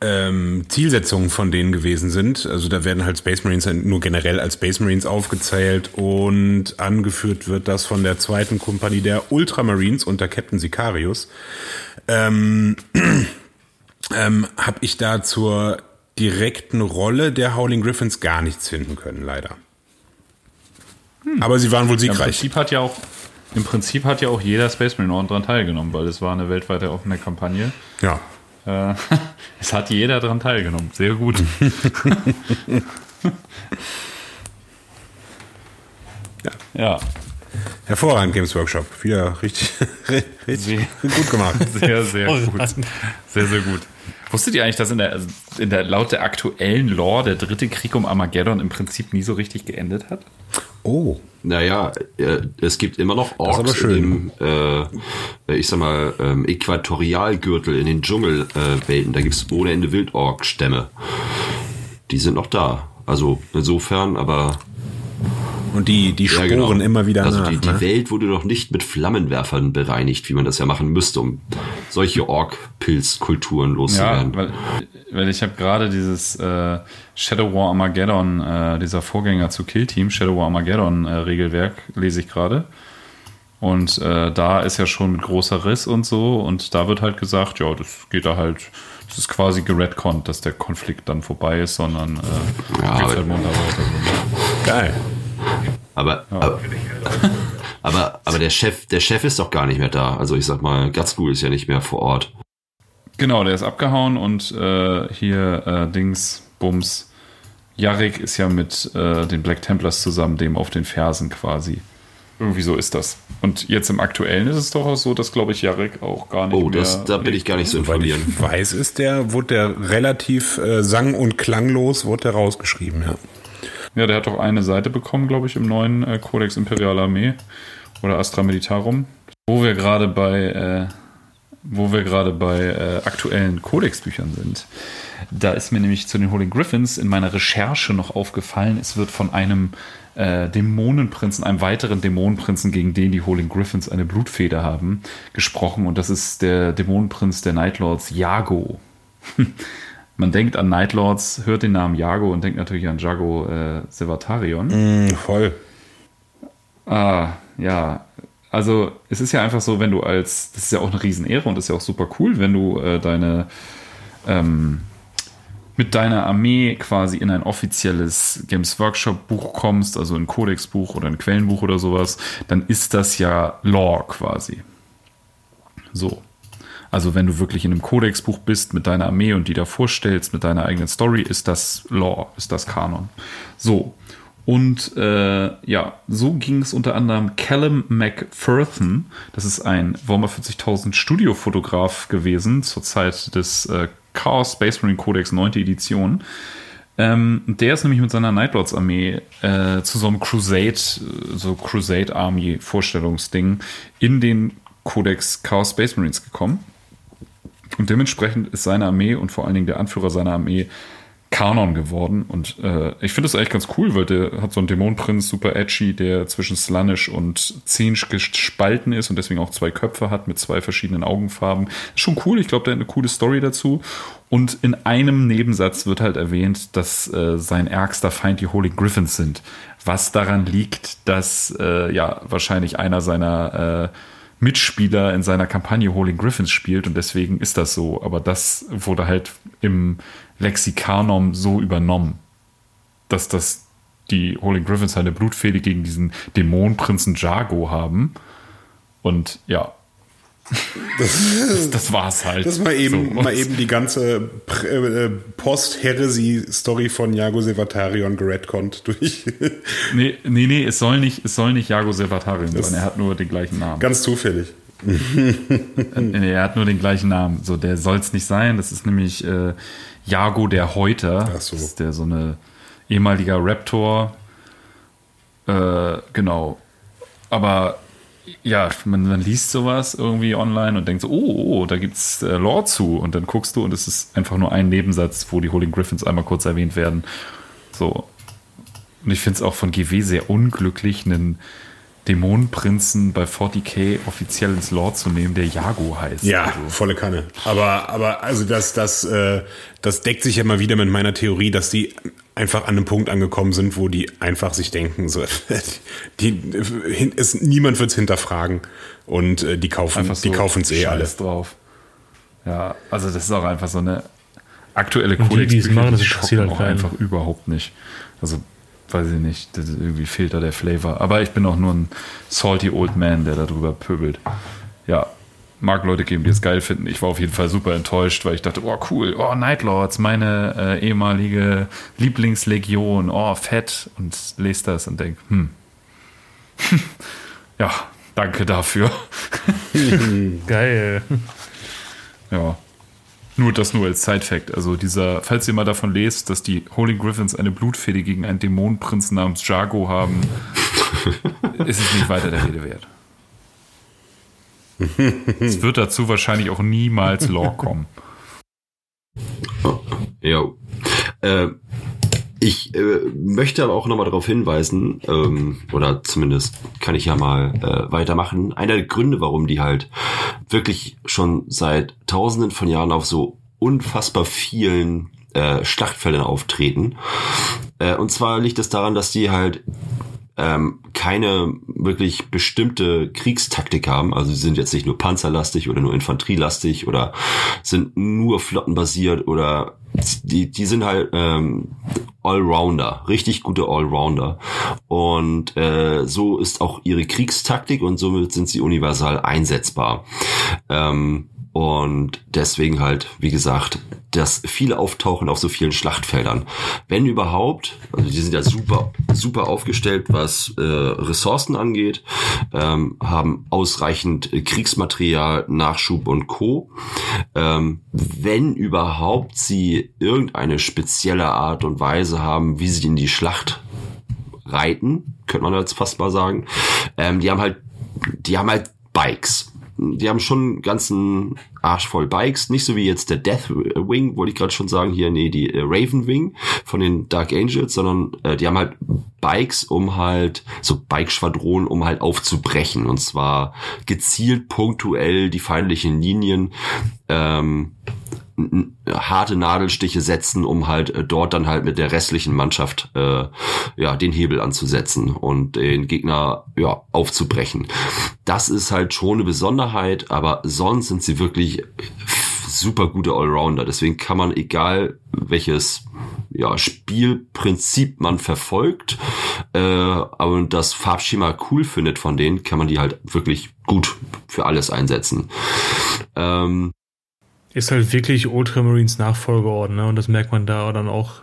ähm, Zielsetzungen von denen gewesen sind. Also da werden halt Space Marines nur generell als Space Marines aufgezählt und angeführt wird das von der zweiten Kompanie der Ultramarines unter Captain Sicarius. Ähm, ähm, habe ich da zur direkten Rolle der Howling Griffins gar nichts finden können, leider. Hm. Aber sie waren wohl siegreich. Ja, Im Prinzip hat ja auch, im Prinzip hat ja auch jeder Space Marine Orden daran teilgenommen, weil es war eine weltweite offene Kampagne. Ja. Äh, es hat jeder daran teilgenommen. Sehr gut. ja. ja. Hervorragend, Games Workshop. Wieder richtig, richtig sehr, gut gemacht. Sehr, sehr gut. Sehr, sehr gut. Wusstet ihr eigentlich, dass in der, in der laut der aktuellen Lore der dritte Krieg um Armageddon im Prinzip nie so richtig geendet hat? Oh. Naja, äh, es gibt immer noch Orks im, äh, ich sag mal, ähm, Äquatorialgürtel in den Dschungelwelten. da gibt es ohne Ende Wildork-Stämme. Die sind noch da. Also insofern, aber und die, die Sporen ja, genau. immer wieder also nach. Die, die ne? Welt wurde noch nicht mit Flammenwerfern bereinigt, wie man das ja machen müsste, um solche Ork-Pilzkulturen loszuwerden. Ja, weil, weil ich habe gerade dieses äh, Shadow War Armageddon, äh, dieser Vorgänger zu Kill Team, Shadow War Armageddon äh, Regelwerk, lese ich gerade. Und äh, da ist ja schon mit großer Riss und so. Und da wird halt gesagt, ja, das geht da halt, das ist quasi geredconnt, dass der Konflikt dann vorbei ist, sondern äh, ja, geht's halt munter weiter. Geil. Aber, ja. aber, aber, aber, der Chef, der Chef ist doch gar nicht mehr da. Also ich sag mal, Gatsbull ist ja nicht mehr vor Ort. Genau, der ist abgehauen und äh, hier äh, Dings, Bums, Jarek ist ja mit äh, den Black Templars zusammen, dem auf den Fersen quasi. irgendwie so ist das. Und jetzt im Aktuellen ist es doch auch so, dass, glaube ich, Jarek auch gar nicht Oh, mehr... das, da bin ich gar nicht so informiert. ich weiß, ist der, wurde der relativ äh, sang- und klanglos, wurde der rausgeschrieben, ja. Ja, der hat doch eine Seite bekommen, glaube ich, im neuen äh, Codex Imperialer Armee oder Astra Militarum, wo wir gerade bei, äh, wo wir gerade bei äh, aktuellen Codex-Büchern sind. Da ist mir nämlich zu den Holy Griffins in meiner Recherche noch aufgefallen, es wird von einem äh, Dämonenprinzen, einem weiteren Dämonenprinzen, gegen den die Holy Griffins eine Blutfeder haben, gesprochen. Und das ist der Dämonenprinz der Nightlords, Jago. Man denkt an Nightlords, hört den Namen Jago und denkt natürlich an Jago äh, Sevatarion. Mm, voll. Ah, ja. Also es ist ja einfach so, wenn du als, das ist ja auch eine Riesenehre und ist ja auch super cool, wenn du äh, deine ähm, mit deiner Armee quasi in ein offizielles Games Workshop Buch kommst, also ein Codex-Buch oder ein Quellenbuch oder sowas, dann ist das ja Lore quasi. So. Also wenn du wirklich in einem Codex-Buch bist mit deiner Armee und die da vorstellst mit deiner eigenen Story, ist das Lore, ist das Kanon. So. Und äh, ja, so ging es unter anderem Callum McPherson. Das ist ein Warhammer 40.000 Studiofotograf gewesen zur Zeit des äh, Chaos Space Marine Codex 9. Edition. Ähm, der ist nämlich mit seiner Nightlords Armee äh, zu so einem Crusade, äh, so Crusade Army Vorstellungsding in den Codex Chaos Space Marines gekommen. Und dementsprechend ist seine Armee und vor allen Dingen der Anführer seiner Armee Kanon geworden. Und äh, ich finde das eigentlich ganz cool, weil der hat so einen Dämonenprinz, super edgy, der zwischen Slanish und Zinsch gespalten ist und deswegen auch zwei Köpfe hat mit zwei verschiedenen Augenfarben. Ist schon cool, ich glaube, der hat eine coole Story dazu. Und in einem Nebensatz wird halt erwähnt, dass äh, sein ärgster Feind die Holy Griffins sind. Was daran liegt, dass äh, ja wahrscheinlich einer seiner äh, Mitspieler in seiner Kampagne Holy Griffins spielt und deswegen ist das so. Aber das wurde halt im Lexikanom so übernommen, dass das die Holy Griffins halt eine Blutfehde gegen diesen Dämonenprinzen Jago haben. Und ja. Das, das war's halt. Das war eben, So. mal eben die ganze äh, Post-Heresy-Story von Jago Sevatarion geredconnt durch. Nee, nee, nee, es soll nicht, es soll nicht Jago Sevatarion Das- sein. Er hat nur den gleichen Namen. Ganz zufällig. Nee, er hat nur den gleichen Namen. So, der soll es nicht sein. Das ist nämlich äh, Jago der Häuter. Ach so. Das ist der so eine ehemaliger Raptor. Äh, genau. Aber ja, man, man liest sowas irgendwie online und denkt so, oh, oh da gibt's äh, Lore zu. Und dann guckst du und es ist einfach nur ein Nebensatz, wo die Holy Griffins einmal kurz erwähnt werden. So. Und ich finde es auch von GW sehr unglücklich, einen Dämonenprinzen bei 40k offiziell ins Lore zu nehmen, der Jago heißt. Ja, Also, volle Kanne. Aber, aber also das, das, äh, das deckt sich ja mal wieder mit meiner Theorie, dass die einfach an einem Punkt angekommen sind, wo die einfach sich denken, so, die, es, niemand wird's hinterfragen und äh, die kaufen, einfach die so kaufen's eh alle. Scheiß drauf. Ja, also das ist auch einfach so eine aktuelle Und die, die es machen, das interessiert halt auch einfach überhaupt nicht. Also weiß ich nicht, das ist irgendwie fehlt da der Flavor. Aber ich bin auch nur ein salty old man, der darüber pöbelt. Ja, mag Leute geben, die es geil finden. Ich war auf jeden Fall super enttäuscht, weil ich dachte, oh cool, oh Nightlords, meine äh, ehemalige Lieblingslegion, oh fett und lese das und denk, hm, ja, danke dafür. Geil. Ja. Nur das nur als Side-Fact. Also dieser, falls ihr mal davon lest, dass die Holy Griffins eine Blutfehde gegen einen Dämonenprinzen namens Jago haben, ist es nicht weiter der Rede wert. Es wird dazu wahrscheinlich auch niemals Lore kommen. Ja. Äh, ich äh, möchte aber auch nochmal darauf hinweisen, ähm, oder zumindest kann ich ja mal äh, weitermachen. Einer der Gründe, warum die halt wirklich schon seit tausenden von Jahren auf so unfassbar vielen äh, Schlachtfeldern auftreten. Äh, und zwar liegt es daran, dass die halt ähm, keine wirklich bestimmte Kriegstaktik haben. Also sie sind jetzt nicht nur panzerlastig oder nur infanterielastig oder sind nur flottenbasiert oder die, die sind halt ähm, Allrounder, richtig gute Allrounder. Und äh, so ist auch ihre Kriegstaktik und somit sind sie universal einsetzbar. Ähm, und deswegen halt, wie gesagt, dass viele auftauchen auf so vielen Schlachtfeldern. Wenn überhaupt, also die sind ja super, super aufgestellt, was äh, Ressourcen angeht, ähm, haben ausreichend Kriegsmaterial, Nachschub und Co. Ähm, wenn überhaupt sie irgendeine spezielle Art und Weise haben, wie sie in die Schlacht reiten, könnte man jetzt fast mal sagen. Ähm, die haben halt, die haben halt Bikes die haben schon einen ganzen Arsch voll Bikes, nicht so wie jetzt der Deathwing, wollte ich gerade schon sagen, hier, nee, die äh, Ravenwing von den Dark Angels, sondern äh, die haben halt Bikes, um halt, so Bike-Schwadronen, um halt aufzubrechen. Und zwar gezielt punktuell die feindlichen Linien. Ähm, harte Nadelstiche setzen, um halt äh, dort dann halt mit der restlichen Mannschaft äh, ja den Hebel anzusetzen und den Gegner ja aufzubrechen. Das ist halt schon eine Besonderheit, aber sonst sind sie wirklich super gute Allrounder. Deswegen kann man egal welches ja, Spielprinzip man verfolgt, äh, aber das Farbschema cool findet von denen, kann man die halt wirklich gut für alles einsetzen. Ähm, ist halt wirklich Ultramarines Nachfolgeorden, ne? Und das merkt man da dann auch,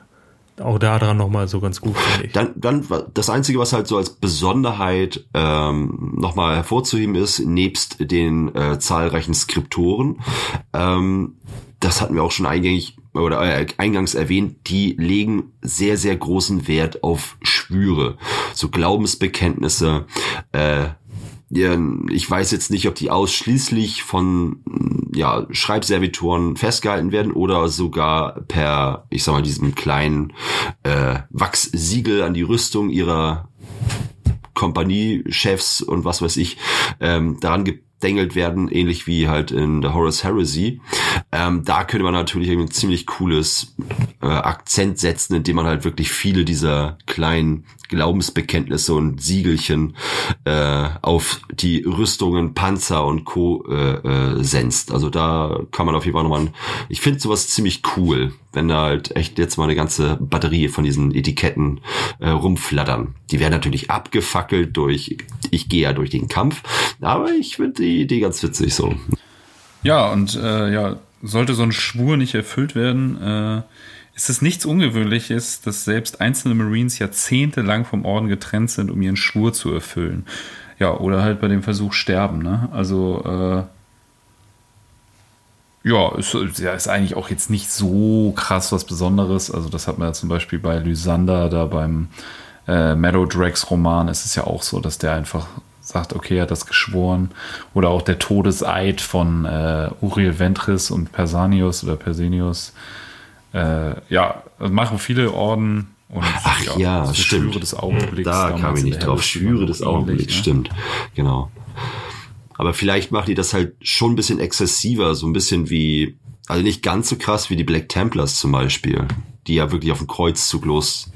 auch da dran nochmal so ganz gut, finde ich. Dann, dann, das Einzige, was halt so als Besonderheit ähm, nochmal hervorzuheben ist, nebst den äh, zahlreichen Skriptoren, ähm, das hatten wir auch schon eingängig oder äh, eingangs erwähnt, die legen sehr, sehr großen Wert auf Schwüre, so Glaubensbekenntnisse, äh, ich weiß jetzt nicht, ob die ausschließlich von ja, Schreibservitoren festgehalten werden oder sogar per, ich sag mal, diesem kleinen äh, Wachssiegel an die Rüstung ihrer Kompaniechefs und was weiß ich ähm, daran gedengelt werden, ähnlich wie halt in The Horus Heresy. Ähm, da könnte man natürlich ein ziemlich cooles äh, Akzent setzen, indem man halt wirklich viele dieser kleinen Glaubensbekenntnisse und Siegelchen äh, auf die Rüstungen, Panzer und Co. Äh, äh, senzt. Also da kann man auf jeden Fall nochmal, ich finde sowas ziemlich cool, wenn da halt echt jetzt mal eine ganze Batterie von diesen Etiketten äh, rumflattern. Die werden natürlich abgefackelt durch, ich gehe ja durch den Kampf, aber ich finde die Idee ganz witzig so. Ja, und äh, ja, sollte so ein Schwur nicht erfüllt werden, äh, ist es nichts Ungewöhnliches, dass selbst einzelne Marines jahrzehntelang vom Orden getrennt sind, um ihren Schwur zu erfüllen. Ja, oder halt bei dem Versuch sterben, ne? Also, äh, ja, ist, ja, ist eigentlich auch jetzt nicht so krass was Besonderes. Also, das hat man ja zum Beispiel bei Lysander, da beim äh, Meadow Drags Roman, ist es ja auch so, dass der einfach sagt, okay, er hat das geschworen. Oder auch der Todeseid von äh, Uriel Ventris und Persanius oder Persenius äh, ja, machen viele Orden. Und, Ach ja, ja stimmt. Schwüre des Augenblicks. Da kam ich nicht drauf. Schwüre des Augenblicks, ne? stimmt. Genau. Aber vielleicht macht die das halt schon ein bisschen exzessiver, so ein bisschen wie, also nicht ganz so krass wie die Black Templars zum Beispiel, die ja wirklich auf dem Kreuzzug los.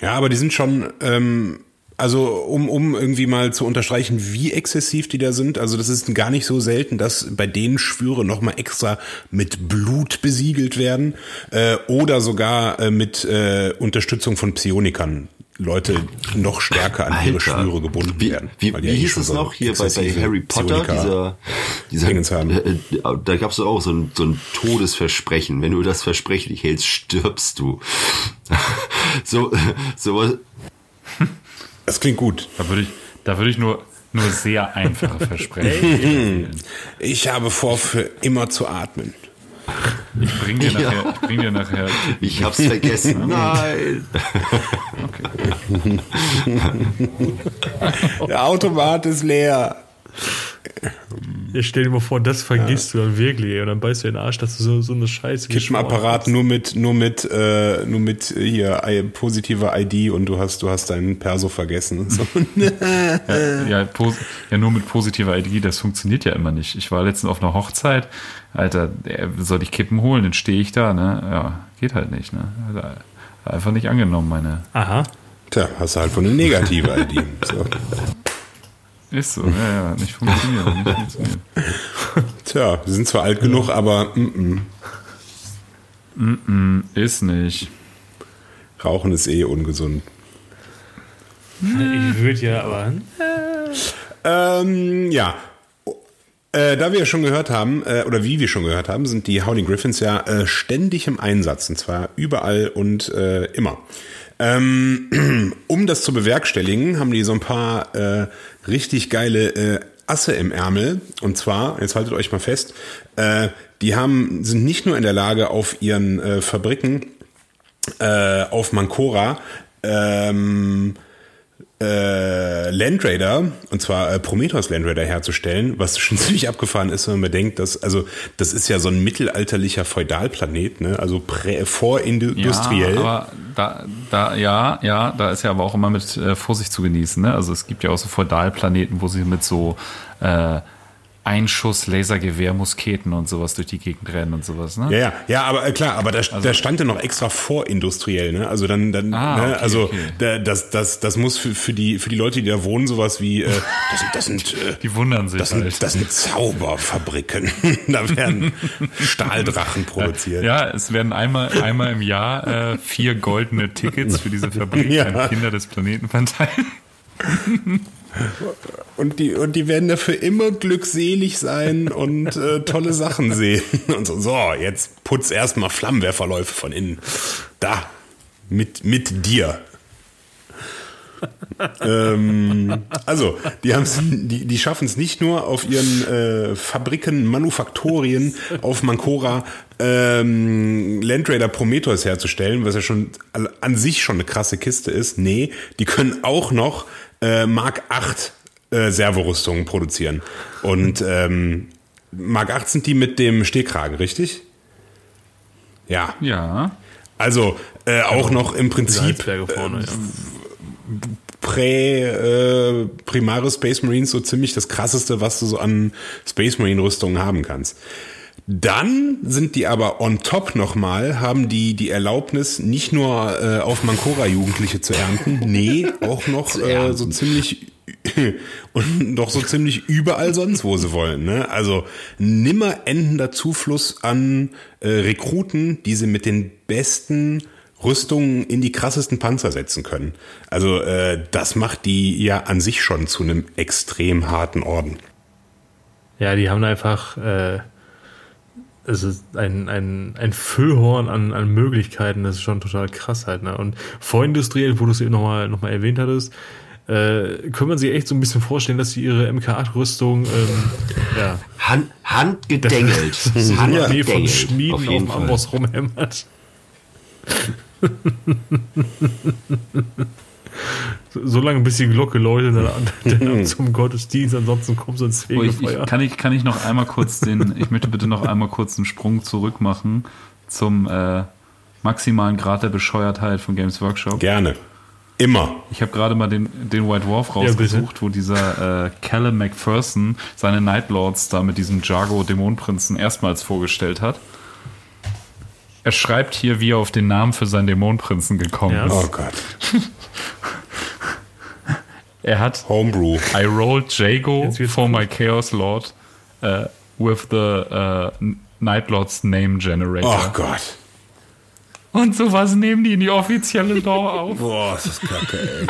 Ja, aber die sind schon ähm, also um, um irgendwie mal zu unterstreichen, wie exzessiv die da sind, also das ist gar nicht so selten, dass bei denen Schwüre nochmal extra mit Blut besiegelt werden äh, oder sogar äh, mit äh, Unterstützung von Psionikern. Leute noch stärker an Alter. ihre Schwüre gebunden wie, werden. Wie, wie hieß es noch hier bei, bei Harry Potter? Dieser, dieser, äh, äh, da gab es auch so ein, so ein Todesversprechen. Wenn du das Versprechen nicht hältst, stirbst du. so, so das klingt gut. Da würde ich, da würde ich nur, nur sehr einfache Versprechen. ich habe vor, für immer zu atmen. Ich bring dir nachher. Ja. Ich, bring dir nachher ich hab's vergessen. Nein. Okay. Der Automat ist leer. Ja, stell dir mal vor, das vergisst ja. du dann wirklich und dann beißt du in den Arsch, dass du so, so eine Scheiße Kippenapparat nur mit, nur mit, äh, nur mit hier positiver ID und du hast, du hast deinen Perso vergessen. So. ja, ja, ja, nur mit positiver ID, das funktioniert ja immer nicht. Ich war letztens auf einer Hochzeit, Alter, soll ich Kippen holen, dann stehe ich da, ne? Ja, geht halt nicht, ne? Einfach nicht angenommen, meine. Aha. Tja, hast du halt von eine negative ID. So. Ist so, ja, ja, nicht funktioniert. nicht funktioniert. Tja, wir sind zwar alt genug, aber mm, mm. Mm ist nicht. Rauchen ist eh ungesund. Ich würde ja, aber. Ähm, ja. Äh, da wir schon gehört haben, äh, oder wie wir schon gehört haben, sind die Howling Griffins ja äh, ständig im Einsatz, und zwar überall und äh, immer. Ähm, um das zu bewerkstelligen, haben die so ein paar äh, richtig geile Asse im Ärmel. Und zwar, jetzt haltet euch mal fest, die haben, sind nicht nur in der Lage, auf ihren Fabriken auf Mancora ähm, äh, Land Raider, und zwar äh, Prometheus Land Raider herzustellen, was schon ziemlich abgefahren ist, wenn man bedenkt, dass, also, das ist ja so ein mittelalterlicher Feudalplanet, ne, also prä, vorindustriell. Ja, aber da, da, ja, ja, da ist ja aber auch immer mit äh, Vorsicht zu genießen, ne, also es gibt ja auch so Feudalplaneten, wo sie mit so, äh, Einschuss, Lasergewehr, Musketen und sowas durch die Gegend rennen und sowas, ne? Ja, ja, ja, aber äh, klar, aber da, also, da stand ja noch extra vorindustriell, ne? Also dann, dann, Ah, ne? okay, also okay. Da, das, das, das muss für, für die, für die Leute, die da wohnen, sowas wie, äh, das das sind, äh, Die wundern sich das halt. sind, das sind Zauberfabriken. da werden Stahldrachen produziert. Ja, es werden einmal, einmal im Jahr äh, vier goldene Tickets für diese Fabrik Ja. an Kinder des Planeten verteilt. Und die, und die werden dafür immer glückselig sein und äh, tolle Sachen sehen. Und so, so, jetzt putz erstmal Flammenwerferläufe von innen. Da, mit, mit dir. ähm, also, die, die, die schaffen es nicht nur auf ihren äh, Fabriken, Manufaktorien auf Mancora ähm, Land Raider Prometheus herzustellen, was ja schon an sich schon eine krasse Kiste ist. Nee, die können auch noch äh, Mark 8 äh, Servorüstungen produzieren. Und ähm, Mark 8 sind die mit dem Stehkragen, richtig? Ja. Ja. Also äh, auch noch im Prinzip vorne, ja. Prä, äh, Primare Space Marines so ziemlich das krasseste, was du so an Space Marine Rüstungen haben kannst. Dann sind die aber on top nochmal, haben die die Erlaubnis, nicht nur äh, auf Mancora Jugendliche zu ernten, nee, auch noch äh, so ziemlich und doch so ziemlich überall sonst, wo sie wollen. Ne? Also nimmer endender Zufluss an äh, Rekruten, die sie mit den besten Rüstungen in die krassesten Panzer setzen können. Also äh, das macht die ja an sich schon zu einem extrem harten Orden. Ja, die haben einfach, äh, es ist ein, ein, ein Füllhorn an, an Möglichkeiten, das ist schon total krass halt. Ne? Und vorindustriell, wo du es eben nochmal noch mal erwähnt hattest, äh, können man sich echt so ein bisschen vorstellen, dass sie ihre MK8-Rüstung, ähm, ja, Hand, handgedengelt. nee, von Handgedengelt. Schmieden Auf Fall. Amboss rumhämmert. so, lange bis die Glocke läutet, dann, dann zum Gottesdienst, ansonsten kommst du ins Oh, ich, Fegefeuer. ich, kann, ich, kann ich noch einmal kurz den, ich möchte bitte noch einmal kurz einen Sprung zurück machen zum äh, maximalen Grad der Bescheuertheit von Games Workshop. Gerne. Immer. Ich habe gerade mal den, den White Dwarf Ja, rausgesucht, wo dieser äh, Callum McPherson seine Nightlords da mit diesem Jago Dämonenprinzen erstmals vorgestellt hat. Er schreibt hier, wie er auf den Namen für seinen Dämonenprinzen gekommen Ja. ist. Oh Gott. Er hat Homebrew. I rolled Jago for my Chaos Lord uh, with the uh, Night Lord's Name Generator. Oh Gott. Und sowas nehmen die in die offizielle Lore auf. Boah, ist das kacke, ey.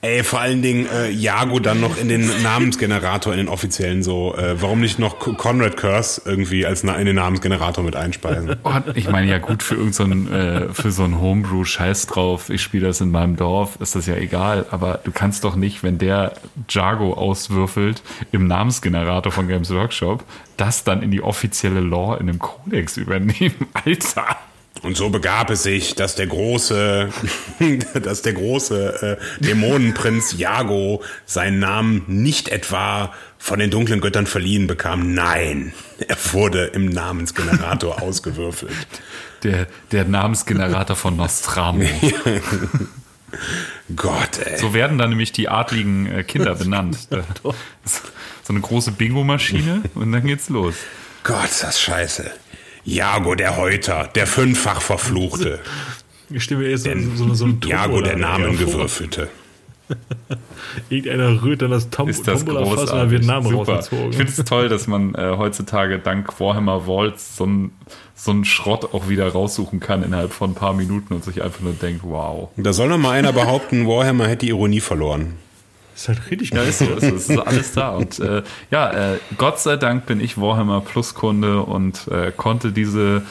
Ey, vor allen Dingen äh, Jago dann noch in den Namensgenerator, in den offiziellen so. Äh, warum nicht noch Co- Conrad Curse irgendwie als in den Namensgenerator mit einspeisen? Oh, ich meine, ja gut, für irgendeinen so äh, für so ein Homebrew Scheiß drauf, ich spiele das in meinem Dorf, ist das ja egal, aber du kannst doch nicht, wenn der Jago auswürfelt im Namensgenerator von Games Workshop, das dann in die offizielle Lore in einem Codex übernehmen. Alter. Und so begab es sich, dass der große, dass der große äh, Dämonenprinz Jago seinen Namen nicht etwa von den dunklen Göttern verliehen bekam. Nein, er wurde im Namensgenerator ausgewürfelt. Der, der Namensgenerator von Nostramo. Gott, ey. So werden dann nämlich die adligen äh, Kinder benannt. Äh, so eine große Bingo-Maschine und dann geht's los. Gott, ist das scheiße. Jago der Häuter, der fünffach Verfluchte. Ich stelle mir erst so, so, so ein Jago der Tombola Namen vor. gewürfelte. Irgendeiner rührt dann das Tom Ist das großartig. wird ein Name Super. rausgezogen. Ich finde es toll, dass man äh, heutzutage dank Warhammer Vaults so einen so einen Schrott auch wieder raussuchen kann innerhalb von ein paar Minuten und sich einfach nur denkt, wow. Da soll noch mal einer behaupten, Warhammer hätte die Ironie verloren. Ist halt richtig Ja, ist so, ist so. Es ist alles da. Und äh, ja, äh, Gott sei Dank bin ich Warhammer Plus Kunde und äh, konnte diese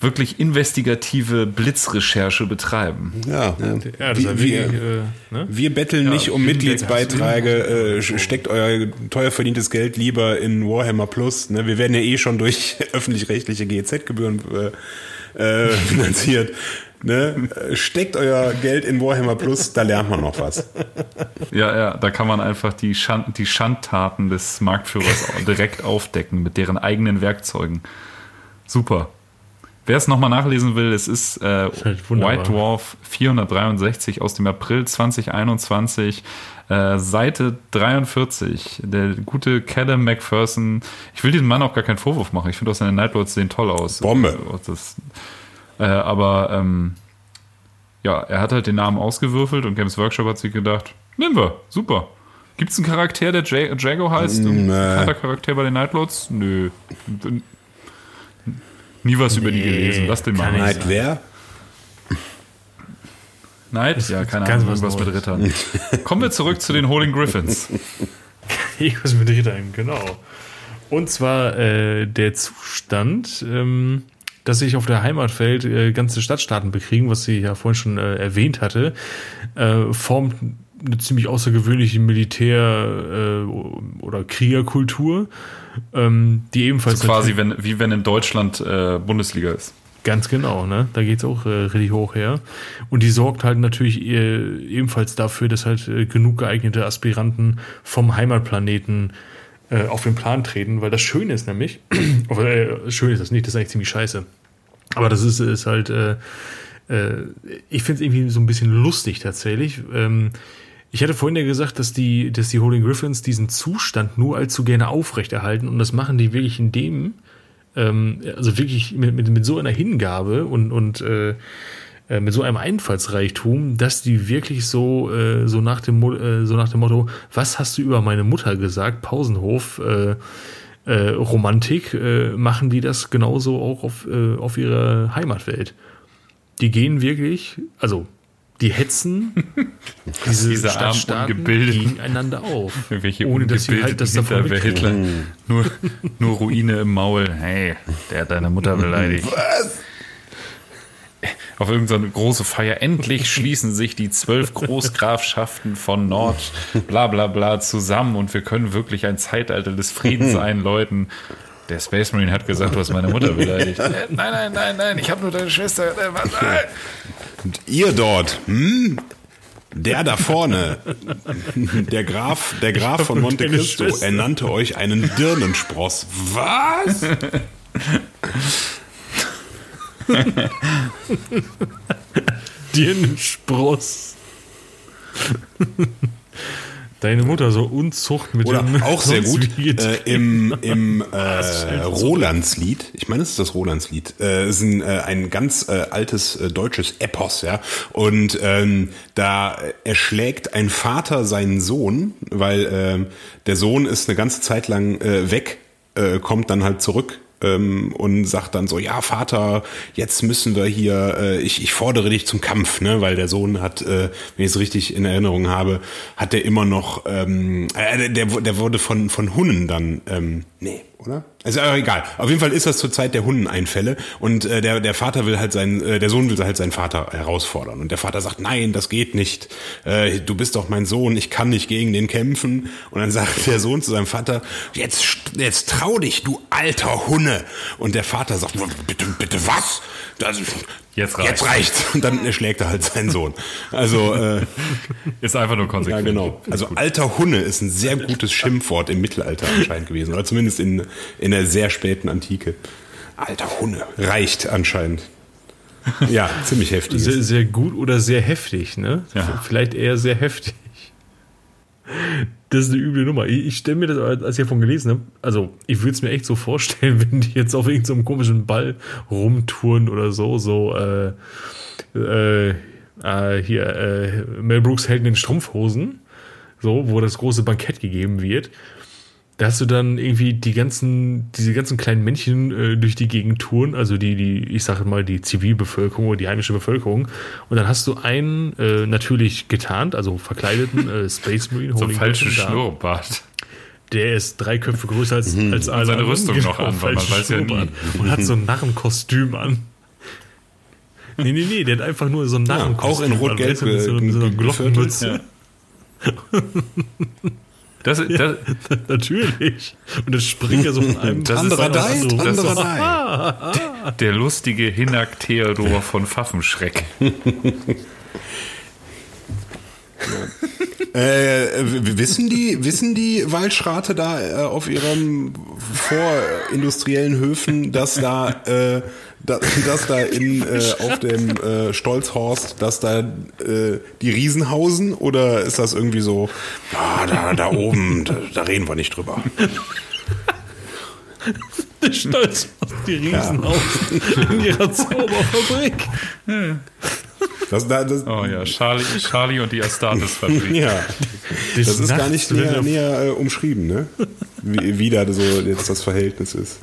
wirklich investigative Blitzrecherche betreiben. Ja, Ja, das wir, ist wir, äh, ne? wir betteln nicht um Mitgliedsbeiträge, äh, steckt euer teuer verdientes Geld lieber in Warhammer Plus. Ne? Wir werden ja eh schon durch öffentlich-rechtliche GEZ-Gebühren äh, äh, finanziert. Ne? Steckt euer Geld in Warhammer Plus, da lernt man noch was. Ja, ja, da kann man einfach die, Schand, die Schandtaten des Marktführers direkt aufdecken mit deren eigenen Werkzeugen. Super. Wer es nochmal nachlesen will, es ist, äh, halt wunderbar. White Dwarf 463 aus dem April 2021, äh, Seite 43. Der gute Callum McPherson. Ich will diesem Mann auch gar keinen Vorwurf machen. Ich finde auch seine Nightlords sehen toll aus. Bombe. Das, äh, aber ähm, ja, er hat halt den Namen ausgewürfelt und Games Workshop hat sich gedacht, nehmen wir, super. Gibt es einen Charakter, der J Jago heißt? Ein Nee. bekannter Charakter bei den Nightlords? Nö. Nie was über die gelesen. Lass den mal. Night. Wer? Night? Ja, keine Ahnung, was irgendwas mit Rittern. Kommen wir zurück zu den Holding Griffins. Irgendwas mit Rittern, genau. Und zwar äh, der Zustand, ähm, dass sich auf der Heimatwelt äh, ganze Stadtstaaten bekriegen, was sie ja vorhin schon äh, erwähnt hatte, äh, formt eine ziemlich außergewöhnliche Militär- äh, oder Kriegerkultur, ähm, die ebenfalls So quasi, wenn, wie wenn in Deutschland äh, Bundesliga ist. Ganz genau, ne? Da geht's auch äh, richtig hoch her. Und die sorgt halt natürlich äh, ebenfalls dafür, dass halt äh, genug geeignete Aspiranten vom Heimatplaneten äh, auf den Plan treten, weil das Schöne ist nämlich, äh, schön ist das nicht, das ist eigentlich ziemlich scheiße. Aber das ist, ist halt, äh, äh, ich finde es irgendwie so ein bisschen lustig tatsächlich. Ähm, ich hatte vorhin ja gesagt, dass die, dass die Holding Griffins diesen Zustand nur allzu gerne aufrechterhalten und das machen die wirklich in dem, ähm, also wirklich mit, mit, mit so einer Hingabe und, und äh, äh, mit so einem Einfallsreichtum, dass die wirklich so, äh, so, nach dem, äh, so nach dem Motto, was hast du über meine Mutter gesagt, Pausenhof, äh, äh, Romantik, äh, machen die das genauso auch auf, äh, auf ihre Heimatwelt. Die gehen wirklich, also die hetzen diese, Diese armen, Stadtstaaten gegeneinander auf. Irgendwelche ohne dass sie halt das davon mitkriegen. Nur, nur Ruine im Maul. Hey, der hat deine Mutter beleidigt. Auf irgendeine große Feier. Endlich schließen sich die zwölf Großgrafschaften von Nord, bla bla bla, zusammen und wir können wirklich ein Zeitalter des Friedens einläuten. Der Space Marine hat gesagt, du hast meine Mutter beleidigt. Äh, nein, nein, nein, nein, ich habe nur deine Schwester. Äh, was? Äh. Und ihr dort, hm? Der da vorne, der Graf, der Graf von Monte Cristo, Schwester. er nannte euch einen Dirnenspross. Was? dir einen Spross. Deine Mutter so Unzucht mit Oder dem auch sehr gut äh, im, im äh, Rolandslied. Ich meine, es ist das Rolandslied. Äh, es ist ein, äh, ein ganz äh, altes äh, deutsches Epos, ja. Und ähm, da erschlägt ein Vater seinen Sohn, weil ähm, der Sohn ist eine ganze Zeit lang äh, weg, äh, kommt dann halt zurück ähm, und sagt dann so, ja Vater, jetzt müssen wir hier, äh, ich, ich fordere dich zum Kampf, ne, weil der Sohn hat, äh, wenn ich es richtig in Erinnerung habe, hat der immer noch, ähm, äh, der, der wurde von von Hunnen dann, ähm, nee, oder? Also äh, egal. Auf jeden Fall ist das zur Zeit der Hunneneinfälle und äh, der der Vater will halt seinen, äh, der Sohn will halt seinen Vater herausfordern und der Vater sagt, nein, das geht nicht. Äh, du bist doch mein Sohn, ich kann nicht gegen den kämpfen. Und dann sagt der Sohn zu seinem Vater, jetzt jetzt trau dich, du alter Hunne. Und der Vater sagt, bitte bitte was? Das, Jetzt reicht's. Jetzt reicht's. Und dann erschlägt er halt seinen Sohn. Also äh, Ist einfach nur ja, konsequent. genau. Also alter Hunne ist ein sehr gutes Schimpfwort im Mittelalter anscheinend gewesen. Oder zumindest in, in der sehr späten Antike. Alter Hunne. Reicht anscheinend. Ja, ziemlich heftig. sehr, sehr gut oder sehr heftig, ne? Ja. Vielleicht eher sehr heftig. Das ist eine üble Nummer. Ich, ich stelle mir das, als ich davon gelesen habe, also ich würde es mir echt so vorstellen, wenn die jetzt auf irgendeinem so komischen Ball rumtouren oder so, so, äh, äh, äh, hier, äh, Mel Brooks hält in den Strumpfhosen, so, wo das große Bankett gegeben wird. Da hast du dann irgendwie die ganzen, diese ganzen kleinen Männchen äh, durch die Gegend touren, also die, die, ich sage mal, die Zivilbevölkerung oder die heimische Bevölkerung. Und dann hast du einen äh, natürlich getarnt, also verkleideten äh, Space Marine So Holding falschen Griffin da. Schnurrbart. Der ist drei Köpfe größer als, als alle seine. Rüstung noch an, weil man weiß ja nie. Schnurrbart. Und hat so ein Narrenkostüm an. Nee, nee, nee, der hat einfach nur so ein Narrenkostüm auch in Rot-Gelb so, so einer ge- Glockenmütze. Das, das, Natürlich. Und das springt ja so von einem Das ist Anderer auch- Dei, so- das ist anderer Dei. der lustige Hinak Theodor von Pfaffenschreck. Äh, wissen die, wissen die Waldschrate da äh, auf ihren vorindustriellen Höfen, dass da, äh, da, dass da in äh, auf dem äh, Stolzhorst, dass da äh, die Riesen hausen oder ist das irgendwie so, ja, da, da oben, da, da reden wir nicht drüber. Stolz auf die Riesenhaus in ihrer Zauberfabrik. Das, da, das, Oh ja, Charlie, Charlie und die Astartes-Fabrik. ja, das ist gar nicht näher, der- näher äh, umschrieben, ne? Wie, wie da so jetzt das Verhältnis ist.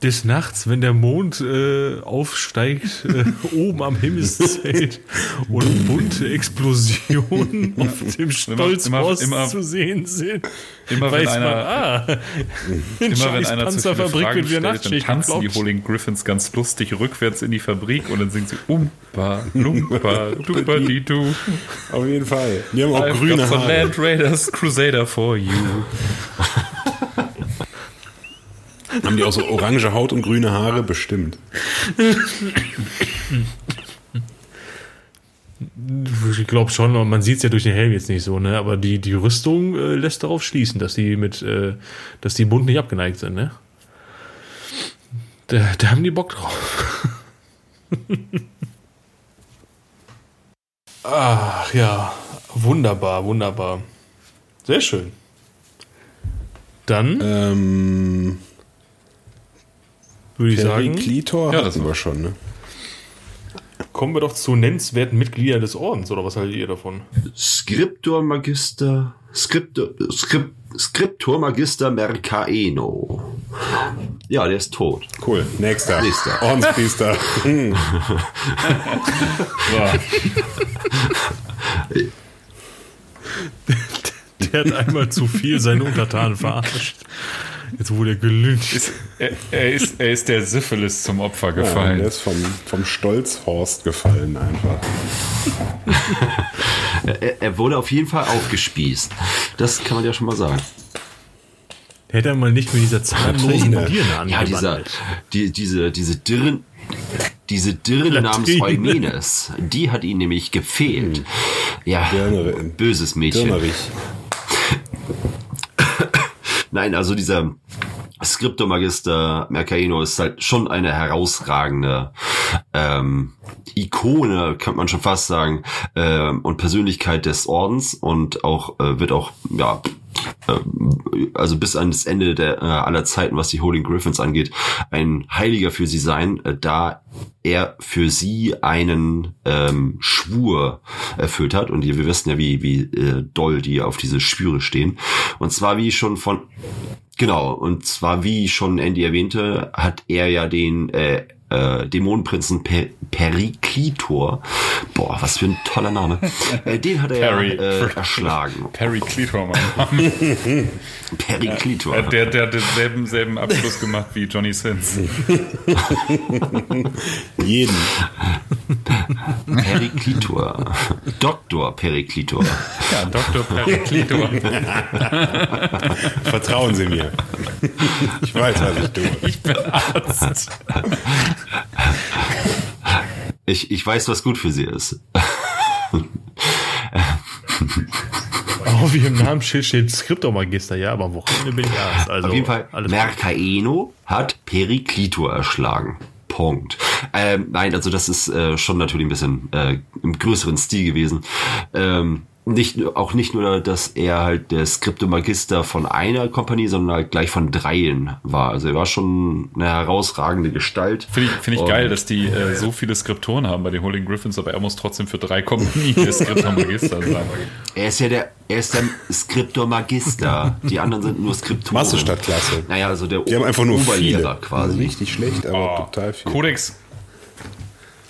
Des Nachts, wenn der Mond äh, aufsteigt, äh, oben am Himmelszelt und bunte Explosionen auf dem Stolzhorst immer- immer- zu sehen sind, Immer wenn weiß man, einer, ah, in immer wenn einer zu viele Panzerfabrik Fragen stellt, dann tanzen die. Holding Griffins ganz lustig rückwärts in die Fabrik und dann singen sie Umpa, Lumpa, Dupa, di, du. Auf jeden Fall. Die haben auch I've grüne Haare. Land Raiders Crusader for you. Haben die auch so orange Haut und grüne Haare? Bestimmt. Ich glaube schon, man sieht es ja durch den Helm jetzt nicht so, ne? Aber die, die Rüstung äh, lässt darauf schließen, dass die mit, äh, dass die bunt nicht abgeneigt sind, ne? Da, da haben die Bock drauf. Ach ja, wunderbar, wunderbar. Sehr schön. Dann Ähm, würde ich sagen, Periklitor Ja, das hatten wir schon, ne? kommen wir doch zu nennenswerten Mitgliedern des Ordens, oder was haltet ihr davon? Scriptor Magister, Scriptor, Scriptor Magister Mercaeno. Ja, der ist tot. Cool. Nächster. Nächster. Ordenspriester. Hm. Der hat einmal zu viel seine Untertanen verarscht. Jetzt wurde er gelyncht. Er, er, ist, er ist der Syphilis zum Opfer Ja, der gefallen. ist vom, vom Stolzhorst gefallen einfach. Er, er wurde auf jeden Fall aufgespießt. Das kann man ja schon mal sagen. Hätte er mal nicht mit dieser zahnlosen Latrine. Dirne Ja, dieser, die, diese, diese Dirren, diese Dirne namens. Eumenes, die hat ihn nämlich gefehlt. Ja, Dirnerin. böses Mädchen. Dirnerich. Nein, also dieser Skriptomagister Mercaino ist halt schon eine herausragende ähm, Ikone, kann man schon fast sagen, ähm, und Persönlichkeit des Ordens und auch äh, wird auch ja also bis ans Ende der äh, aller Zeiten, was die Holding Griffins angeht, ein Heiliger für sie sein, äh, da er für sie einen ähm, Schwur erfüllt hat. Und wir wissen ja, wie, wie äh, doll die auf diese Schwüre stehen. Und zwar, wie schon von, genau, und zwar, wie schon Andy erwähnte, hat er ja den äh, äh, Dämonenprinzen per Periklitor, boah, was für ein toller Name, äh, den hat er Peri- äh, erschlagen. Perry Clitor, Mann. Periklitor. Der, der hat denselben selben Abschluss gemacht wie Johnny Sins. Jeden. Periklitor. Doktor Periklitor. Ja, Dr. Perry Clitor. Vertrauen Sie mir. Ich weiß, was ich tue. Ich bin Arzt. Ich, ich weiß, was gut für sie ist. Oh, wie im Namensschild steht Skriptomagister, ja, aber am Wochenende bin ich Arzt. Also Auf jeden Fall, Mercaeno hat Periklitor erschlagen. Punkt. Ähm, nein, also das ist äh, schon natürlich ein bisschen äh, im größeren Stil gewesen. Ähm, nicht, auch nicht nur, dass er halt der Skriptomagister von einer Kompanie, sondern halt gleich von dreien war. Also er war schon eine herausragende Gestalt. Finde ich, find ich geil, dass die äh, so viele Skriptoren haben bei den Holding Griffins, aber er muss trotzdem für drei Kompanien der Skriptomagister sein. Er ist ja der, er ist der Skriptomagister. Die anderen sind nur Skriptoren. Masse statt Klasse. Naja, also der Die haben einfach nur Oberlehrer viele. quasi. Richtig schlecht, aber total viel. Codex.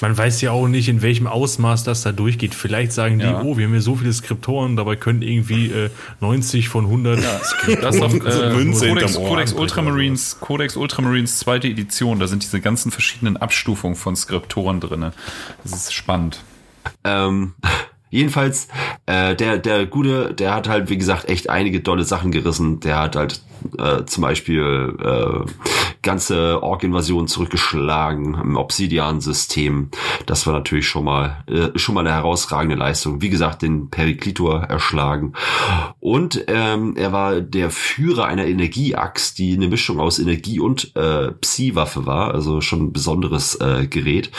Man weiß ja auch nicht, in welchem Ausmaß das da durchgeht. Vielleicht sagen die, Ja. oh, wir haben hier so viele Skriptoren, dabei können irgendwie äh, 90 von 100 Das ist doch äh, Münze Codex. Codex Ultramarines, Codex Ultramarines zweite Edition. Da sind diese ganzen verschiedenen Abstufungen von Skriptoren drinne. Das ist spannend. Ähm, jedenfalls, äh, der, der Gute, der hat halt, wie gesagt, echt einige dolle Sachen gerissen. Der hat halt äh, zum Beispiel äh, ganze Ork-Invasionen zurückgeschlagen im Obsidian-System. Das war natürlich schon mal äh, schon mal eine herausragende Leistung. Wie gesagt, den Periklitor erschlagen. Und ähm, er war der Führer einer Energieaxt, die eine Mischung aus Energie und äh, Psi-Waffe war. Also schon ein besonderes äh, Gerät,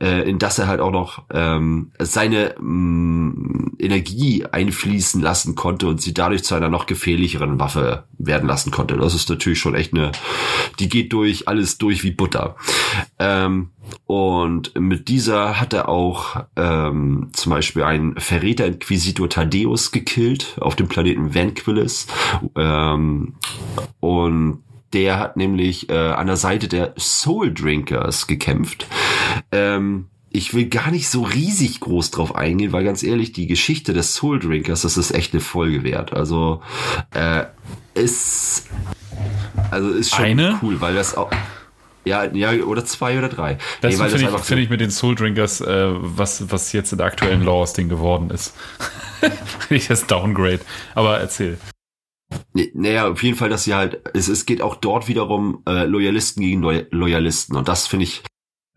äh, in das er halt auch noch ähm, seine mh, Energie einfließen lassen konnte und sie dadurch zu einer noch gefährlicheren Waffe werden lassen konnte. Das ist natürlich schon echt eine, die geht durch alles durch wie Butter. Ähm, und mit dieser hat er auch ähm, zum Beispiel einen Verräter-Inquisitor Thaddeus gekillt auf dem Planeten Vanquillis. Ähm, und der hat nämlich äh, an der Seite der Soul Drinkers gekämpft. Ähm, ich will gar nicht so riesig groß drauf eingehen, weil ganz ehrlich, die Geschichte des Soul Drinkers, das ist echt eine Folge wert. Also äh, ist also ist schon Eine? cool, weil das auch ja, ja, oder zwei oder drei. Das Nee, finde ich, find ich mit den Soul Drinkers, äh, was, was jetzt in der aktuellen Law aus Ding geworden ist. finde ich das Downgrade. Aber erzähl. Naja, auf jeden Fall, dass sie halt, es, es geht auch dort wiederum äh, Loyalisten gegen Loy Loyalisten. Und das finde ich,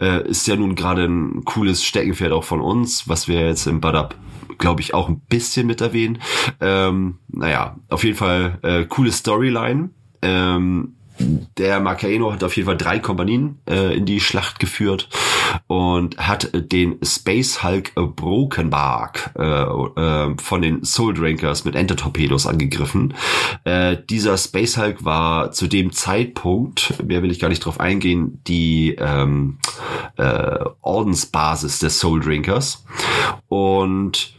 äh, ist ja nun gerade ein cooles Steckenpferd auch von uns, was wir jetzt im Badab, glaube ich, auch ein bisschen mit erwähnen. Ähm, naja, auf jeden Fall äh, coole Storyline. Ähm, der Marcaeno hat auf jeden Fall drei Kompanien äh, in die Schlacht geführt und hat den Space Hulk Brokenbark äh, äh, von den Soul Drinkers mit Entertorpedos angegriffen. Äh, dieser Space Hulk war zu dem Zeitpunkt, mehr will ich gar nicht drauf eingehen, die ähm, äh, Ordensbasis der Soul Drinkers und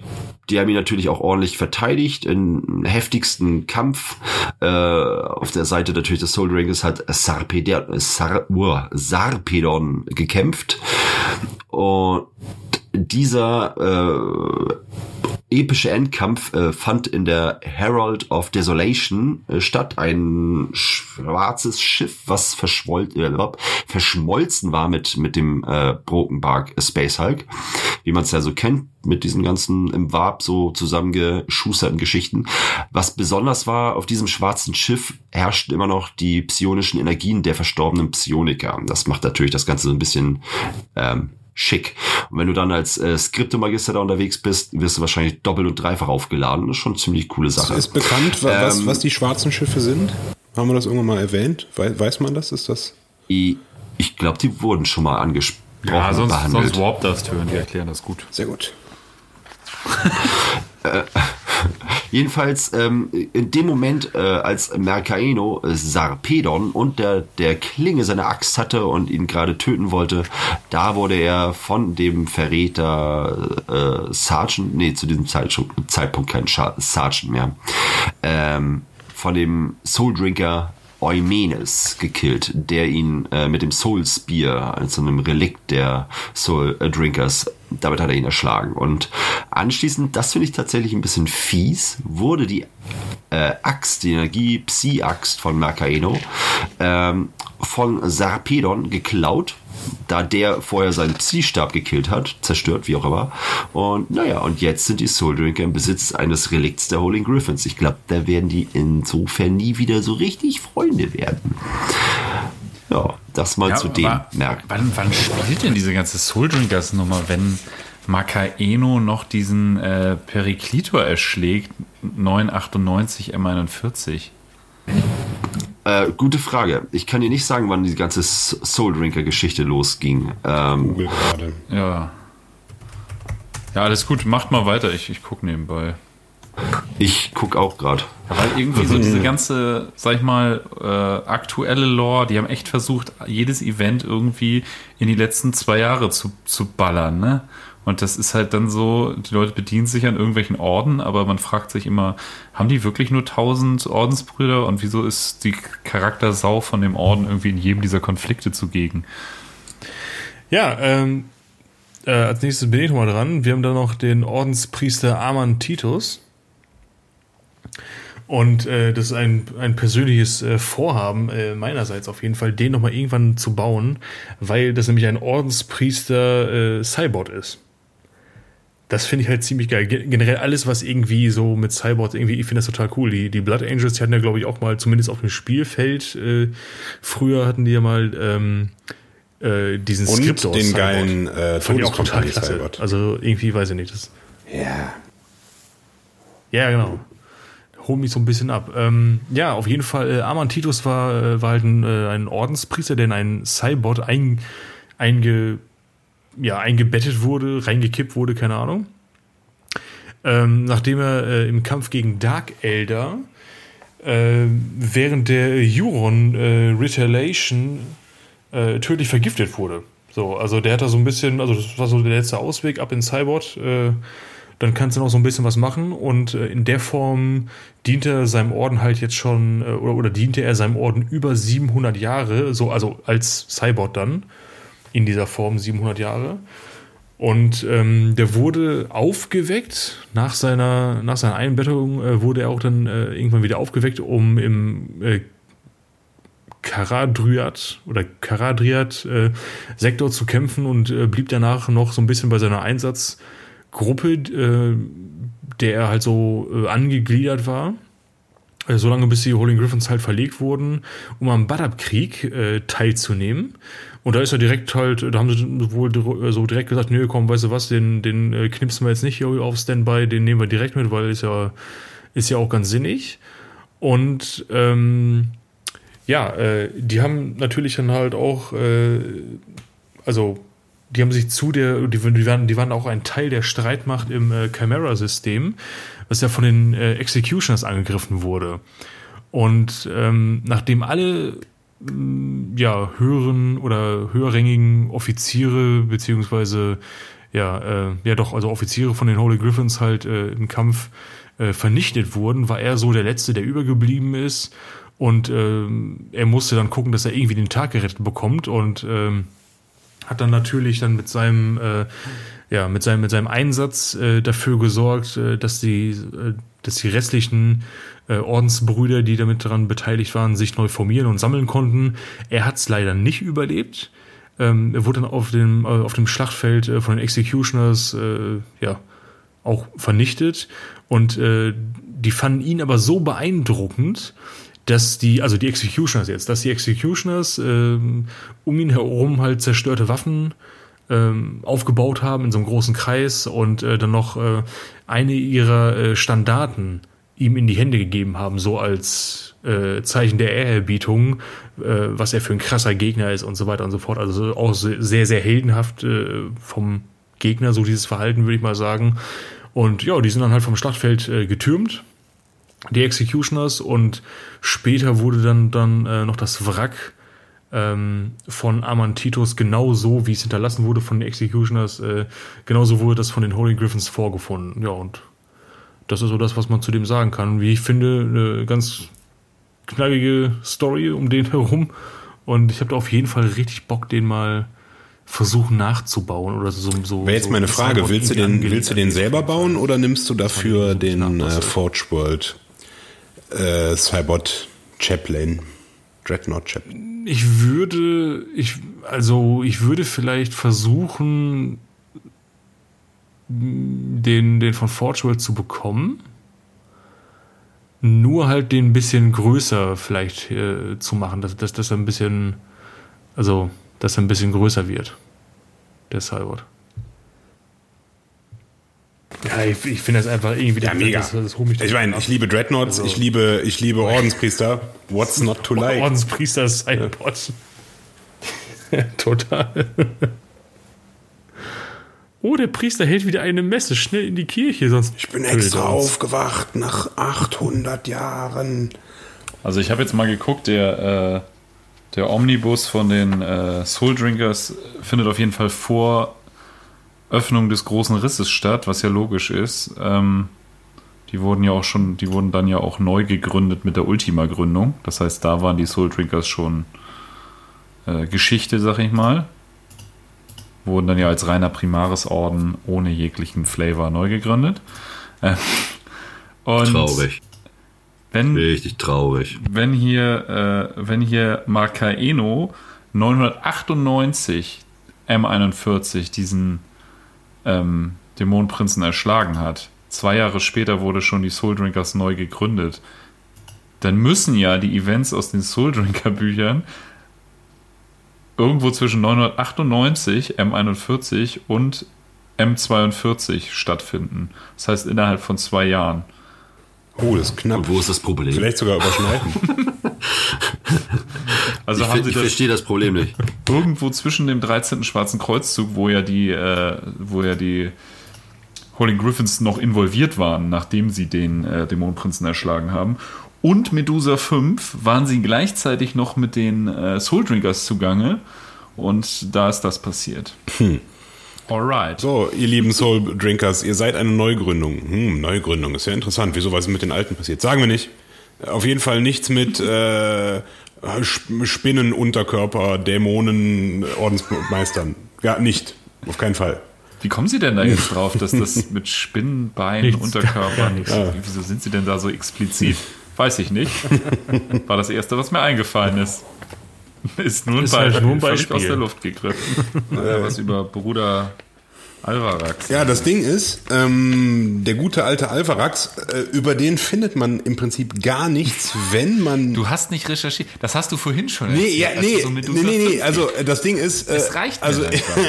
die haben ihn natürlich auch ordentlich verteidigt im heftigsten Kampf. Äh, auf der Seite natürlich des Soul Drinkers hat Sarpedon, Sar, uah, Sarpedon gekämpft. Und dieser äh, epische Endkampf äh, fand in der Herald of Desolation äh, statt. Ein schwarzes Schiff, was verschwoll äh, verschmolzen war mit, mit dem äh, Brokenbark Space Hulk, wie man es ja so kennt, mit diesen ganzen im Warp so zusammengeschusterten Geschichten. Was besonders war, auf diesem schwarzen Schiff herrschten immer noch die psionischen Energien der verstorbenen Psioniker. Das macht natürlich das Ganze so ein bisschen ähm, schick. Und wenn du dann als äh, Skriptomagister da unterwegs bist, wirst du wahrscheinlich doppelt und dreifach aufgeladen. Das ist schon eine ziemlich coole Sache. Ist bekannt, wa- was, Ähm, was die schwarzen Schiffe sind? Haben wir das irgendwann mal erwähnt? Wei- Weiß man das? Ist das? Ich, ich glaube, die wurden schon mal angesprochen. Ja, sonst, behandelt. sonst Warp Dust hören, die erklären das gut. Sehr gut. Jedenfalls ähm, in dem Moment, äh, als Mercaeno äh, Sarpedon und der, der Klinge seine Axt hatte und ihn gerade töten wollte, da wurde er von dem Verräter äh, Sergeant, nee, zu diesem Zeitpunkt, kein Sergeant mehr, ähm, von dem Soul Drinker Eumenes gekillt, der ihn äh, mit dem Soul Spear, also einem Relikt der Soul Drinkers, damit hat er ihn erschlagen. Und anschließend, das finde ich tatsächlich ein bisschen fies, wurde die äh, Axt, die Energie-Psi-Axt von Mercaeno, ähm, von Sarpedon geklaut, da der vorher seinen Psi-Stab gekillt hat, zerstört, wie auch immer. Und naja, und jetzt sind die Soul Drinker im Besitz eines Relikts der Holy Griffins. Ich glaube, da werden die insofern nie wieder so richtig Freunde werden. Ja, das mal zu dem aber Merk. Wann, wann spielt denn diese ganze Soul Drinkers Nummer, wenn Makaeno noch diesen äh, Periklitor erschlägt, 998 M41? Äh, gute Frage. Ich kann dir nicht sagen, wann die ganze Soul Drinker Geschichte losging. Ähm, Google gerade. Ja. Ja, alles gut, macht mal weiter, ich, ich gucke nebenbei. Ich guck auch gerade. Weil irgendwie so diese ganze, sag ich mal, äh, aktuelle Lore, die haben echt versucht, jedes Event irgendwie in die letzten zwei Jahre zu, zu ballern, ne? Und das ist halt dann so, die Leute bedienen sich an irgendwelchen Orden, aber man fragt sich immer, haben die wirklich nur tausend Ordensbrüder und wieso ist die Charaktersau von dem Orden irgendwie in jedem dieser Konflikte zugegen? Ja, ähm, äh, als nächstes bin ich nochmal dran. Wir haben dann noch den Ordenspriester Aman Titus. Und äh, das ist ein, ein persönliches äh, Vorhaben äh, meinerseits auf jeden Fall, den nochmal irgendwann zu bauen, weil das nämlich ein Ordenspriester äh, Cyborg ist. Das finde ich halt ziemlich geil. Generell alles, was irgendwie so mit Cyborg irgendwie, ich finde das total cool. Die, die Blood Angels, die hatten ja, glaube ich, auch mal, zumindest auf dem Spielfeld, äh, früher hatten die ja mal ähm, äh, diesen Und Skriptor den Cyborg. geilen äh, Fand ich auch total klasse. Cyborg. Also irgendwie, weiß ich nicht, das Ja. Ja, genau. Hol mich so ein bisschen ab. Ähm, ja, auf jeden Fall, äh, Arman Titus war, äh, war halt ein, äh, ein Ordenspriester, der in einen Cybot ein, einge, ja, eingebettet wurde, reingekippt wurde, keine Ahnung. Ähm, nachdem er äh, im Kampf gegen Dark Elder äh, während der Euron äh, Retaliation äh, tödlich vergiftet wurde. So, also der hat da so ein bisschen, also das war so der letzte Ausweg ab in Cybot. Äh, dann kannst du noch so ein bisschen was machen und äh, in der Form dient er seinem Orden halt jetzt schon, oder, oder diente er seinem Orden über 700 Jahre, so, also als Cybot dann, in dieser Form 700 Jahre. Und ähm, der wurde aufgeweckt, nach seiner, nach seiner Einbettung äh, wurde er auch dann äh, irgendwann wieder aufgeweckt, um im äh, Karadryat oder Karadriat äh, zu kämpfen und äh, blieb danach noch so ein bisschen bei seiner Einsatzgruppe, äh, der er halt so äh, angegliedert war. Äh, so lange bis die Holy Griffins halt verlegt wurden, um am Badab-Krieg äh, teilzunehmen. Und da ist er direkt halt, da haben sie wohl so direkt gesagt, nö, komm, weißt du was, den, den äh, knipsen wir jetzt nicht hier auf Standby, den nehmen wir direkt mit, weil ist ja, ist ja auch ganz sinnig. Und ähm, ja, äh, die haben natürlich dann halt auch, äh, also die haben sich zu der, die, die, waren, die waren auch ein Teil der Streitmacht im äh, Chimera-System, was ja von den äh, Executioners angegriffen wurde. Und ähm, nachdem alle ja, höheren oder höherrangigen Offiziere, beziehungsweise ja, äh, ja doch, also Offiziere von den Holy Griffins halt äh, im Kampf äh, vernichtet wurden, war er so der Letzte, der übergeblieben ist. Und ähm, er musste dann gucken, dass er irgendwie den Tag gerettet bekommt und ähm, hat dann natürlich dann mit seinem äh, ja mit seinem mit seinem Einsatz äh, dafür gesorgt, äh, dass die äh, dass die restlichen äh, Ordensbrüder, die damit daran beteiligt waren, sich neu formieren und sammeln konnten. Er hat es leider nicht überlebt. Ähm, er wurde dann auf dem äh, auf dem Schlachtfeld äh, von den Executioners äh, ja auch vernichtet und äh, die fanden ihn aber so beeindruckend, dass die, also die Executioners jetzt, dass die Executioners ähm, um ihn herum halt zerstörte Waffen ähm, aufgebaut haben in so einem großen Kreis und äh, dann noch äh, eine ihrer äh, Standarten ihm in die Hände gegeben haben, so als äh, Zeichen der Ehrerbietung, äh, was er für ein krasser Gegner ist und so weiter und so fort. Also so auch se- sehr, sehr heldenhaft äh, vom Gegner, so dieses Verhalten, würde ich mal sagen. Und ja, die sind dann halt vom Schlachtfeld äh, getürmt die Executioners und später wurde dann, dann äh, noch das Wrack ähm, von Amantitus genauso, wie es hinterlassen wurde von den Executioners, äh, genauso wurde das von den Holy Griffins vorgefunden. Ja, und das ist so das, was man zu dem sagen kann. Wie ich finde, eine ganz knackige Story um den herum. Und ich habe da auf jeden Fall richtig Bock, den mal versuchen nachzubauen oder so. so Wäre jetzt so meine Frage, willst du den, willst du den selber bauen oder nimmst du dafür den äh. Forge World äh, Cybot Chaplain? Dreadnought Chaplain. Ich würde, ich, also ich würde vielleicht versuchen, den, den von Forge World zu bekommen. Nur halt den ein bisschen größer vielleicht äh, zu machen, dass, dass, dass er ein bisschen, also, dass er ein bisschen größer wird. Der Cybot. Ja, ich, ich finde das einfach irgendwie, Ja, mega. das, das mich Ich meine, ich liebe Dreadnoughts, Also- ich liebe, ich liebe Ordenspriester. What's not to like? Ordenspriester Cybot. Total. Oh, der Priester hält wieder eine Messe. Schnell in die Kirche, sonst. Ich bin extra aufgewacht nach 800 Jahren. Also ich habe jetzt mal geguckt, der, äh, der Omnibus von den äh, Soul Drinkers findet auf jeden Fall vor Öffnung des großen Risses statt, was ja logisch ist. Ähm, die wurden ja auch schon, die wurden dann ja auch neu gegründet mit der Ultima-Gründung. Das heißt, da waren die Soul Drinkers schon äh, Geschichte, sag ich mal. Wurden dann ja als reiner Primaris-Orden ohne jeglichen Flavor neu gegründet. Äh, und Traurig. Wenn, Richtig traurig. wenn hier, äh, wenn hier Marcaeno 998 M41 diesen ähm, Dämonenprinzen erschlagen hat, zwei Jahre später wurde schon die Soul Drinkers neu gegründet, dann müssen ja die Events aus den Soul Drinker Büchern irgendwo zwischen 998 M41 und M42 stattfinden. Das heißt innerhalb von zwei Jahren. Oh, das ist knapp. Und wo ist das Problem? Vielleicht sogar überschneiden. Also ich haben sie ich das verstehe das Problem nicht. irgendwo zwischen dem 13. Schwarzen Kreuzzug, wo ja die, äh, wo ja die Holy Griffins noch involviert waren, nachdem sie den äh, Dämonenprinzen erschlagen haben. Und Medusa 5 waren sie gleichzeitig noch mit den äh, Soul Drinkers zugange. Und da ist das passiert. Alright. So, ihr lieben Soul Drinkers, ihr seid eine Neugründung. Hm, Neugründung ist ja interessant. Wieso, was ist mit den Alten passiert? Sagen wir nicht. Auf jeden Fall nichts mit äh, Sp- Spinnen, Unterkörper, Dämonen, Ordensmeistern. Ja, nicht. Auf keinen Fall. Wie kommen Sie denn da jetzt drauf, dass das mit Spinnenbeinen, Nichts, Unterkörper, gar nichts. wieso sind Sie denn da so explizit? Weiß ich nicht. War das Erste, was mir eingefallen ist. Ist nur ein Ist halt Beispiel, nur ein Beispiel. aus der Luft gegriffen. Naja, was über Bruder Alvarax. Ja, das Ding ist, ähm, der gute alte Alvarax, äh, über den findet man im Prinzip gar nichts, wenn man. Du hast nicht recherchiert. Das hast du vorhin schon Nee, ja, nee, du so nee, nee, nee, 50 also äh, das Ding ist, äh, Es reicht mir also,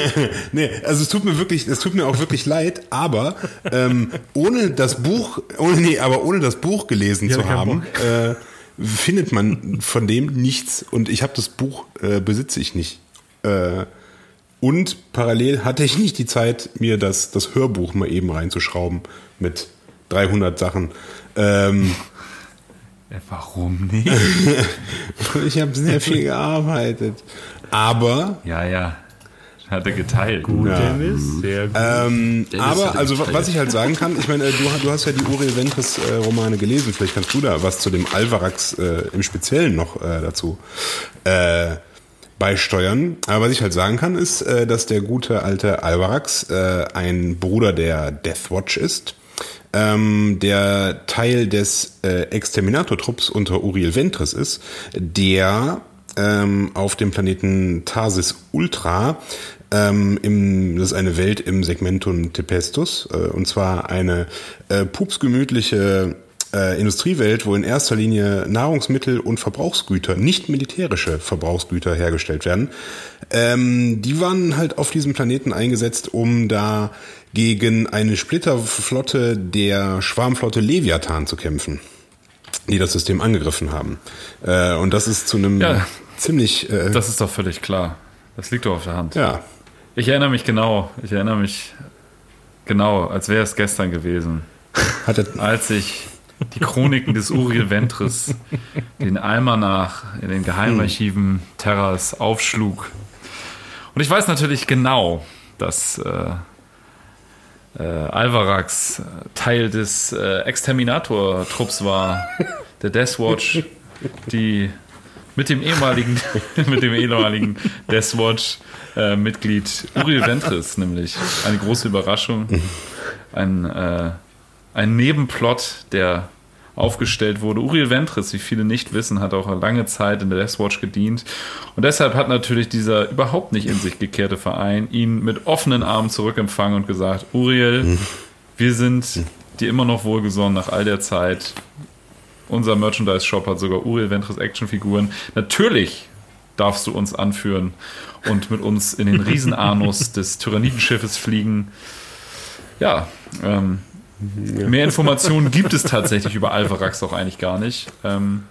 nee, also es tut mir wirklich, es tut mir auch wirklich leid, aber ähm, ohne das Buch, ohne, nee, aber ohne das Buch gelesen Ja, zu haben, äh, findet man von dem nichts und ich habe das Buch äh, besitze ich nicht. Äh, und parallel hatte ich nicht die Zeit, mir das, das Hörbuch mal eben reinzuschrauben mit 300 Sachen. Ähm, Äh, Warum nicht? ich habe sehr viel gearbeitet. Aber ja, ja. Hat er geteilt. Gut, Ja. Dennis. Sehr gut. Ähm, Dennis aber also geteilt. was ich halt sagen kann, ich meine, äh, du, du hast ja die Uriel Ventris äh, Romane gelesen, vielleicht kannst du da was zu dem Alvarax äh, im Speziellen noch äh, dazu äh, beisteuern. Aber was ich halt sagen kann, ist, äh, dass der gute alte Alvarax äh, ein Bruder der Deathwatch ist. Ähm, der Teil des äh, Exterminator-Trupps unter Uriel Ventris ist, der ähm, auf dem Planeten Tarsis Ultra ähm, im, das ist eine Welt im Segmentum Tempestus, äh, und zwar eine äh, pupsgemütliche äh, Industriewelt, wo in erster Linie Nahrungsmittel und Verbrauchsgüter, nicht militärische Verbrauchsgüter hergestellt werden. Ähm, die waren halt auf diesem Planeten eingesetzt, um da gegen eine Splitterflotte der Schwarmflotte Leviathan zu kämpfen, die das System angegriffen haben. Äh, und das ist zu einem Ja. ziemlich äh, Das ist doch völlig klar. Das liegt doch auf der Hand. ja, Ich erinnere mich genau. Ich erinnere mich genau, als wäre es gestern gewesen. hat er, als ich die Chroniken des Uriel Ventris, den Almanach in den Geheimarchiven Terras aufschlug. Und ich weiß natürlich genau, dass äh, äh, Alvarax Teil des äh, Exterminator-Trupps war, der Deathwatch, die mit dem ehemaligen, mit dem ehemaligen Deathwatch äh, Uriel Ventris, nämlich eine große Überraschung, ein, äh, ein Nebenplot, der aufgestellt wurde. Uriel Ventris, wie viele nicht wissen, hat auch lange Zeit in der Deathwatch gedient. Und deshalb hat natürlich dieser überhaupt nicht in sich gekehrte Verein ihn mit offenen Armen zurückempfangen und gesagt, Uriel, wir sind dir immer noch wohlgesonnen nach all der Zeit. Unser Merchandise-Shop hat sogar Uriel Ventris Actionfiguren. Natürlich darfst du uns anführen und mit uns in den Riesenanus des Tyrannidenschiffes fliegen. Ja, ähm, mehr Informationen gibt es tatsächlich über Alvarax auch eigentlich gar nicht. Ähm,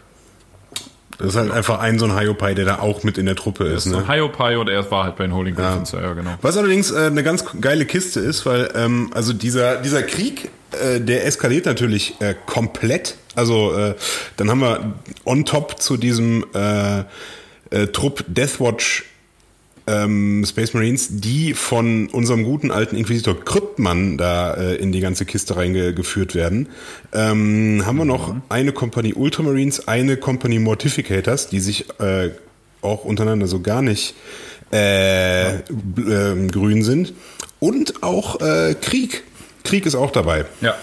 Das ist halt einfach ein so ein Hyopai, der da auch mit in der Truppe ist. So Ne? Hiopai und er war halt bei den Holding Griffins, ja, ja genau. Was allerdings äh, eine ganz geile Kiste ist, weil ähm, also dieser dieser Krieg, äh, der eskaliert natürlich äh, komplett. Also äh, dann haben wir on top zu diesem äh, äh, Trupp Deathwatch ähm, Space Marines, die von unserem guten alten Inquisitor Kryptmann da äh, in die ganze Kiste reingeführt werden, ähm, haben wir noch eine Kompanie Ultramarines, eine Kompanie Mortificators, die sich äh, auch untereinander so gar nicht äh, ähm, grün sind und auch äh, Krieg. Krieg ist auch dabei. Ja.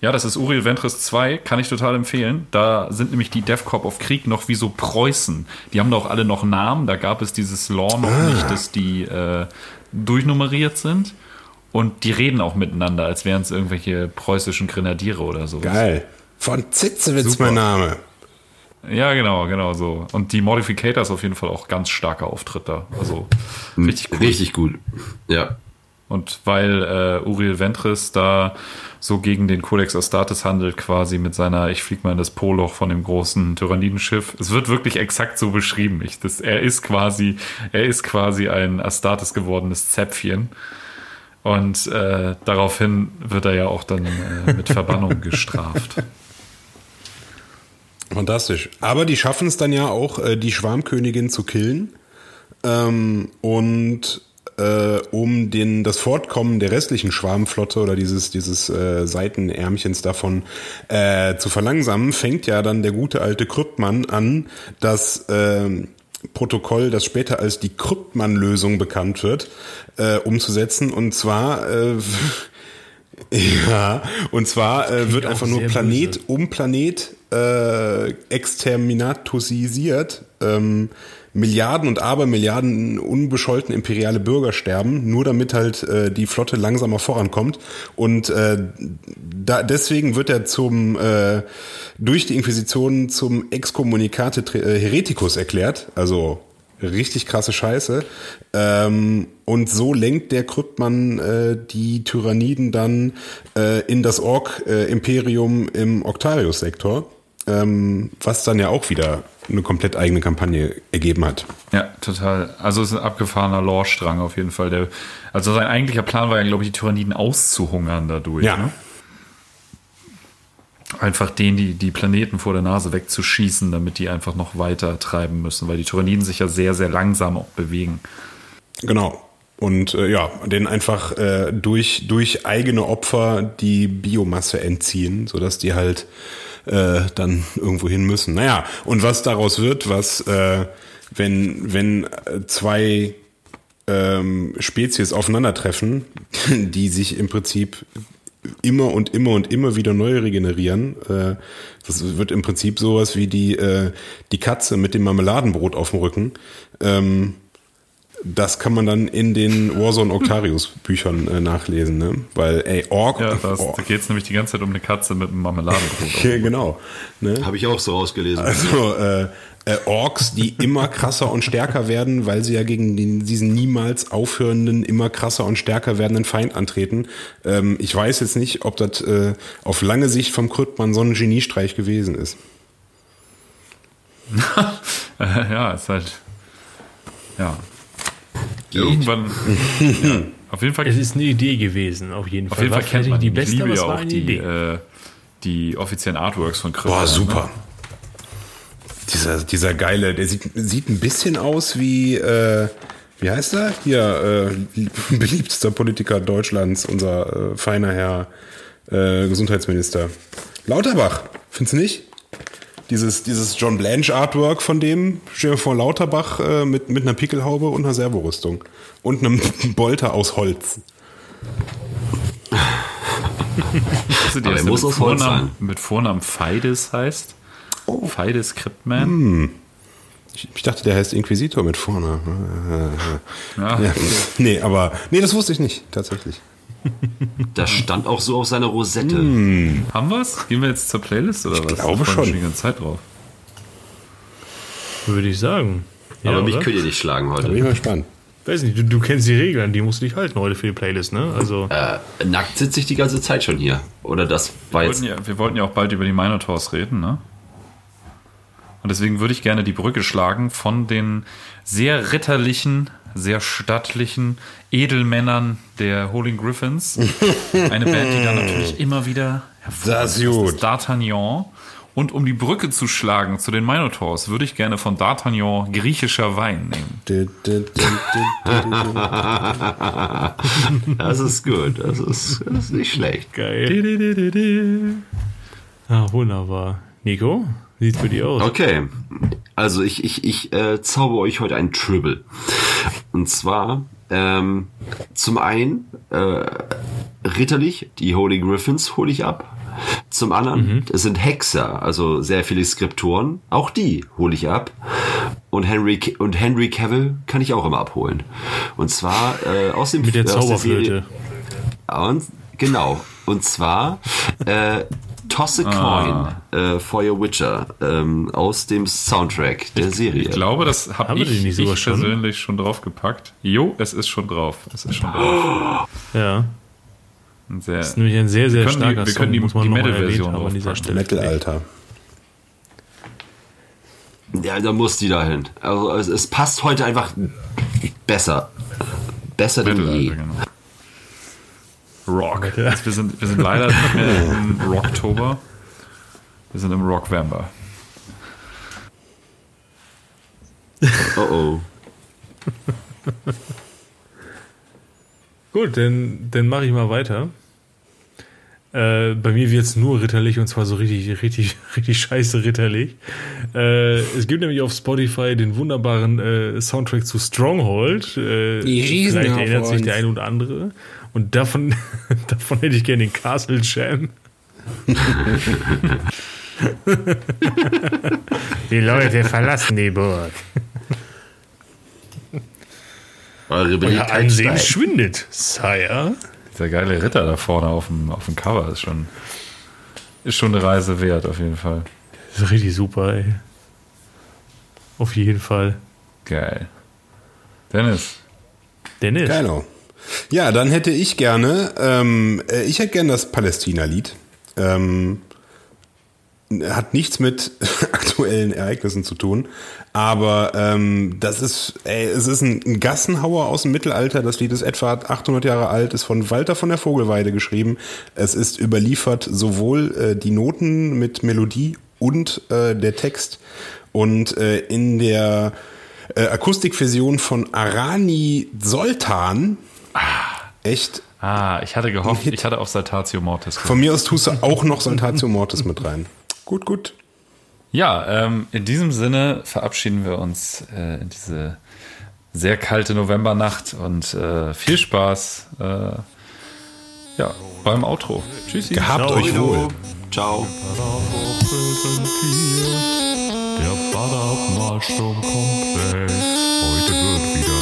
Ja, das ist Uriel Ventris 2, kann ich total empfehlen. Da sind nämlich die DevCorp of Krieg noch wie so Preußen. Die haben doch alle noch Namen. Da gab es dieses Law noch nicht, dass die äh, durchnummeriert sind. Und die reden auch miteinander, als wären es irgendwelche preußischen Grenadiere oder so. Geil. Von Zitzewitz Super. mein Name. Ja, genau, genau so. Und die Modificators auf jeden Fall auch ganz starker Auftritt da. Also richtig cool. Richtig gut. Ja. Und weil äh, Uriel Ventris da so gegen den Codex Astartes handelt, quasi mit seiner, ich flieg mal in das Poloch von dem großen Tyrannidenschiff. Es wird wirklich exakt so beschrieben. Ich, das, er ist quasi, er ist quasi ein Astartes gewordenes Zäpfchen. Und äh, daraufhin wird er ja auch dann äh, mit Verbannung gestraft. Fantastisch. Aber die schaffen es dann ja auch, äh, die Schwarmkönigin zu killen. Ähm, und äh, um den, das Fortkommen der restlichen Schwarmflotte oder dieses, dieses äh, Seitenärmchens davon äh, zu verlangsamen, fängt ja dann der gute alte Kryptmann an, das ähm, Protokoll, das später als die Kryptmann-Lösung bekannt wird, äh, umzusetzen. Und zwar äh, ja, und zwar äh, wird einfach nur Planet böse. um Planet äh, exterminatosisiert. Ähm, Milliarden und Abermilliarden unbescholtene imperiale Bürger sterben, nur damit halt äh, die Flotte langsamer vorankommt. Und äh, da, deswegen wird er zum äh, durch die Inquisition zum Excommunicate Tre- äh, Hereticus erklärt. Also richtig krasse Scheiße. Ähm, und so lenkt der Kryptmann äh, die Tyranniden dann äh, in das Ork-Imperium im Octarius-Sektor, ähm, was dann ja auch wieder eine komplett eigene Kampagne ergeben hat. Ja, total. Also es ist ein abgefahrener Lore-Strang auf jeden Fall. Der, also sein eigentlicher Plan war ja, glaube ich, die Tyranniden auszuhungern dadurch. Ja. Ne? Einfach denen die, die Planeten vor der Nase wegzuschießen, damit die einfach noch weiter treiben müssen, weil die Tyranniden sich ja sehr, sehr langsam auch bewegen. Genau. Und äh, ja, denen einfach äh, durch, durch eigene Opfer die Biomasse entziehen, sodass die halt äh, dann irgendwo hin müssen. Naja, und was daraus wird, was, äh, wenn, wenn äh, zwei ähm, Spezies aufeinandertreffen, die sich im Prinzip immer und immer und immer wieder neu regenerieren. Äh, das wird im Prinzip sowas wie die, die Katze mit dem Marmeladenbrot auf dem Rücken. Das kann man dann in den Warzone Octarius Büchern äh, nachlesen, ne? Weil, ey, Ork. Ja, das, Ork da geht es nämlich die ganze Zeit um eine Katze mit einem Marmeladenbrot. ja, genau. Ne? Habe ich auch so rausgelesen. Also äh, äh, Orks, die immer krasser und stärker werden, weil sie ja gegen den, diesen niemals aufhörenden, immer krasser und stärker werdenden Feind antreten. Ähm, ich weiß jetzt nicht, ob das äh, auf lange Sicht vom Kryptmann so ein Geniestreich gewesen ist. Äh, ja, ist halt. Ja. Geht. Irgendwann. ja, auf jeden Fall Es ist eine Idee gewesen, auf jeden Auf Fall. jeden War Fall kennt man die beste, ich liebe ja auch die, Idee. äh, die offiziellen Artworks von Chris. Boah, super. Dieser, dieser geile, der sieht, sieht ein bisschen aus wie, äh, wie heißt er? Hier, äh, beliebtester Politiker Deutschlands, unser äh, feiner Herr äh, Gesundheitsminister. Lauterbach, findest du nicht? Dieses, dieses John Blanche Artwork von dem, stell dir vor Lauterbach äh, mit, mit einer Pickelhaube und einer Servorüstung. Und einem Bolter aus Holz. Du, die Aber er muss mit aus Holz Vornamen, sein. mit Vornamen Feides heißt. Oh. Feides Cryptman. Hm. Ich, ich dachte, der heißt Inquisitor mit vorne. Ja. Ja. Nee, aber, nee, das wusste ich nicht, tatsächlich. Das stand auch so auf seiner Rosette. Haben wir's? Gehen wir jetzt zur Playlist oder was? glaube Da freuen wir schon. die ganze Zeit drauf. Würde ich sagen. Ja, Aber mich oder? könnt ihr nicht schlagen Da bin heute. ich mal gespannt. Weiß nicht, du, du kennst die Regeln, die musst du dich halten heute für die Playlist, ne? Also, Äh, nackt sitze ich die ganze Zeit schon hier. Oder das war Wir jetzt. wollten, ja, wir wollten ja auch bald über die Minotaurs reden, ne? Und deswegen würde ich gerne die Brücke schlagen von den sehr ritterlichen, sehr stattlichen Edelmännern der Holy Griffins. Eine Band, die dann natürlich immer wieder Das ist D'Artagnan. Und um die Brücke zu schlagen zu den Minotaurs, würde ich gerne von D'Artagnan griechischer Wein nehmen. Das ist gut. Das ist, das ist nicht schlecht. Geil. Ah, wunderbar. Nico, wie sieht's für dich aus? Okay, also ich, ich, ich äh, zauber euch heute ein Tribble. Und zwar ähm, zum einen äh, ritterlich, die Holy Griffins hole ich ab. Zum anderen, es sind Hexer, also sehr viele Skriptoren. Auch die hole ich ab. Und Henry und Henry Cavill kann ich auch immer abholen. Und zwar äh, aus dem Mit der Zauberflöte. und, genau. Und zwar äh, Toss a Ah. Coin äh, for Your Witcher ähm, aus dem Soundtrack der Serie. Ich glaube, das habe Haben wir ich, die nicht ich schon? persönlich schon draufgepackt. Jo, es ist schon drauf. Es ist schon drauf. Ja, Sehr, das ist nämlich ein sehr, sehr Wir können die- starker wir können die- Song, die mal Metal-Version an dieser. Stelle. Mittelalter. Ja, da muss die dahin. Also es, es passt heute einfach besser. Besser denn je. genau. Rock. Jetzt, wir, sind, wir sind leider nicht mehr im Rocktober. Wir sind im Rockvember. Oh oh. Gut, dann, dann mache ich mal weiter. Äh, bei mir wird es nur ritterlich und zwar so richtig, richtig, richtig scheiße ritterlich. Äh, es gibt nämlich auf Spotify den wunderbaren äh, Soundtrack zu Stronghold. Äh, Die schießen vielleicht erinnert sich der eine oder andere. Und davon, davon hätte ich gerne den Castle Jam. die Leute verlassen die Burg. Eure Euer Ansehen schwindet, Sire. Dieser geile Ritter da vorne auf dem, auf dem Cover ist schon, ist schon eine Reise wert, auf jeden Fall. Das ist richtig super, ey. Auf jeden Fall. Geil. Dennis, Dennis. Genau. Ja, dann hätte ich gerne, ähm, äh, ich hätte gerne das Palästina-Lied. Ähm, hat nichts mit aktuellen Ereignissen zu tun, aber ähm, das ist, ey, es ist ein, Gassenhauer aus dem Mittelalter. Das Lied ist etwa 800 Jahre alt, ist von Walter von der Vogelweide geschrieben. Es ist überliefert sowohl äh, die Noten mit Melodie und äh, der Text und äh, in der äh, Akustikversion von Arani Soltan. Echt? Ah, ich hatte gehofft, Hit. ich hatte auf Saltatio Mortis gehofft. Von mir aus tust du auch noch Saltatio Mortis mit rein. Gut, gut. Ja, ähm, in diesem Sinne verabschieden wir uns äh, in diese sehr kalte Novembernacht und äh, viel Spaß äh, ja, beim Outro. Tschüssi. Gehabt euch wohl. Ciao. Der Badabmalsturm kommt weg. Heute wird wieder.